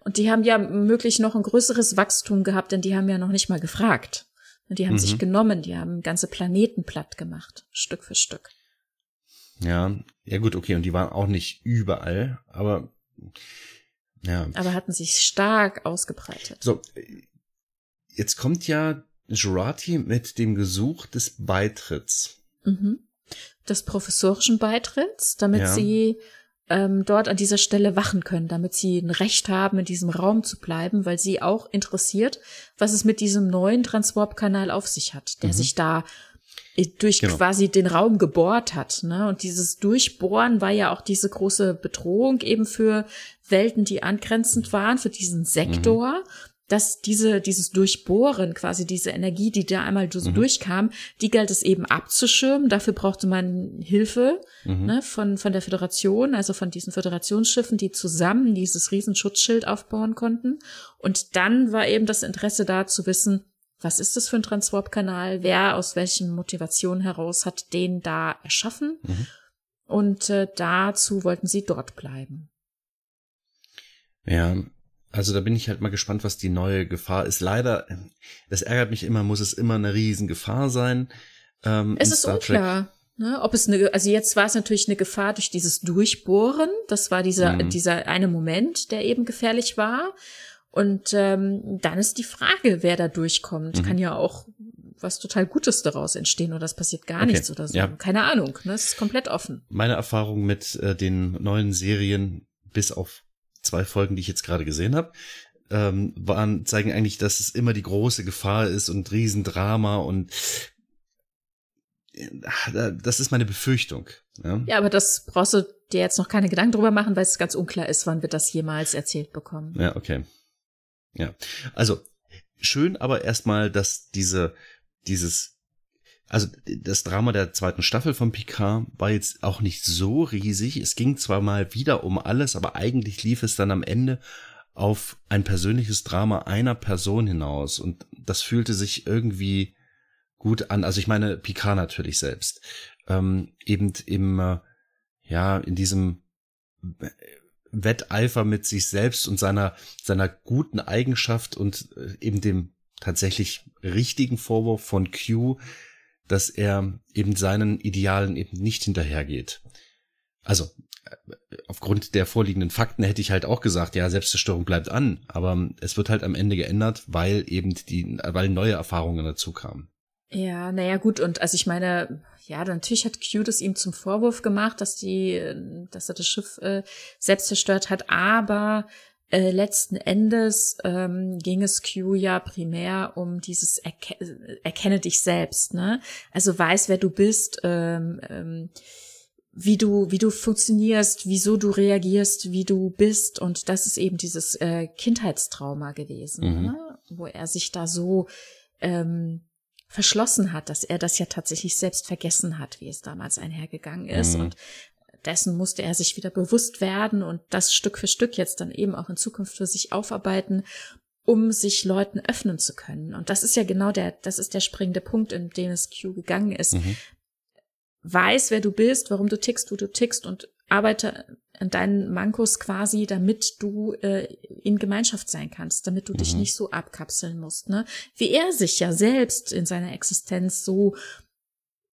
Und die haben ja möglich noch ein größeres Wachstum gehabt, denn die haben ja noch nicht mal gefragt. Die haben mhm. sich genommen, die haben ganze Planeten platt gemacht, Stück für Stück. Ja, ja gut, okay, und die waren auch nicht überall, aber ja. Aber hatten sich stark ausgebreitet. So, jetzt kommt ja Jurati mit dem Gesuch des Beitritts. Mhm. Des professorischen Beitritts, damit Ja. sie ähm, dort an dieser Stelle wachen können, damit sie ein Recht haben, in diesem Raum zu bleiben, weil sie auch interessiert, was es mit diesem neuen Transwarp-Kanal auf sich hat, der sich da durch Genau. quasi den Raum gebohrt hat. Ne? Und dieses Durchbohren war ja auch diese große Bedrohung eben für Welten, die angrenzend waren, für diesen Sektor. Dass diese, dieses Durchbohren, quasi diese Energie, die da einmal so durchkam, die galt es eben abzuschirmen. Dafür brauchte man Hilfe ne, von, von der Föderation, also von diesen Föderationsschiffen, die zusammen dieses Riesenschutzschild aufbauen konnten. Und dann war eben das Interesse da zu wissen, was ist das für ein Transwarp-Kanal? Wer aus welchen Motivationen heraus hat den da erschaffen? Und äh, dazu wollten sie dort bleiben. Ja, also da bin ich halt mal gespannt, was die neue Gefahr ist. Leider, das ärgert mich immer, muss es immer eine Riesengefahr sein. Ähm, Es ist unklar, ne, ob es eine, also jetzt war es natürlich eine Gefahr durch dieses Durchbohren. Das war dieser, Mhm. dieser eine Moment, der eben gefährlich war. Und ähm, dann ist die Frage, wer da durchkommt. Mhm. Kann ja auch was total Gutes daraus entstehen oder es passiert gar Okay, nichts oder so. ja. Keine Ahnung. Ne? Es ist komplett offen. Meine Erfahrung mit äh, den neuen Serien, bis auf zwei Folgen, die ich jetzt gerade gesehen habe, ähm, waren, zeigen eigentlich, dass es immer die große Gefahr ist und Riesendrama und äh, das ist meine Befürchtung. Ja? Ja, aber das brauchst du dir jetzt noch keine Gedanken drüber machen, weil es ganz unklar ist, wann wir das jemals erzählt bekommen. Ja, okay. Ja. Also, schön aber erstmal, dass diese, dieses, also das Drama der zweiten Staffel von Picard war jetzt auch nicht so riesig. Es ging zwar mal wieder um alles, aber eigentlich lief es dann am Ende auf ein persönliches Drama einer Person hinaus. Und das fühlte sich irgendwie gut an. Also ich meine, Picard natürlich selbst. Ähm, eben im, ja, in diesem Wetteifer mit sich selbst und seiner, seiner guten Eigenschaft und äh, eben dem tatsächlich richtigen Vorwurf von Q, dass er eben seinen Idealen eben nicht hinterhergeht. Also, äh, aufgrund der vorliegenden Fakten hätte ich halt auch gesagt, ja, Selbstzerstörung bleibt an, aber es wird halt am Ende geändert, weil eben die, weil neue Erfahrungen dazu kamen. Ja, naja, gut, und also ich meine, ja, natürlich hat Q das ihm zum Vorwurf gemacht, dass die, äh, dass er das Schiff äh, selbst zerstört hat, aber äh, letzten Endes ähm, ging es Q ja primär um dieses Erke Erkenne dich selbst, ne? Also weiß, wer du bist, ähm, ähm, wie du, wie du funktionierst, wieso du reagierst, wie du bist. Und das ist eben dieses äh, Kindheitstrauma gewesen, Mhm. ne? wo er sich da so ähm, verschlossen hat, dass er das ja tatsächlich selbst vergessen hat, wie es damals einhergegangen ist. Mhm. Und dessen musste er sich wieder bewusst werden und das Stück für Stück jetzt dann eben auch in Zukunft für sich aufarbeiten, um sich Leuten öffnen zu können. Und das ist ja genau der, das ist der springende Punkt, in dem es Q gegangen ist. Mhm. Weiß, wer du bist, warum du tickst, wo du tickst und arbeite deinen Mankos quasi, damit du äh, in Gemeinschaft sein kannst, damit du dich Mhm. nicht so abkapseln musst, ne? Wie er sich ja selbst in seiner Existenz so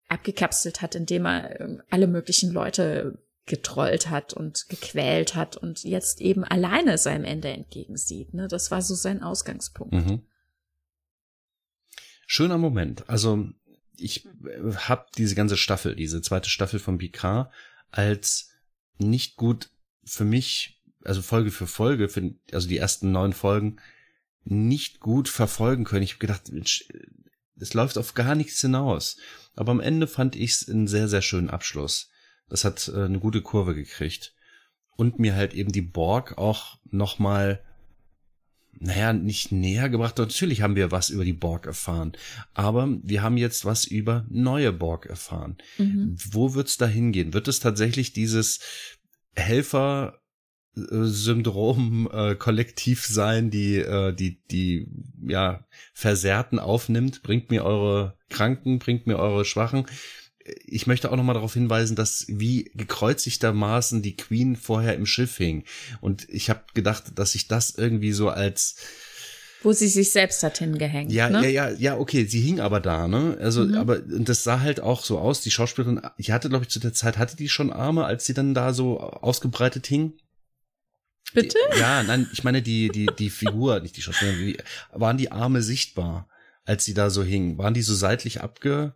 abgekapselt hat, indem er ähm, alle möglichen Leute getrollt hat und gequält hat und jetzt eben alleine seinem Ende entgegensieht. Ne? Das war so sein Ausgangspunkt. Mhm. Schöner Moment. Also ich habe diese ganze Staffel, diese zweite Staffel von Picard als nicht gut für mich, also Folge für Folge, für, also die ersten neun Folgen, nicht gut verfolgen können. Ich habe gedacht, Mensch, es läuft auf gar nichts hinaus. Aber am Ende fand ich es einen sehr, sehr schönen Abschluss. Das hat äh, eine gute Kurve gekriegt. Und mir halt eben die Borg auch nochmal naja, nicht näher gebracht. Natürlich haben wir was über die Borg erfahren, aber wir haben jetzt was über neue Borg erfahren. Mhm. Wo wird's da hingehen? Wird es tatsächlich dieses Helfer Syndrom äh, kollektiv sein, die äh, die die ja Versehrten aufnimmt, bringt mir eure Kranken, bringt mir eure Schwachen. Ich möchte auch noch mal darauf hinweisen, dass wie gekreuzigtermaßen die Queen vorher im Schiff hing und ich habe gedacht, dass ich das irgendwie so als Wo sie sich selbst hat hingehängt. ja, ne? ja, ja, ja, okay, sie hing aber da, ne? Also, Mhm. aber das sah halt auch so aus. Die Schauspielerin, die hatte, glaube ich, zu der Zeit, hatte die schon Arme, als sie dann da so ausgebreitet hing? Bitte? Die, ja, nein, ich meine die, die, die Figur, nicht die Schauspielerin, die, waren die Arme sichtbar. als sie da so hingen? Waren die so seitlich abge,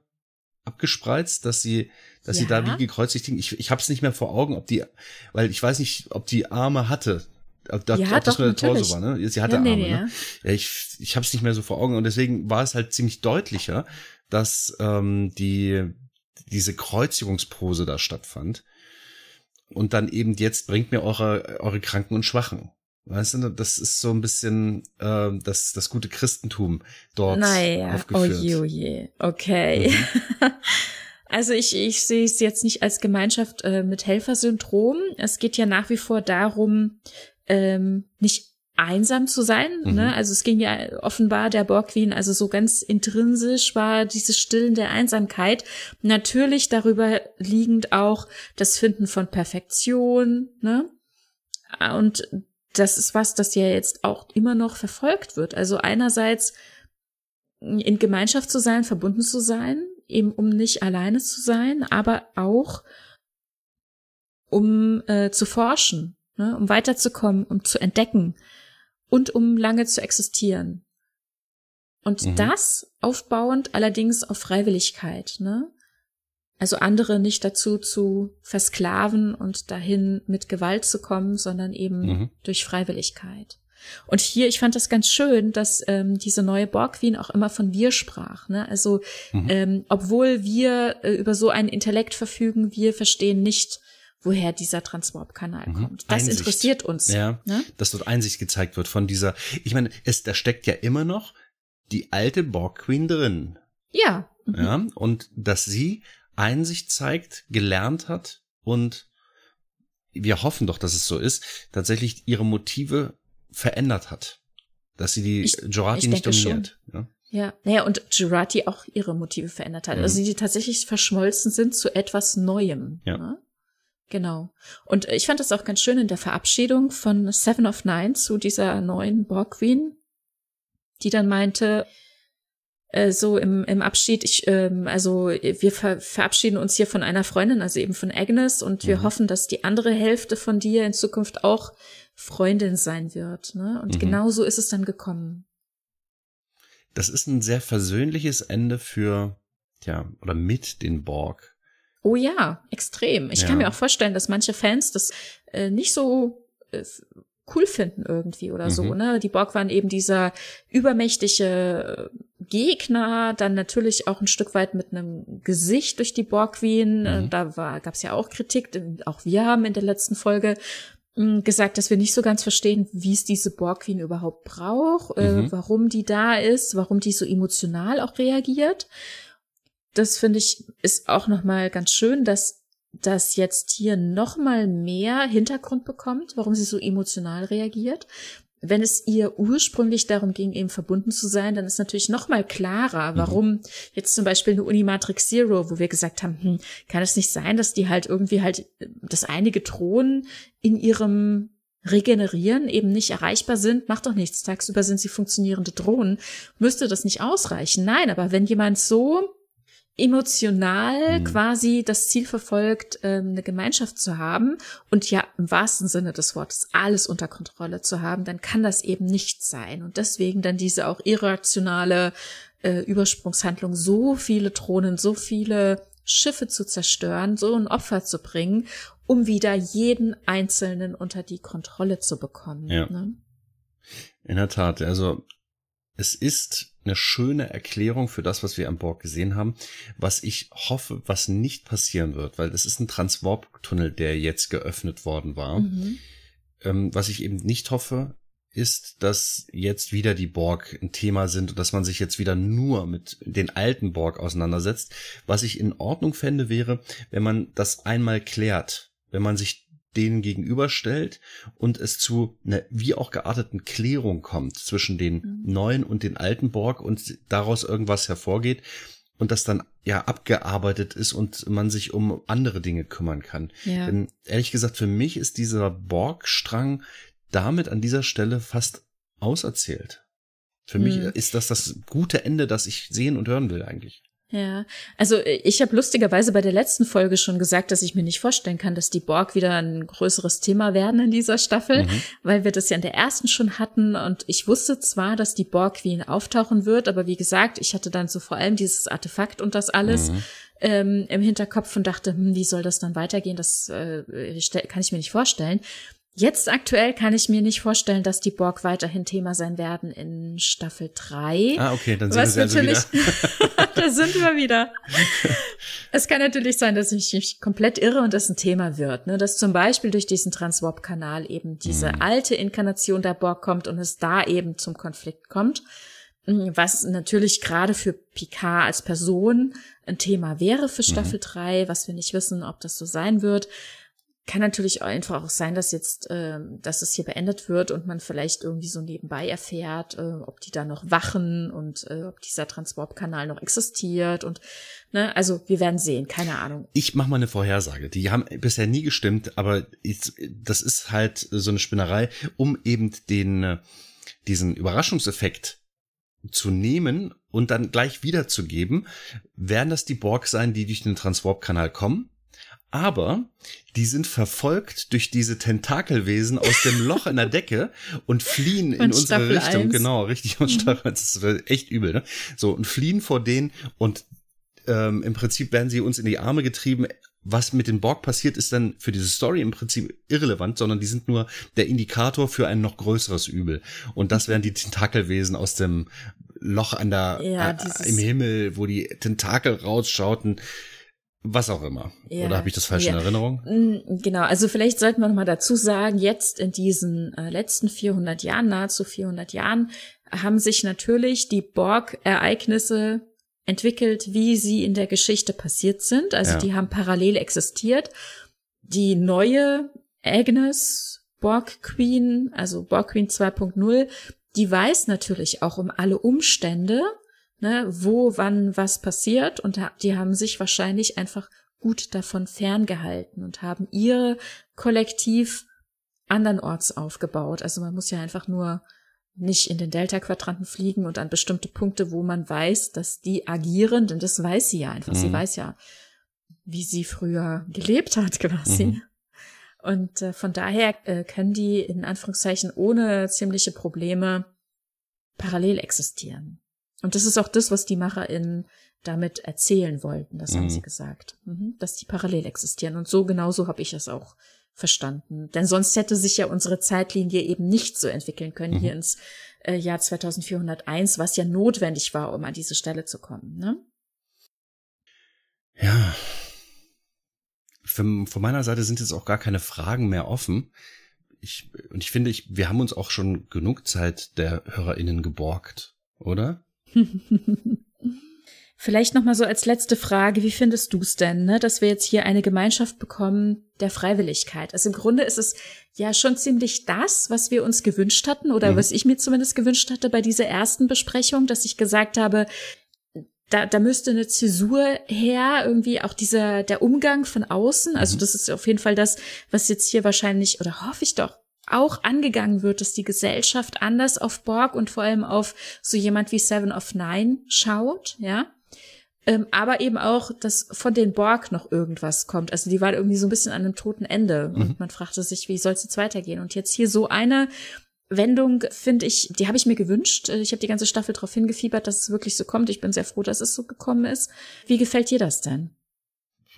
abgespreizt, dass sie, dass ja. sie da wie gekreuzigt hingen? Ich, ich habe es nicht mehr vor Augen, ob die, weil ich weiß nicht, ob die Arme hatte. Ob, ja, ob das doch, nur der Torso war, ne? Sie hatte ja, Arme, nee, ne? Ja, ich, ich habe es nicht mehr so vor Augen und deswegen war es halt ziemlich deutlicher, dass ähm, die diese Kreuzigungspose da stattfand. Und dann eben jetzt bringt mir eure, eure Kranken und Schwachen. Weißt du, das ist so ein bisschen äh, das, das gute Christentum dort naja, aufgeführt. Oje, oje. Okay. Mhm. [laughs] Also ich, ich sehe es jetzt nicht als Gemeinschaft äh, mit Helfersyndrom. Es geht ja nach wie vor darum, ähm, nicht einsam zu sein. Mhm. Ne? Also es ging ja offenbar der Borg Queen, also so ganz intrinsisch war dieses Stillen der Einsamkeit. Natürlich darüber liegend auch das Finden von Perfektion. Ne? Und das ist was, das ja jetzt auch immer noch verfolgt wird. Also einerseits in Gemeinschaft zu sein, verbunden zu sein, eben um nicht alleine zu sein, aber auch um äh, zu forschen, ne? um weiterzukommen, um zu entdecken und um lange zu existieren. Und mhm. das aufbauend allerdings auf Freiwilligkeit, ne? Also andere nicht dazu zu versklaven und dahin mit Gewalt zu kommen, sondern eben mhm. durch Freiwilligkeit. Und hier, ich fand das ganz schön, dass ähm, diese neue Borg Queen auch immer von wir sprach. Ne? Also mhm. ähm, obwohl wir äh, über so einen Intellekt verfügen, wir verstehen nicht, woher dieser Transwarp-Kanal mhm. kommt. Das Einsicht. interessiert uns. Ja, ne? dass dort Einsicht gezeigt wird von dieser. Ich meine, es da steckt ja immer noch die alte Borg Queen drin. Ja. Mhm. Ja, und dass sie Einsicht zeigt, gelernt hat und wir hoffen doch, dass es so ist, tatsächlich ihre Motive verändert hat. Dass sie die ich, Jorati ich nicht dominiert. Ja. Ja, naja, und Jurati auch ihre Motive verändert hat. Also mhm. Also die tatsächlich verschmolzen sind zu etwas Neuem. Ja. Ne? Genau. Und ich fand das auch ganz schön in der Verabschiedung von Seven of Nine zu dieser neuen Borg Queen, die dann meinte, äh, so im, im Abschied, ich, ähm, also wir ver verabschieden uns hier von einer Freundin, also eben von Agnes, und wir mhm. hoffen, dass die andere Hälfte von dir in Zukunft auch Freundin sein wird. Ne? Und mhm. genau so ist es dann gekommen. Das ist ein sehr versöhnliches Ende für, ja, oder mit den Borg. Oh ja, extrem. Ich ja. kann mir auch vorstellen, dass manche Fans das äh, nicht so äh, cool finden irgendwie oder mhm. so. Ne? Die Borg waren eben dieser übermächtige äh, Gegner, dann natürlich auch ein Stück weit mit einem Gesicht durch die Borg Queen. Äh, mhm. Da war, gab es ja auch Kritik. Auch wir haben in der letzten Folge hm, gesagt, dass wir nicht so ganz verstehen, wie es diese Borg Queen überhaupt braucht, äh, mhm. äh, warum die da ist, warum die so emotional auch reagiert das finde ich ist auch noch mal ganz schön, dass das jetzt hier noch mal mehr Hintergrund bekommt, warum sie so emotional reagiert. Wenn es ihr ursprünglich darum ging, eben verbunden zu sein, dann ist natürlich noch mal klarer, mhm. warum mhm. jetzt zum Beispiel eine Unimatrix Zero, wo wir gesagt haben, hm, kann es nicht sein, dass die halt irgendwie halt, dass einige Thronen in ihrem Regenerieren eben nicht erreichbar sind, macht doch nichts. Tagsüber sind sie funktionierende Drohnen. Müsste das nicht ausreichen? Nein, aber wenn jemand so emotional mhm. quasi das Ziel verfolgt, ähm, eine Gemeinschaft zu haben und ja im wahrsten Sinne des Wortes alles unter Kontrolle zu haben, dann kann das eben nicht sein. Und deswegen dann diese auch irrationale äh, Übersprungshandlung, so viele Thronen, so viele Schiffe zu zerstören, so ein Opfer zu bringen, um wieder jeden Einzelnen unter die Kontrolle zu bekommen. Ja. Ne? In der Tat, also es ist eine schöne Erklärung für das, was wir an Bord gesehen haben, was ich hoffe, was nicht passieren wird, weil das ist ein Transwarp-Tunnel, der jetzt geöffnet worden war. Mhm. Ähm, was ich eben nicht hoffe, ist, dass jetzt wieder die Borg ein Thema sind und dass man sich jetzt wieder nur mit den alten Borg auseinandersetzt. Was ich in Ordnung fände, wäre, wenn man das einmal klärt, wenn man sich denen gegenüberstellt und es zu einer wie auch gearteten Klärung kommt zwischen den mhm. neuen und den alten Borg und daraus irgendwas hervorgeht und das dann ja abgearbeitet ist und man sich um andere Dinge kümmern kann. Ja. Denn ehrlich gesagt, für mich ist dieser Borg-Strang damit an dieser Stelle fast auserzählt. Für mhm. mich ist das das gute Ende, das ich sehen und hören will eigentlich. Ja, also äh, ich habe lustigerweise bei der letzten Folge schon gesagt, dass ich mir nicht vorstellen kann, dass die Borg wieder ein größeres Thema werden in dieser Staffel, mhm. weil wir das ja in der ersten schon hatten und ich wusste zwar, dass die Borg Queen auftauchen wird, aber wie gesagt, ich hatte dann so vor allem dieses Artefakt und das alles mhm. ähm, im Hinterkopf und dachte, hm, wie soll das dann weitergehen? Das äh, kann ich mir nicht vorstellen. Jetzt aktuell kann ich mir nicht vorstellen, dass die Borg weiterhin Thema sein werden in Staffel 3. Ah, okay, dann sind wir also wieder. [laughs] da sind wir wieder. es kann natürlich sein, dass ich mich komplett irre und das ein Thema wird, ne? Dass zum Beispiel durch diesen Transwarp-Kanal eben diese hm. alte Inkarnation der Borg kommt und es da eben zum Konflikt kommt. Hm, was natürlich gerade für Picard als Person ein Thema wäre für mhm. Staffel mhm. 3, was wir nicht wissen, ob das so sein wird kann natürlich einfach auch sein, dass jetzt, äh, dass es hier beendet wird und man vielleicht irgendwie so nebenbei erfährt, äh, ob die da noch wachen und äh, ob dieser Transportkanal noch existiert und ne, also wir werden sehen, keine Ahnung. Ich mache mal eine Vorhersage. Die haben bisher nie gestimmt, aber ich, das ist halt so eine Spinnerei, um eben den äh, diesen Überraschungseffekt zu nehmen und dann gleich wiederzugeben, werden das die Borg sein, die durch den Transwarp-Kanal kommen aber die sind verfolgt durch diese Tentakelwesen aus dem Loch in der Decke und fliehen in unsere Staffel Richtung. 1. Genau, richtig. Und mhm. Staffel, das ist echt übel, ne? So, und fliehen vor denen und ähm, im Prinzip werden sie uns in die Arme getrieben. Was mit den Borg passiert, ist dann für diese Story im Prinzip irrelevant, sondern die sind nur der Indikator für ein noch größeres Übel. Und das wären die Tentakelwesen aus dem Loch an der, ja, äh, im Himmel, wo die Tentakel rausschauten. Was auch immer. Ja, Oder habe ich das falsch ja. in Erinnerung? Mm, genau, also vielleicht sollten wir noch mal dazu sagen, jetzt in diesen äh, letzten 400 Jahren, nahezu 400 Jahren, haben sich natürlich die Borg-Ereignisse entwickelt, wie sie in der Geschichte passiert sind. Also ja. die haben parallel existiert. Die neue Agnes Borg Queen, also Borg Queen 2.0, die weiß natürlich auch um alle Umstände ne, wo, wann, was passiert und die haben sich wahrscheinlich einfach gut davon ferngehalten und haben ihr Kollektiv andernorts aufgebaut. Also man muss ja einfach nur nicht in den Delta-Quadranten fliegen und an bestimmte Punkte, wo man weiß, dass die agieren, denn das weiß sie ja einfach. Mhm. Sie weiß ja, wie sie früher gelebt hat quasi. Mhm. Und äh, von daher äh, können die in Anführungszeichen ohne ziemliche Probleme parallel existieren. Und das ist auch das, was die MacherInnen damit erzählen wollten. Das mhm. haben sie gesagt. Mhm. Dass die parallel existieren. Und so genauso habe ich es auch verstanden. Denn sonst hätte sich ja unsere Zeitlinie eben nicht so entwickeln können mhm. hier ins äh, Jahr 2401, was ja notwendig war, um an diese Stelle zu kommen. Ne? Ja. Von, von meiner Seite sind jetzt auch gar keine Fragen mehr offen. Ich, und ich finde, ich, wir haben uns auch schon genug Zeit der HörerInnen geborgt, oder? [laughs] Vielleicht noch mal so als letzte Frage, wie findest du es denn, ne, dass wir jetzt hier eine Gemeinschaft bekommen der Freiwilligkeit? Also im Grunde ist es ja schon ziemlich das, was wir uns gewünscht hatten oder mhm. was ich mir zumindest gewünscht hatte bei dieser ersten Besprechung, dass ich gesagt habe, da, da müsste eine Zäsur her, irgendwie auch dieser, der Umgang von außen. Also mhm. das ist auf jeden Fall das, was jetzt hier wahrscheinlich, oder hoffe ich doch, auch angegangen wird, dass die Gesellschaft anders auf Borg und vor allem auf so jemand wie Seven of Nine schaut, ja. Ähm, aber eben auch, dass von den Borg noch irgendwas kommt. Also die war irgendwie so ein bisschen an einem toten Ende mhm. und man fragte sich, wie soll es jetzt weitergehen? Und jetzt hier so eine Wendung finde ich, die habe ich mir gewünscht. Ich habe die ganze Staffel darauf hingefiebert, dass es wirklich so kommt. Ich bin sehr froh, dass es so gekommen ist. Wie gefällt dir das denn?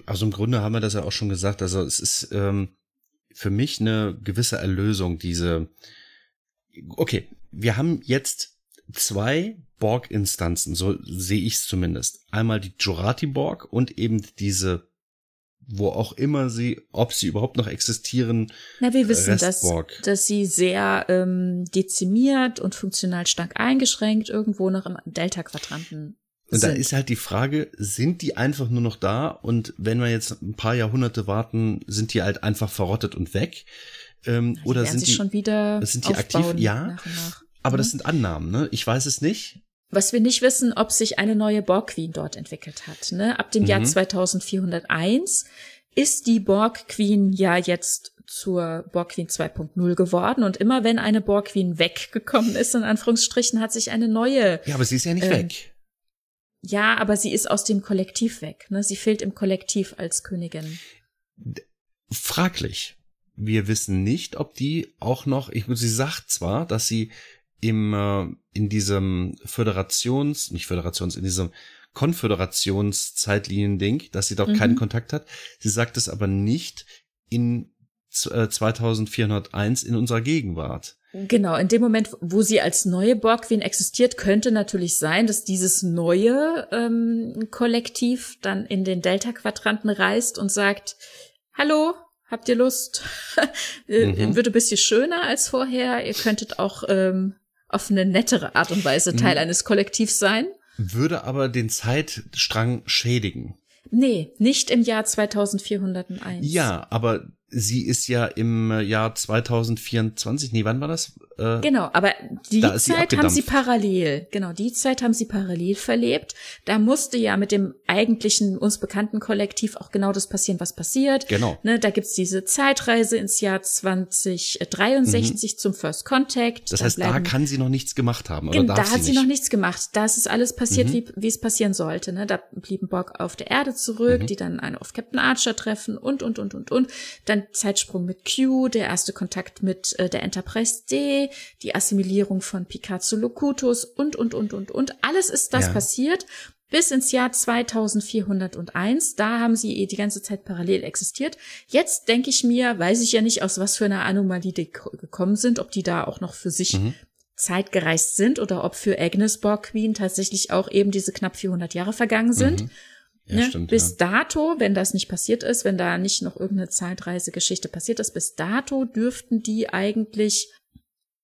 Also im Grunde haben wir das ja auch schon gesagt. Also es ist ähm, für mich eine gewisse Erlösung, diese, okay, wir haben jetzt zwei Borg-Instanzen, so sehe ich es zumindest. Einmal die Jurati-Borg und eben diese, wo auch immer sie, ob sie überhaupt noch existieren. Na, wir wissen, dass, dass sie sehr ähm, dezimiert und funktional stark eingeschränkt irgendwo noch im Delta-Quadranten und sind. da ist halt die Frage, sind die einfach nur noch da? Und wenn wir jetzt ein paar Jahrhunderte warten, sind die halt einfach verrottet und weg? Ähm, die oder sind die schon wieder sind die aktiv? Ja, nach nach. aber das mhm. sind Annahmen, ne? Ich weiß es nicht. Was wir nicht wissen, ob sich eine neue Borg Queen dort entwickelt hat. Ne? Ab dem mhm. Jahr 2401 ist die Borg Queen ja jetzt zur Borg Queen 2.0 geworden und immer wenn eine Borg Queen weggekommen ist, in Anführungsstrichen, hat sich eine neue. Ja, aber sie ist ja nicht ähm, weg. Ja, aber sie ist aus dem Kollektiv weg. Ne? Sie fehlt im Kollektiv als Königin. Fraglich. Wir wissen nicht, ob die auch noch, ich, sie sagt zwar, dass sie im, äh, in diesem Föderations, nicht Föderations, in diesem Konföderationszeitlinien-Ding, dass sie dort mhm. keinen Kontakt hat. Sie sagt es aber nicht in 2401 äh, in unserer Gegenwart. Genau, in dem Moment, wo sie als neue Borgwin existiert, könnte natürlich sein, dass dieses neue ähm, Kollektiv dann in den Delta-Quadranten reist und sagt, hallo, habt ihr Lust? [laughs] mhm. Würde ein bisschen schöner als vorher. Ihr könntet auch ähm, auf eine nettere Art und Weise Teil mhm. eines Kollektivs sein. Würde aber den Zeitstrang schädigen. Nee, nicht im Jahr 2401. Ja, aber sie ist ja im Jahr 2024, nee, wann war das? Äh, genau, aber die Zeit haben sie parallel, genau, die Zeit haben sie parallel verlebt. Da musste ja mit dem eigentlichen uns bekannten Kollektiv auch genau das passieren, was passiert. Genau. Ne, da gibt's diese Zeitreise ins Jahr 2063 mhm. zum First Contact. Das heißt, da, da kann sie noch nichts gemacht haben, oder Da hat sie, sie noch nichts gemacht. Da ist alles passiert, mhm. wie, wie es passieren sollte. Ne? Da blieben Borg auf der Erde zurück, mhm. die dann eine auf Captain Archer treffen und, und, und, und, und. Dann Zeitsprung mit Q, der erste Kontakt mit äh, der Enterprise D, die Assimilierung von Picard zu Locutus und, und, und, und, und. Alles ist das ja. passiert bis ins Jahr 2401. Da haben sie eh die ganze Zeit parallel existiert. Jetzt denke ich mir, weiß ich ja nicht, aus was für einer Anomalie die gekommen sind, ob die da auch noch für sich mhm. zeitgereist sind oder ob für Agnes Borg Queen tatsächlich auch eben diese knapp 400 Jahre vergangen sind. Mhm. Ja, ne? stimmt, bis ja. dato, wenn das nicht passiert ist, wenn da nicht noch irgendeine Zeitreisegeschichte passiert ist, bis dato dürften die eigentlich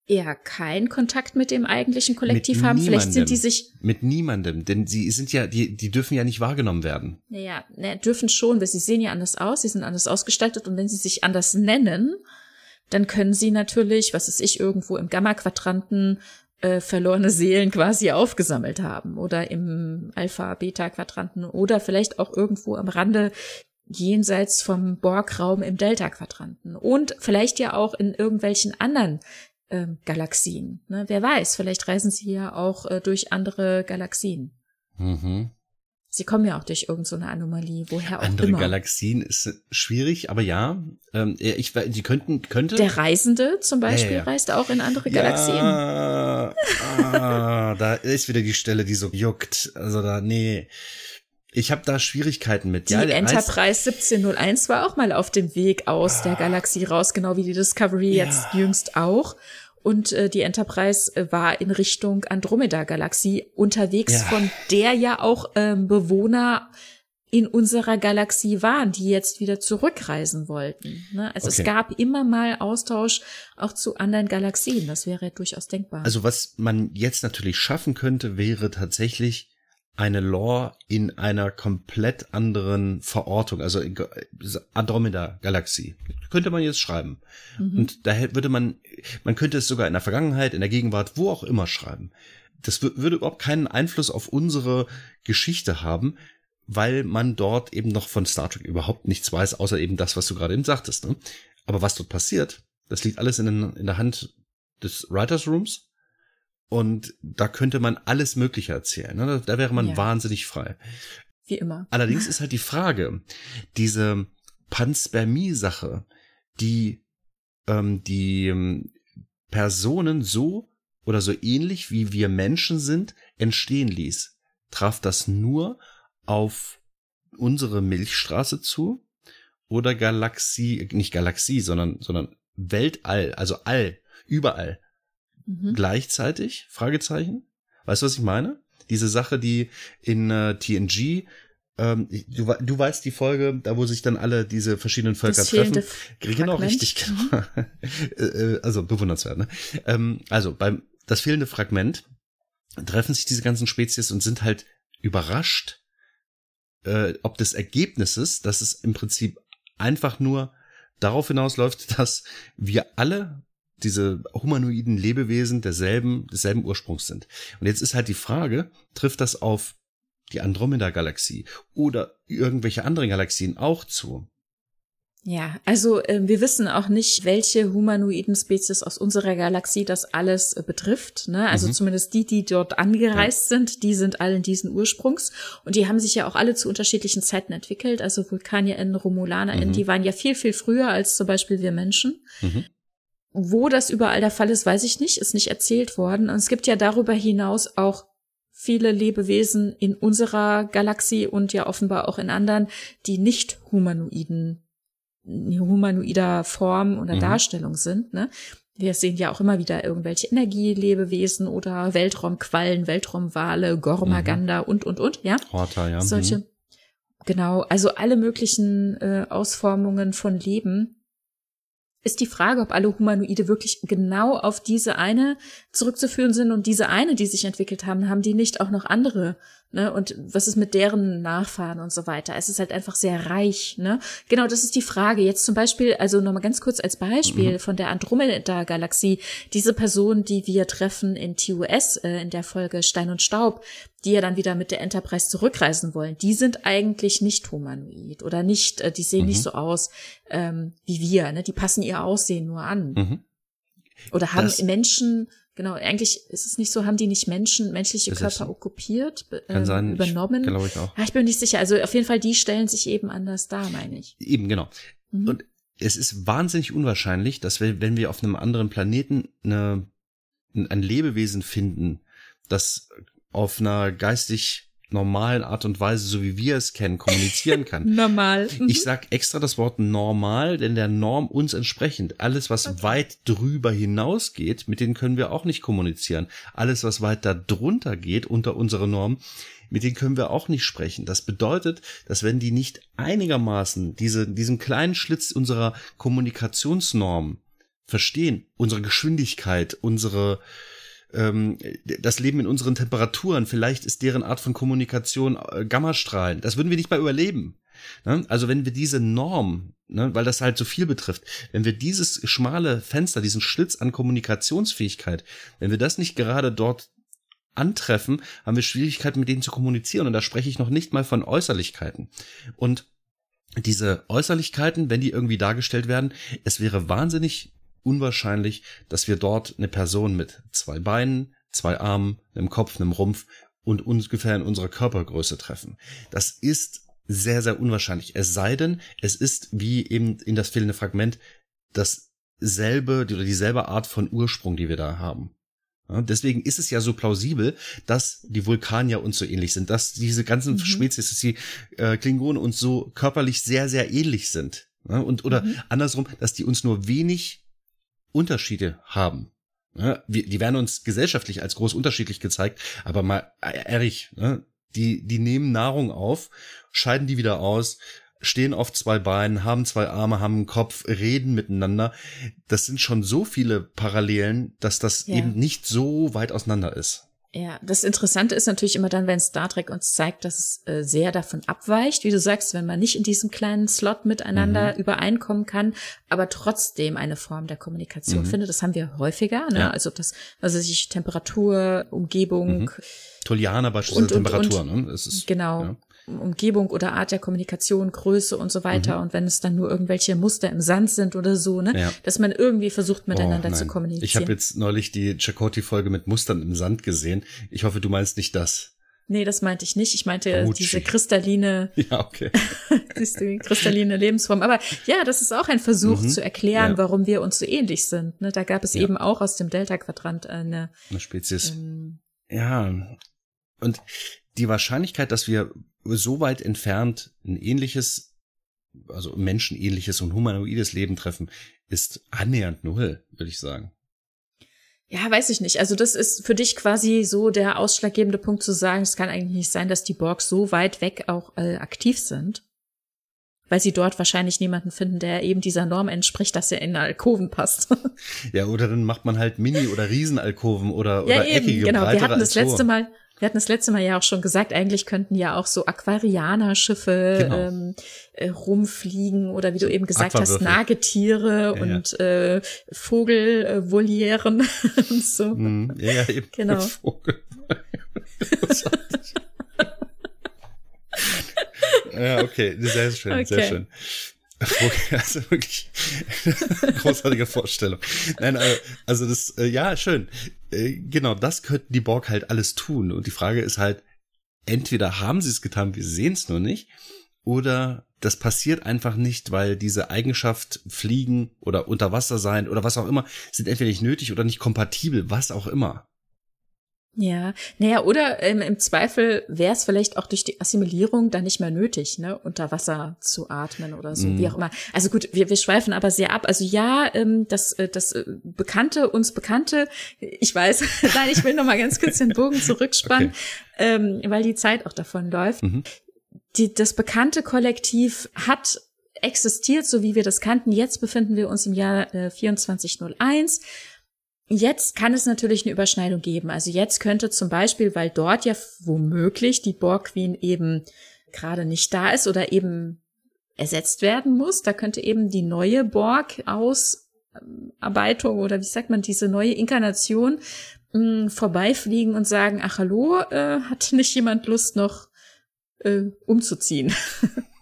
eher keinen Kontakt mit dem eigentlichen Kollektiv mit haben. Niemandem, Vielleicht sind die sich mit niemandem, denn sie sind ja, die, die dürfen ja nicht wahrgenommen werden. Naja, ne, dürfen schon, weil sie sehen ja anders aus, sie sind anders ausgestaltet und wenn sie sich anders nennen, dann können sie natürlich, was ist ich, irgendwo im Gamma-Quadranten äh, verlorene Seelen quasi aufgesammelt haben oder im Alpha-Beta-Quadranten oder vielleicht auch irgendwo am Rande jenseits vom Borg-Raum im Delta-Quadranten und vielleicht ja auch in irgendwelchen anderen ähm, Galaxien. Ne? Wer weiß, vielleicht reisen sie ja auch äh, durch andere Galaxien. Mhm. Sie kommen ja auch durch irgendeine so Anomalie, woher auch Andere immer. Galaxien ist schwierig, aber ja, ähm, ich, die könnten, könnte. Der Reisende zum Beispiel ja, ja. reist auch in andere Galaxien. Ja, ah, da ist wieder die Stelle, die so juckt. Also da, nee. Ich habe da Schwierigkeiten mit. Die ja, Enterprise 1701 war auch mal auf dem Weg aus ah. der Galaxie raus, genau wie die Discovery jetzt jüngst auch und äh, die Enterprise äh, war in Richtung Andromeda-Galaxie unterwegs, ja. von der ja auch ähm, Bewohner in unserer Galaxie waren, die jetzt wieder zurückreisen wollten. Ne? Also okay. es gab immer mal Austausch auch zu anderen Galaxien. Das wäre durchaus denkbar. Also was man jetzt natürlich schaffen könnte, wäre tatsächlich eine Lore in einer komplett anderen Verortung, also Andromeda-Galaxie. Könnte man jetzt schreiben. Mhm. Und da würde man, man könnte es sogar in der Vergangenheit, in der Gegenwart, wo auch immer schreiben. Das würde überhaupt keinen Einfluss auf unsere Geschichte haben, weil man dort eben noch von Star Trek überhaupt nichts weiß, außer eben das, was du gerade eben sagtest. Ne? Aber was dort passiert, das liegt alles in, in der Hand des Writers Rooms und da könnte man alles Mögliche erzählen. Ne? Da wäre man ja. wahnsinnig frei. Wie immer. Allerdings [laughs] ist halt die Frage, diese Panspermie-Sache, die ähm, die ähm, Personen so oder so ähnlich wie wir Menschen sind, entstehen ließ. Traf das nur auf unsere Milchstraße zu oder Galaxie, nicht Galaxie, sondern, sondern Weltall, also all, überall mhm. gleichzeitig? Fragezeichen. Weißt du, was ich meine? Diese Sache, die in äh, TNG ähm, du, du weißt die Folge, da wo sich dann alle diese verschiedenen Völker das treffen. Genau, richtig, genau. [laughs] Äh, äh, also bewundernswert, ne? Ähm, also beim das fehlende Fragment treffen sich diese ganzen Spezies und sind halt überrascht, äh, ob des Ergebnisses, dass es im Prinzip einfach nur darauf hinausläuft, [laughs] dass wir alle diese humanoiden Lebewesen derselben, desselben Ursprungs sind. Und jetzt ist halt die Frage, trifft das auf die Andromeda-Galaxie oder irgendwelche anderen Galaxien auch zu? Ja, also äh, wir wissen auch nicht, welche humanoiden Spezies aus unserer Galaxie das alles äh, betrifft. Ne? Also mhm. zumindest die, die dort angereist ja. sind, die sind allen diesen Ursprungs. Und die haben sich ja auch alle zu unterschiedlichen Zeiten entwickelt. Also VulkanierInnen, RomulanerInnen, mhm. die waren ja viel, viel früher als zum Beispiel wir Menschen. Mhm. Wo das überall der Fall ist, weiß ich nicht, ist nicht erzählt worden. Und es gibt ja darüber hinaus auch viele Lebewesen in unserer Galaxie und ja offenbar auch in anderen, die nicht humanoiden humanoider Form oder mhm. Darstellung sind. Ne? Wir sehen ja auch immer wieder irgendwelche Energielebewesen oder Weltraumquallen, Weltraumwale, Gormaganda mhm. und, und, und, ja. Horta, ja. Solche, mhm. genau, also alle möglichen äh, Ausformungen von Leben ist die Frage, ob alle Humanoide wirklich genau auf diese eine zurückzuführen sind. Und diese eine, die sich entwickelt haben, haben die nicht auch noch andere Ne? Und was ist mit deren Nachfahren und so weiter? Es ist halt einfach sehr reich. Ne? Genau, das ist die Frage. Jetzt zum Beispiel, also nochmal ganz kurz als Beispiel mhm. von der Andromeda-Galaxie. Diese Person, die wir treffen in TUS, äh, in der Folge Stein und Staub, die ja dann wieder mit der Enterprise zurückreisen wollen, die sind eigentlich nicht humanoid oder nicht, äh, die sehen mhm. nicht so aus ähm, wie wir. Ne? Die passen ihr Aussehen nur an. Mhm. Oder haben das Menschen Genau, eigentlich ist es nicht so, haben die nicht Menschen, menschliche das Körper okkupiert, kann äh, sein, übernommen? Glaube ich auch. Ja, ich bin nicht sicher. Also auf jeden Fall, die stellen sich eben anders dar, meine ich. Eben, genau. Mhm. Und es ist wahnsinnig unwahrscheinlich, dass wir, wenn wir auf einem anderen Planeten eine, ein Lebewesen finden, das auf einer geistig normalen Art und Weise, so wie wir es kennen, kommunizieren kann. [laughs] Normal. Mhm. Ich sag extra das Wort normal, denn der Norm uns entsprechend. Alles, was okay. weit drüber hinausgeht, mit denen können wir auch nicht kommunizieren. Alles, was weit da drunter geht, unter unsere Norm, mit denen können wir auch nicht sprechen. Das bedeutet, dass wenn die nicht einigermaßen diese, diesen kleinen Schlitz unserer Kommunikationsnorm verstehen, unsere Geschwindigkeit, unsere, ähm, das Leben in unseren Temperaturen, vielleicht ist deren Art von Kommunikation äh, Gammastrahlen. Das würden wir nicht mal überleben. Ne? Also wenn wir diese Norm, ne, weil das halt so viel betrifft, wenn wir dieses schmale Fenster, diesen Schlitz an Kommunikationsfähigkeit, wenn wir das nicht gerade dort antreffen, haben wir Schwierigkeiten mit denen zu kommunizieren. Und da spreche ich noch nicht mal von Äußerlichkeiten. Und diese Äußerlichkeiten, wenn die irgendwie dargestellt werden, es wäre wahnsinnig unwahrscheinlich, dass wir dort eine Person mit zwei Beinen, zwei Armen, einem Kopf, einem Rumpf und ungefähr in unserer Körpergröße treffen. Das ist sehr, sehr unwahrscheinlich. Es sei denn, es ist wie eben in das fehlende Fragment dasselbe oder dieselbe Art von Ursprung, die wir da haben. Ja, deswegen ist es ja so plausibel, dass die Vulkanier uns so ähnlich sind, dass diese ganzen mhm. Spezies, dass die äh, Klingonen uns so körperlich sehr, sehr ähnlich sind. Ja, und oder mhm. andersrum, dass die uns nur wenig Unterschiede haben. Ja, wir, die werden uns gesellschaftlich als groß unterschiedlich gezeigt, aber mal ehrlich, ne, die, die nehmen Nahrung auf, scheiden die wieder aus, stehen auf zwei Beinen, haben zwei Arme, haben einen Kopf, reden miteinander. Das sind schon so viele Parallelen, dass das ja. eben nicht so weit auseinander ist. Ja, das Interessante ist natürlich immer dann, wenn Star Trek uns zeigt, dass es äh, sehr davon abweicht, wie du sagst, wenn man nicht in diesem kleinen Slot miteinander mhm. übereinkommen kann, aber trotzdem eine Form der Kommunikation mhm. findet. Das haben wir häufiger, ne? Ja. Also das, also sich Temperatur, Umgebung. Mhm. Tolianer beispielsweise Temperatur, und, ne? Das ist, genau. Ja. Umgebung oder Art der Kommunikation, Größe und so weiter. Mhm. Und wenn es dann nur irgendwelche Muster im Sand sind oder so, ne, ja. dass man irgendwie versucht, miteinander oh, zu kommunizieren. Ich habe jetzt neulich die Chakoti-Folge mit Mustern im Sand gesehen. Ich hoffe, du meinst nicht das. Nee, das meinte ich nicht. Ich meinte Gucci. diese kristalline, [laughs] ja, okay. [laughs] diese kristalline Lebensform. Aber ja, das ist auch ein Versuch mhm. zu erklären, ja. warum wir uns so ähnlich sind. Ne, da gab es ja. eben auch aus dem Delta-Quadrant eine, eine Spezies. Ähm, ja. Und die Wahrscheinlichkeit, dass wir so weit entfernt ein ähnliches, also menschenähnliches und humanoides Leben treffen, ist annähernd null, würde ich sagen. Ja, weiß ich nicht. Also das ist für dich quasi so der ausschlaggebende Punkt zu sagen, es kann eigentlich nicht sein, dass die Borgs so weit weg auch äh, aktiv sind. Weil sie dort wahrscheinlich niemanden finden, der eben dieser Norm entspricht, dass er in Alkoven passt. [laughs] ja, oder dann macht man halt Mini- oder Riesenalkoven oder, ja, oder eben, eckige, genau. Wir hatten das letzte Mal, wir hatten das letzte Mal ja auch schon gesagt, eigentlich könnten ja auch so Aquarianerschiffe genau. ähm, äh, rumfliegen oder wie du eben gesagt hast, Nagetiere ja, und ja. Äh, Vogelvolieren äh, [laughs] und so. Mm, ja, ja, eben. Genau. Vogel. [laughs] ja, okay, sehr schön, okay. sehr schön. [laughs] Also wirklich [laughs] großartige Vorstellung. Nein, also, also das, äh, ja, schön. Äh, genau, das könnten die Borg halt alles tun. Und die Frage ist halt, entweder haben sie es getan, wir sehen es nur nicht, oder das passiert einfach nicht, weil diese Eigenschaft fliegen oder unter Wasser sein oder was auch immer, sind entweder nicht nötig oder nicht kompatibel, was auch immer. Ja, naja, oder ähm, im Zweifel wäre es vielleicht auch durch die Assimilierung dann nicht mehr nötig, ne, unter Wasser zu atmen oder so, mm. wie auch immer. Also gut, wir, wir schweifen aber sehr ab. Also ja, ähm, das, äh, das äh, Bekannte, uns Bekannte, ich weiß, [laughs] nein, ich will noch mal ganz kurz den Bogen zurückspannen, [laughs] okay. ähm, weil die Zeit auch davon läuft. Mhm. Die, das bekannte Kollektiv hat existiert, so wie wir das kannten. Jetzt befinden wir uns im Jahr äh, 2401 Jetzt kann es natürlich eine Überschneidung geben. Also jetzt könnte zum Beispiel, weil dort ja womöglich die Borg Queen eben gerade nicht da ist oder eben ersetzt werden muss, da könnte eben die neue Borg Ausarbeitung oder wie sagt man, diese neue Inkarnation mh, hm, vorbeifliegen und sagen, ach hallo, äh, hat nicht jemand Lust noch äh, umzuziehen? [laughs]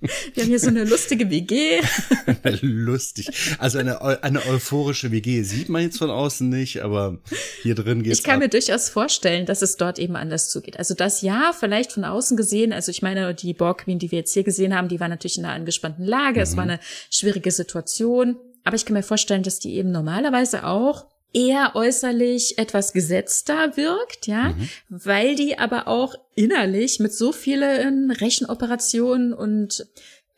Wir haben hier so eine lustige WG. [laughs] Lustig. Also eine, eine euphorische WG sieht man jetzt von außen nicht, aber hier drin geht's Ich kann ab. mir durchaus vorstellen, dass es dort eben anders zugeht. Also das ja, vielleicht von außen gesehen, also ich meine, die Borg Queen, die wir jetzt hier gesehen haben, die war natürlich in einer angespannten Lage. Mhm. Es war eine schwierige Situation. Aber ich kann mir vorstellen, dass die eben normalerweise auch eher äußerlich etwas gesetzter wirkt, ja, mhm. weil die aber auch innerlich mit so vielen Rechenoperationen und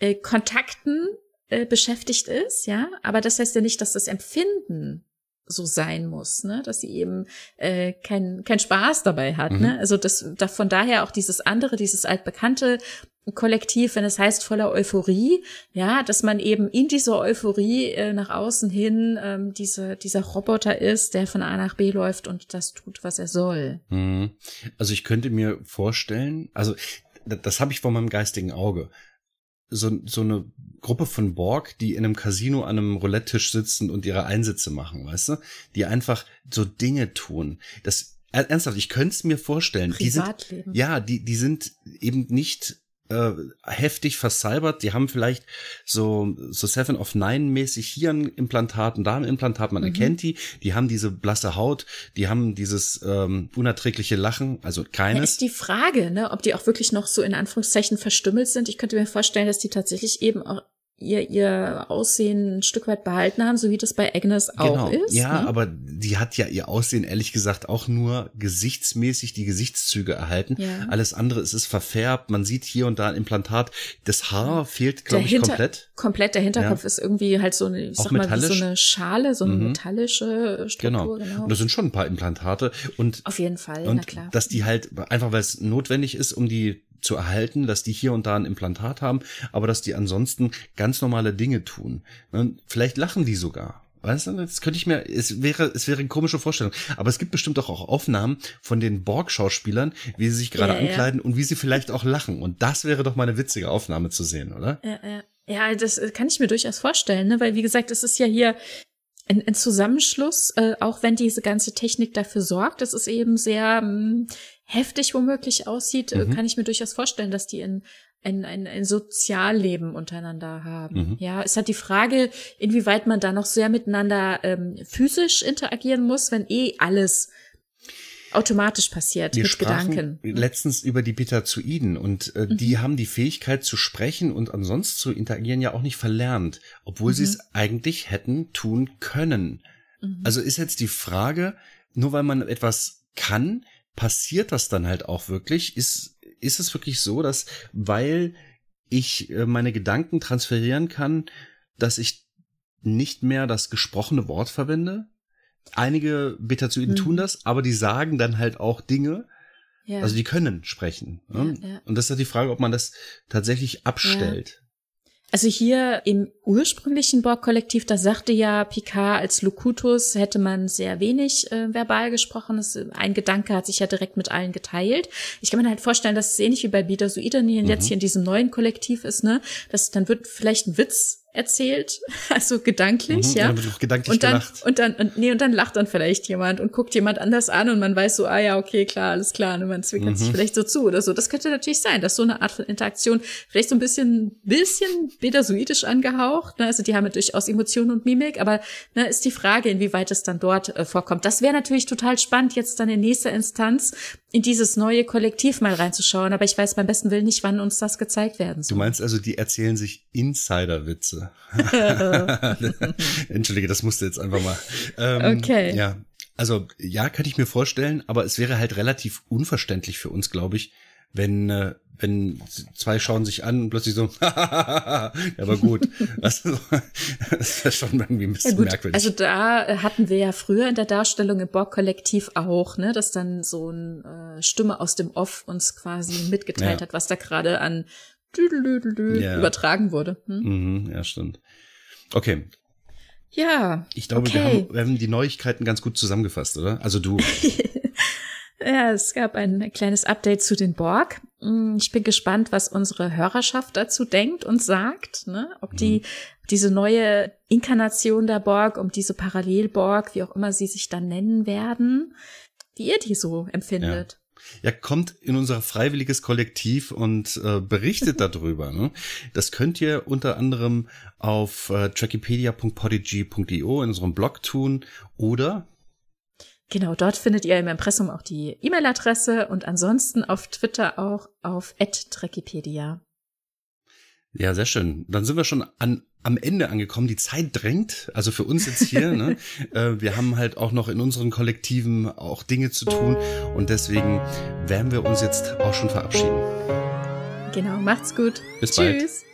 äh, Kontakten äh, beschäftigt ist, ja. Aber das heißt ja nicht, dass das Empfinden so sein muss, ne, dass sie eben äh, kein kein Spaß dabei hat, mhm. ne. Also das da, von daher auch dieses andere, dieses altbekannte Kollektiv, wenn es heißt voller Euphorie, ja, dass man eben in dieser Euphorie äh, nach außen hin ähm, diese, dieser Roboter ist, der von A nach B läuft und das tut, was er soll. Mhm. Also ich könnte mir vorstellen, also das habe ich vor meinem geistigen Auge. So, so eine Gruppe von Borg, die in einem Casino an einem Roulette-Tisch sitzen und ihre Einsätze machen, weißt du? Die einfach so Dinge tun. Das ernsthaft, ich könnte es mir vorstellen. Privatleben. Die sind, ja, die, die sind eben nicht äh, heftig versalbert. Die haben vielleicht so, so Seven of Nine mäßig hier ein Implantat und da ein Implantat, man mhm. erkennt die. Die haben diese blasse Haut, die haben dieses ähm, unerträgliche Lachen, also keines. Ja, ist die Frage, ne, ob die auch wirklich noch so in Anführungszeichen verstümmelt sind. Ich könnte mir vorstellen, dass die tatsächlich eben auch ihr, ihr Aussehen ein Stück weit behalten haben, so wie das bei Agnes auch genau. ist. Ja, ne? aber die hat ja ihr Aussehen ehrlich gesagt auch nur gesichtsmäßig die Gesichtszüge erhalten. Ja. Alles andere ist es verfärbt. Man sieht hier und da ein Implantat. Das Haar fehlt, glaube ich, Hinter komplett. Komplett. Der Hinterkopf ja. ist irgendwie halt so eine, ich sag mal, wie so eine Schale, so eine mhm. metallische Struktur. Genau. genau. Und das sind schon ein paar Implantate. Und auf jeden Fall, und na klar. Dass die halt, einfach weil es notwendig ist, um die zu erhalten, dass die hier und da ein Implantat haben, aber dass die ansonsten ganz normale Dinge tun. Und vielleicht lachen die sogar. Weißt du, das könnte ich mir, es wäre, es wäre eine komische Vorstellung. Aber es gibt bestimmt auch, auch Aufnahmen von den Borg-Schauspielern, wie sie sich gerade ja, ankleiden ja. und wie sie vielleicht auch lachen. Und das wäre doch mal eine witzige Aufnahme zu sehen, oder? Ja, ja. Ja, das kann ich mir durchaus vorstellen, ne? weil wie gesagt, es ist ja hier ein, ein Zusammenschluss, äh, auch wenn diese ganze Technik dafür sorgt, dass es eben sehr mh, hm, heftig womöglich aussieht, äh, mhm. kann ich mir durchaus vorstellen, dass die in ein, ein, ein Sozialleben untereinander haben. Mhm. Ja, es hat die Frage, inwieweit man da noch sehr miteinander ähm, physisch interagieren muss, wenn eh alles automatisch passiert Wir mit Gedanken. Letztens über die Petazoiden und äh, mhm. die haben die Fähigkeit zu sprechen und ansonsten zu interagieren ja auch nicht verlernt, obwohl mhm. sie es eigentlich hätten tun können. Mhm. Also ist jetzt die Frage, nur weil man etwas kann, passiert das dann halt auch wirklich? Ist, ist es wirklich so, dass weil ich äh, meine Gedanken transferieren kann, dass ich nicht mehr das gesprochene Wort verwende? Einige Betazoiden mhm. tun das, aber die sagen dann halt auch Dinge. Ja. Also die können sprechen. Ne? Ja, ja. Und das ist halt die Frage, ob man das tatsächlich abstellt. Also hier im ursprünglichen Borg-Kollektiv, da sagte ja Picard, als Locutus hätte man sehr wenig äh, verbal gesprochen. Das, ein Gedanke hat sich ja direkt mit allen geteilt. Ich kann mir halt vorstellen, dass es ähnlich wie bei Betazoiden mhm. jetzt hier in diesem neuen Kollektiv ist, ne? Dass dann wird vielleicht ein Witz erzählt, [laughs] also gedanklich, Mhm, ja. gedanklich Und dann, gelacht. und dann, und, nee, und dann lacht dann vielleicht jemand und guckt jemand anders an und man weiß so, ah ja, okay, klar, alles klar, und man zwinkert Mhm. sich vielleicht so zu oder so. Das könnte natürlich sein, dass so eine Art von Interaktion vielleicht so ein bisschen, bisschen betasoidisch angehaucht, ne? also die haben ja durchaus Emotionen und Mimik, aber ne, ist die Frage, inwieweit es dann dort äh, vorkommt. Das wäre natürlich total spannend, jetzt dann in nächster Instanz in dieses neue Kollektiv mal reinzuschauen, aber ich weiß beim besten Willen nicht, wann uns das gezeigt werden Du soll. meinst also, die erzählen sich Insider-Witze. [laughs] Entschuldige, das musste jetzt einfach mal. Ähm, Okay. Ja, also ja, könnte ich mir vorstellen, aber es wäre halt relativ unverständlich für uns, glaube ich, wenn äh, wenn zwei schauen sich an und plötzlich so, [laughs] ja, aber gut. Also, [laughs] das wäre schon irgendwie ein Ja bisschen gut, merkwürdig. also da äh, hatten wir ja früher in der Darstellung im Borg-Kollektiv auch, ne, dass dann so eine äh, Stimme aus dem Off uns quasi [laughs] mitgeteilt Ja. hat, was da gerade an Ja. übertragen wurde. Hm? mhm, ja, stimmt. Okay, Ja, ich glaube, wir, Okay. haben, wir haben die Neuigkeiten ganz gut zusammengefasst, oder? Also du. Ja, es gab ein kleines Update zu den Borg. Mm, Ich bin gespannt, was unsere Hörerschaft dazu denkt und sagt, ne? ob die diese neue Inkarnation der Borg, um diese Parallelborg, wie auch immer sie sich dann nennen werden, wie ihr die so empfindet. Ja, kommt in unser freiwilliges Kollektiv und äh, berichtet [laughs] darüber. Ne? Das könnt ihr unter anderem auf äh, trackipedia.podigy.io in unserem Blog tun oder Genau, dort findet ihr im Impressum auch die E-Mail-Adresse und ansonsten auf Twitter auch auf @trekipedia. ja, sehr schön. Dann sind wir schon an am Ende angekommen. Die Zeit drängt, also für uns jetzt hier. ne? [laughs] äh, wir haben halt auch noch in unseren Kollektiven auch Dinge zu tun und deswegen werden wir uns jetzt auch schon verabschieden. Genau, macht's gut. Bis bald. Tschüss.